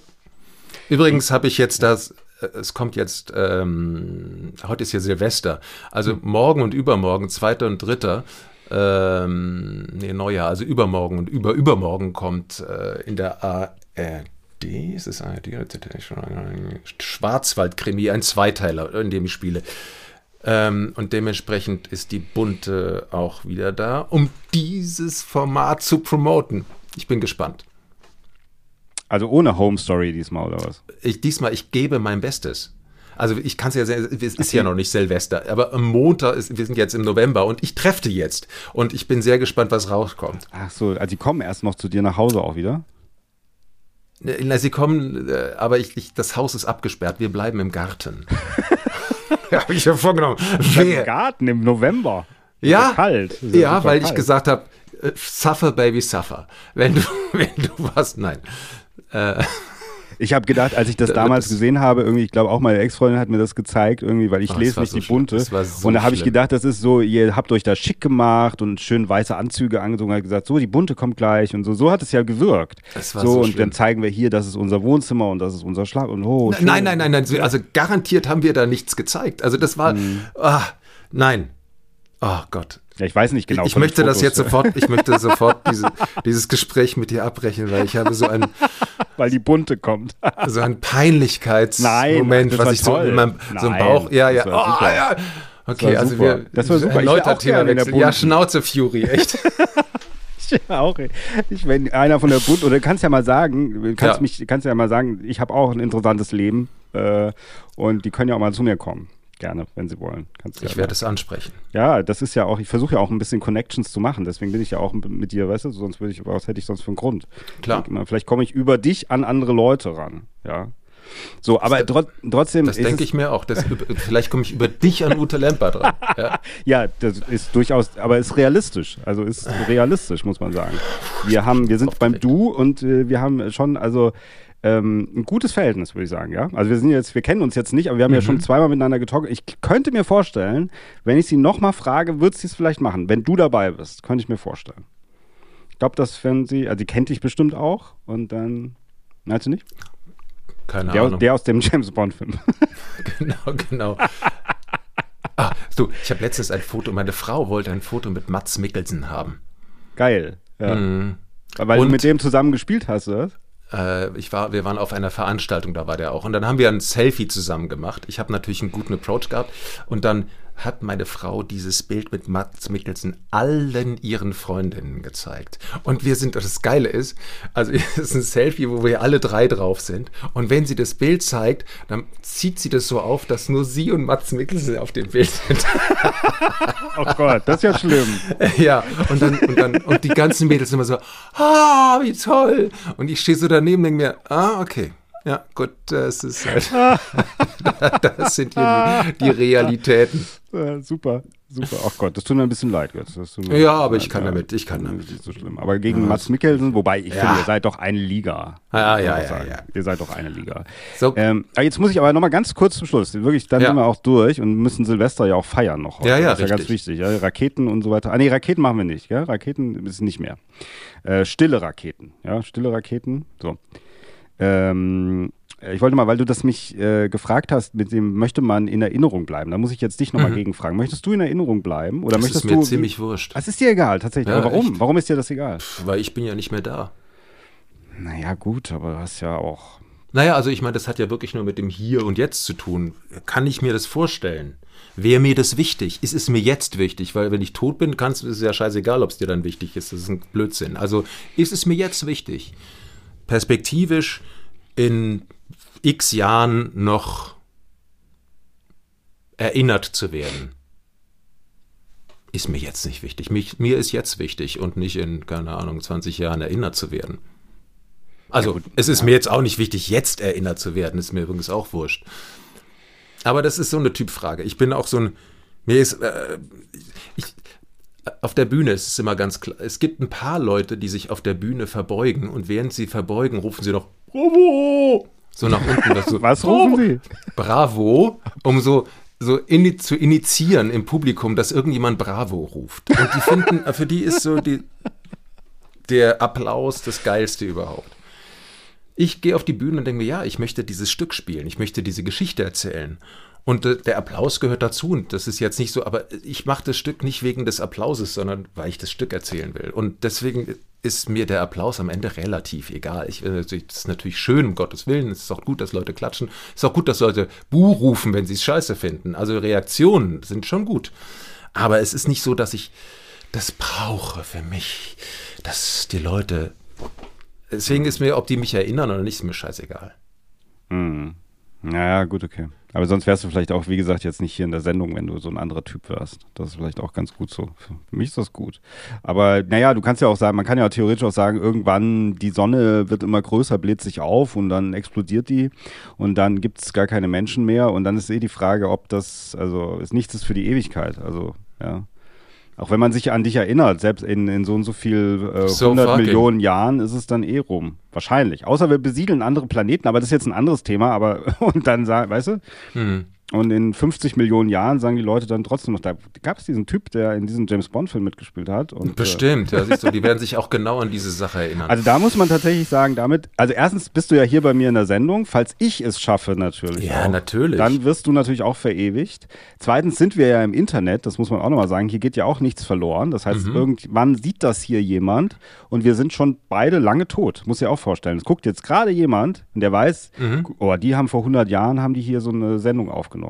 Übrigens habe ich jetzt das, äh, es kommt jetzt, ähm, heute ist ja Silvester, also morgen und übermorgen, zweiter und dritter, ähm, nee, Neujahr, also übermorgen und über übermorgen kommt äh, in der ARD, ist es ARD oder ZDF schon, ein Schwarzwaldkrimi, ein Zweiteiler, in dem ich spiele. Ähm, und dementsprechend ist die Bunte auch wieder da, um dieses Format zu promoten. Ich bin gespannt. Also ohne Home Story diesmal, oder was? ich, diesmal, ich gebe mein Bestes. Also ich kann es ja, sehr- es ist ja noch nicht Silvester, aber am Montag, ist, wir sind jetzt im November und ich treffe die jetzt. Und ich bin sehr gespannt, was rauskommt. Ach so, also die kommen erst noch zu dir nach Hause auch wieder? Na, sie kommen, äh, aber ich, ich, das Haus ist abgesperrt, wir bleiben im Garten. habe ich ja vorgenommen. Im? Garten im November. Ja, kalt. Ja, weil ich kalt. gesagt habe, äh, suffer, baby, suffer. Wenn du, wenn du was, nein. Äh, Ich habe gedacht, als ich das Da- damals das- gesehen habe, irgendwie, ich glaube auch meine Ex-Freundin hat mir das gezeigt, irgendwie, weil ich Oh, das lese nicht so die bunte. Das war so und da habe ich gedacht, das ist so, ihr habt euch da schick gemacht und schön weiße Anzüge angezogen, hat gesagt, so, die bunte kommt gleich und so. So hat es ja gewirkt. Es war so, so und schlimm. dann zeigen wir hier, das ist unser Wohnzimmer und das ist unser Schlaf und oh, schön. nein, nein, nein, nein. Also garantiert haben wir da nichts gezeigt. Also das war, Mhm. ah, nein. Oh Gott. Ja, ich weiß nicht genau. ich möchte das Fotos, jetzt sofort, ich möchte sofort diese, dieses Gespräch mit dir abbrechen, weil ich habe so ein, Weil die bunte kommt. so ein Peinlichkeitsmoment, das was ich so toll. in meinem so im Bauch, ja, ja, das war oh, ja. Okay, das also super. wir das war super. Erneut Thema wechseln. Ja, Schnauze Fury, echt. ja auch. Ich, wenn einer von der Bund, oder kannst ja mal sagen, kannst Ja. mich, kannst ja mal sagen, ich habe auch ein interessantes Leben äh, und die können ja auch mal zu mir kommen. Gerne, wenn sie wollen. Kannst Ich werde es ansprechen. Ja, das ist ja auch, ich versuche ja auch ein bisschen Connections zu machen, deswegen bin ich ja auch mit dir, weißt du, sonst würde ich, was hätte ich sonst für einen Grund? Klar. Mal, Vielleicht komme ich über dich an andere Leute ran, ja. So, aber Das- trot, trotzdem Das denke ich mir auch. Das, vielleicht komme ich über dich an Ute Lemper dran. Ja. ja, das ist durchaus, aber ist realistisch, also ist realistisch, muss man sagen. Wir haben, wir sind beim Du und äh, wir haben schon, also ähm, ein gutes Verhältnis, würde ich sagen, ja. Also wir sind jetzt, wir kennen uns jetzt nicht, aber wir haben ja schon zweimal miteinander getalkt. Ich könnte mir vorstellen, wenn ich sie nochmal frage, wird sie es vielleicht machen. Wenn du dabei bist, könnte ich mir vorstellen. Ich glaube, das werden sie, also die kennt dich bestimmt auch und dann, meinst du nicht? Keine Der, Ahnung. der aus dem James Bond-Film. Genau, genau. Ah, du, ich habe letztens ein Foto, meine Frau wollte ein Foto mit Mats Mikkelsen haben. Geil. Ja. Mhm. Weil Und- du mit dem zusammen gespielt hast, oder? Äh, ich war, wir waren auf einer Veranstaltung, da war der auch. Und dann haben wir ein Selfie zusammen gemacht. Ich habe natürlich einen guten Approach gehabt. Und dann hat meine Frau dieses Bild mit Mats Mikkelsen allen ihren Freundinnen gezeigt. Und wir sind, das Geile ist, also es ist ein Selfie, wo wir alle drei drauf sind. Und wenn sie das Bild zeigt, dann zieht sie das so auf, dass nur sie und Mats Mikkelsen auf dem Bild sind. Oh Gott, das ist ja schlimm. Ja, und dann, und dann, und die ganzen Mädels immer so, ah, wie toll. Und ich stehe so daneben und denke mir, ah, okay. Ja, gut, das ist halt, das sind die, die Realitäten. Super, super. Ach Gott, das tut mir ein bisschen leid jetzt. Das Ja, aber leid, ich kann damit, ich kann Das damit. ist nicht so schlimm. Aber gegen Mats Mikkelsen, wobei ich Ja. finde, ihr seid doch eine Liga. Ah, ja, ja, sagen. ja. Ihr seid doch eine Liga. So. Ähm, jetzt muss ich aber noch mal ganz kurz zum Schluss. Wirklich, dann Ja. sind wir auch durch und müssen Silvester ja auch feiern noch. heute. Ja, ja, das ist ja ganz richtig. wichtig. Ja? Raketen und so weiter. Ah, nee, Raketen machen wir nicht. Gell? Raketen ist nicht mehr. Äh, stille Raketen. Ja, stille Raketen. So. Ähm, ich wollte mal, weil du das mich äh, gefragt hast, mit dem möchte man in Erinnerung bleiben. Da muss ich jetzt dich nochmal mal gegenfragen. Möchtest du in Erinnerung bleiben? Oder Mhm. Das möchtest ist mir ziemlich wurscht. Es ist dir egal, tatsächlich. Ja, aber warum? echt. Warum ist dir das egal? Weil ich bin ja nicht mehr da. Naja, gut, aber du hast ja auch. Naja, also ich meine, das hat ja wirklich nur mit dem Hier und Jetzt zu tun. Kann ich mir das vorstellen? Wäre mir das wichtig? Ist es mir jetzt wichtig? Weil wenn ich tot bin, kann's, ist es ja scheißegal, ob es dir dann wichtig ist. Das ist ein Blödsinn. Also ist es mir jetzt wichtig? Perspektivisch in x Jahren noch erinnert zu werden. Ist mir jetzt nicht wichtig. Mich, mir ist jetzt wichtig und nicht in, keine Ahnung, 20 Jahren erinnert zu werden. Also, es ist mir jetzt auch nicht wichtig, jetzt erinnert zu werden, ist mir übrigens auch wurscht. Aber das ist so eine Typfrage. Ich bin auch so ein, mir ist, äh, ich, auf der Bühne ist es immer ganz klar, es gibt ein paar Leute, die sich auf der Bühne verbeugen und während sie verbeugen, rufen sie noch Bravo! So nach unten. Das so, Was rufen Sie? Bravo, um so, so ini zu initiieren im Publikum, dass irgendjemand Bravo ruft. Und die finden, für die ist so die, der Applaus das Geilste überhaupt. Ich gehe auf die Bühne und denke mir, ja, ich möchte dieses Stück spielen, ich möchte diese Geschichte erzählen. Und äh, der Applaus gehört dazu und das ist jetzt nicht so, aber ich mache das Stück nicht wegen des Applauses, sondern weil ich das Stück erzählen will. Und deswegen ist mir der Applaus am Ende relativ egal. Ich, äh, das ist natürlich schön, um Gottes Willen. Es ist auch gut, dass Leute klatschen. Es ist auch gut, dass Leute Buh rufen, wenn sie es scheiße finden. Also Reaktionen sind schon gut. Aber es ist nicht so, dass ich das brauche für mich, dass die Leute. Deswegen ist mir, ob die mich erinnern oder nicht, ist mir scheißegal. Hm. Naja, gut, okay. Aber sonst wärst du vielleicht auch, wie gesagt, jetzt nicht hier in der Sendung, wenn du so ein anderer Typ wärst. Das ist vielleicht auch ganz gut so. Für mich ist das gut. Aber naja, du kannst ja auch sagen, man kann ja theoretisch auch sagen, irgendwann die Sonne wird immer größer, bläht sich auf und dann explodiert die und dann gibt es gar keine Menschen mehr und dann ist eh die Frage, ob das, also ist nichts ist für die Ewigkeit. Also, ja. Auch wenn man sich an dich erinnert, selbst in, in so und so viel äh, So 100 fucking. Millionen Jahren ist es dann eh rum. Wahrscheinlich. Außer wir besiedeln andere Planeten, aber das ist jetzt ein anderes Thema, aber und dann sagen, weißt du? Hm. Und in 50 Millionen Jahren sagen die Leute dann trotzdem noch, da gab es diesen Typ, der in diesem James Bond-Film mitgespielt hat. Und, äh, Bestimmt, ja, siehst du, die werden sich auch genau an diese Sache erinnern. also da muss man tatsächlich sagen, damit, also erstens bist du ja hier bei mir in der Sendung, falls ich es schaffe natürlich. Ja, auch, natürlich. Dann wirst du natürlich auch verewigt. Zweitens sind wir ja im Internet, das muss man auch nochmal sagen, hier geht ja auch nichts verloren. Das heißt, Mhm. irgendwann sieht das hier jemand und wir sind schon beide lange tot, muss ja auch vorstellen. Es guckt jetzt gerade jemand und der weiß, Mhm. oh, die haben vor 100 Jahren, haben die hier so eine Sendung aufgenommen.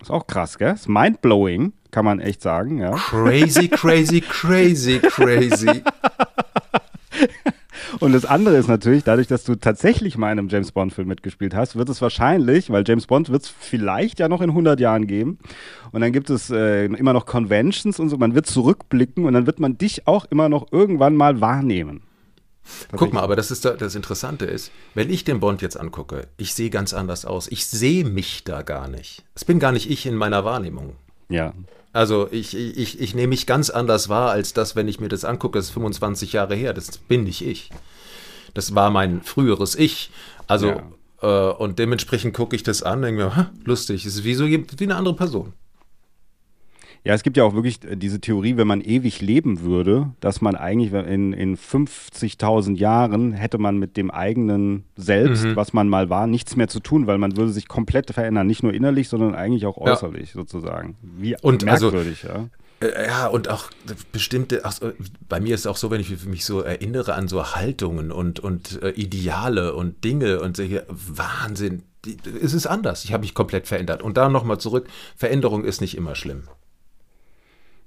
Ist auch krass, gell? Ist mindblowing, kann man echt sagen, ja. Crazy, crazy, crazy, crazy. Und das andere ist natürlich, dadurch, dass du tatsächlich mal in einem James Bond-Film mitgespielt hast, wird es wahrscheinlich, weil James Bond wird es vielleicht ja noch in 100 Jahren geben. Und dann gibt es äh, immer noch Conventions und so. Man wird zurückblicken und dann wird man dich auch immer noch irgendwann mal wahrnehmen. Guck mal, aber das ist da, das Interessante ist, wenn ich den Bond jetzt angucke, ich sehe ganz anders aus. Ich sehe mich da gar nicht. Es bin gar nicht ich in meiner Wahrnehmung. Ja. Also ich, ich, ich nehme mich ganz anders wahr, als das, wenn ich mir das angucke, das ist 25 Jahre her. Das bin nicht ich. Das war mein früheres Ich. Also, ja. äh, und dementsprechend gucke ich das an, denke mir, lustig, es ist wie so wie eine andere Person. Ja, es gibt ja auch wirklich diese Theorie, wenn man ewig leben würde, dass man eigentlich in, in 50.000 Jahren hätte man mit dem eigenen Selbst, mhm. was man mal war, nichts mehr zu tun, weil man würde sich komplett verändern, nicht nur innerlich, sondern eigentlich auch äußerlich ja. sozusagen. Wie und also merkwürdig, also, ja. Äh, ja, und auch bestimmte, ach, bei mir ist es auch so, wenn ich mich so erinnere an so Haltungen und, und äh, Ideale und Dinge und solche Wahnsinn, die, es ist anders. Ich habe mich komplett verändert. Und da nochmal zurück, Veränderung ist nicht immer schlimm.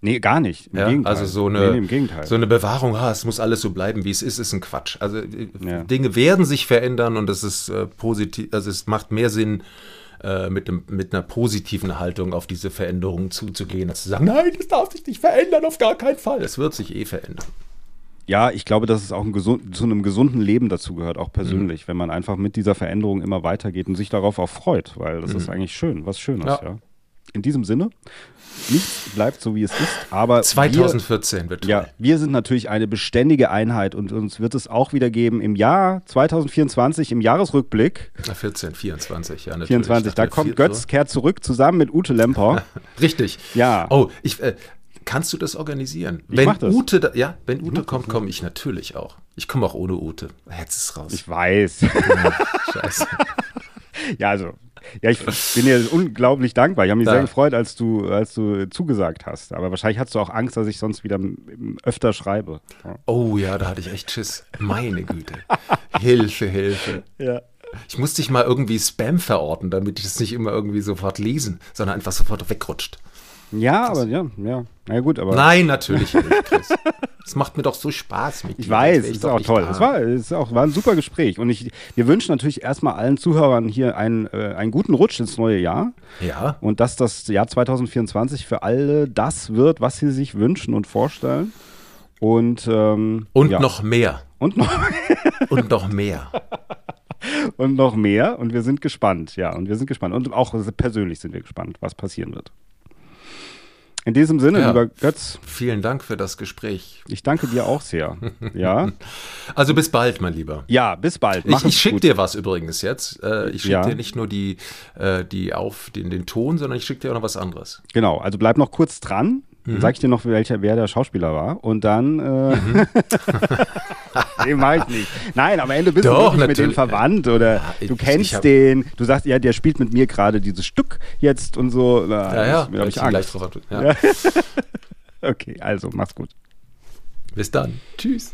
Nee, gar nicht. Im ja, Gegenteil. Also so eine, nee, so eine Bewahrung, ah, es muss alles so bleiben, wie es ist, ist ein Quatsch. Also äh, ja. Dinge werden sich verändern und es ist äh, positiv, also es macht mehr Sinn, äh, mit, dem, mit einer positiven Haltung auf diese Veränderungen zuzugehen, als zu sagen, nein, das darf sich nicht verändern, auf gar keinen Fall. Es wird sich eh verändern. Ja, ich glaube, dass es auch ein gesund, zu einem gesunden Leben dazu gehört, auch persönlich, mhm. wenn man einfach mit dieser Veränderung immer weitergeht und sich darauf auch freut, weil das mhm. ist eigentlich schön, was Schönes, ja. ja. In diesem Sinne, nichts bleibt so, wie es ist. Aber 2014 wir, wird. Ja, wir sind natürlich eine beständige Einheit und uns wird es auch wieder geben im Jahr 2024, im Jahresrückblick. 14, 24, ja, natürlich. 24, da kommt Götz, kehrt zurück zusammen mit Ute Lemper. Richtig. Ja. Oh, ich. Äh, Kannst du das organisieren? Ich wenn das. Ute, da, ja, wenn Ute ich kommt, komme ich natürlich auch. Ich komme auch ohne Ute. Jetzt ist raus. Ich weiß. Scheiße. ja, also ja, ich bin dir unglaublich dankbar. Ich habe mich ja. sehr gefreut, als du, als du zugesagt hast. Aber wahrscheinlich hast du auch Angst, dass ich sonst wieder öfter schreibe. Ja. Oh ja, da hatte ich echt Schiss. Meine Güte. Hilfe, Hilfe. Ja. Ich musste dich mal irgendwie Spam verorten, damit ich es nicht immer irgendwie sofort lesen, sondern einfach sofort wegrutscht. Ja, aber ja, ja. Na ja, gut, aber. Nein, natürlich nicht, Chris. Es macht mir doch so Spaß mit dir. Ich weiß, es ist auch toll. Es war, es auch, war ein super Gespräch. Und ich, wir wünschen natürlich erstmal allen Zuhörern hier einen, äh, einen guten Rutsch ins neue Jahr. Ja. Und dass das Jahr 2024 für alle das wird, was sie sich wünschen und vorstellen. Und, ähm, und ja. noch mehr. Und noch mehr. und noch mehr. und noch mehr. Und wir sind gespannt, ja. Und wir sind gespannt. Und auch persönlich sind wir gespannt, was passieren wird. In diesem Sinne, ja, lieber Götz. Vielen Dank für das Gespräch. Ich danke dir auch sehr. Ja. Also bis bald, mein Lieber. Ja, bis bald. Mach ich, ich schicke dir was übrigens jetzt. Äh, ich schicke ja. dir nicht nur die, äh, die auf den, den Ton, sondern ich schicke dir auch noch was anderes. Genau, also bleib noch kurz dran. Mhm. Sag ich dir noch, welcher, wer der Schauspieler war. Und dann. Äh, mhm. den mach ich nicht. Nein, am Ende bist Doch, du wirklich mit dem verwandt oder ja, du kennst hab, den. Du sagst, ja, der spielt mit mir gerade dieses Stück jetzt und so. Na, ja, ja. Da ich, ich Angst. Drauf, ja. okay, also mach's gut. Bis dann. Tschüss.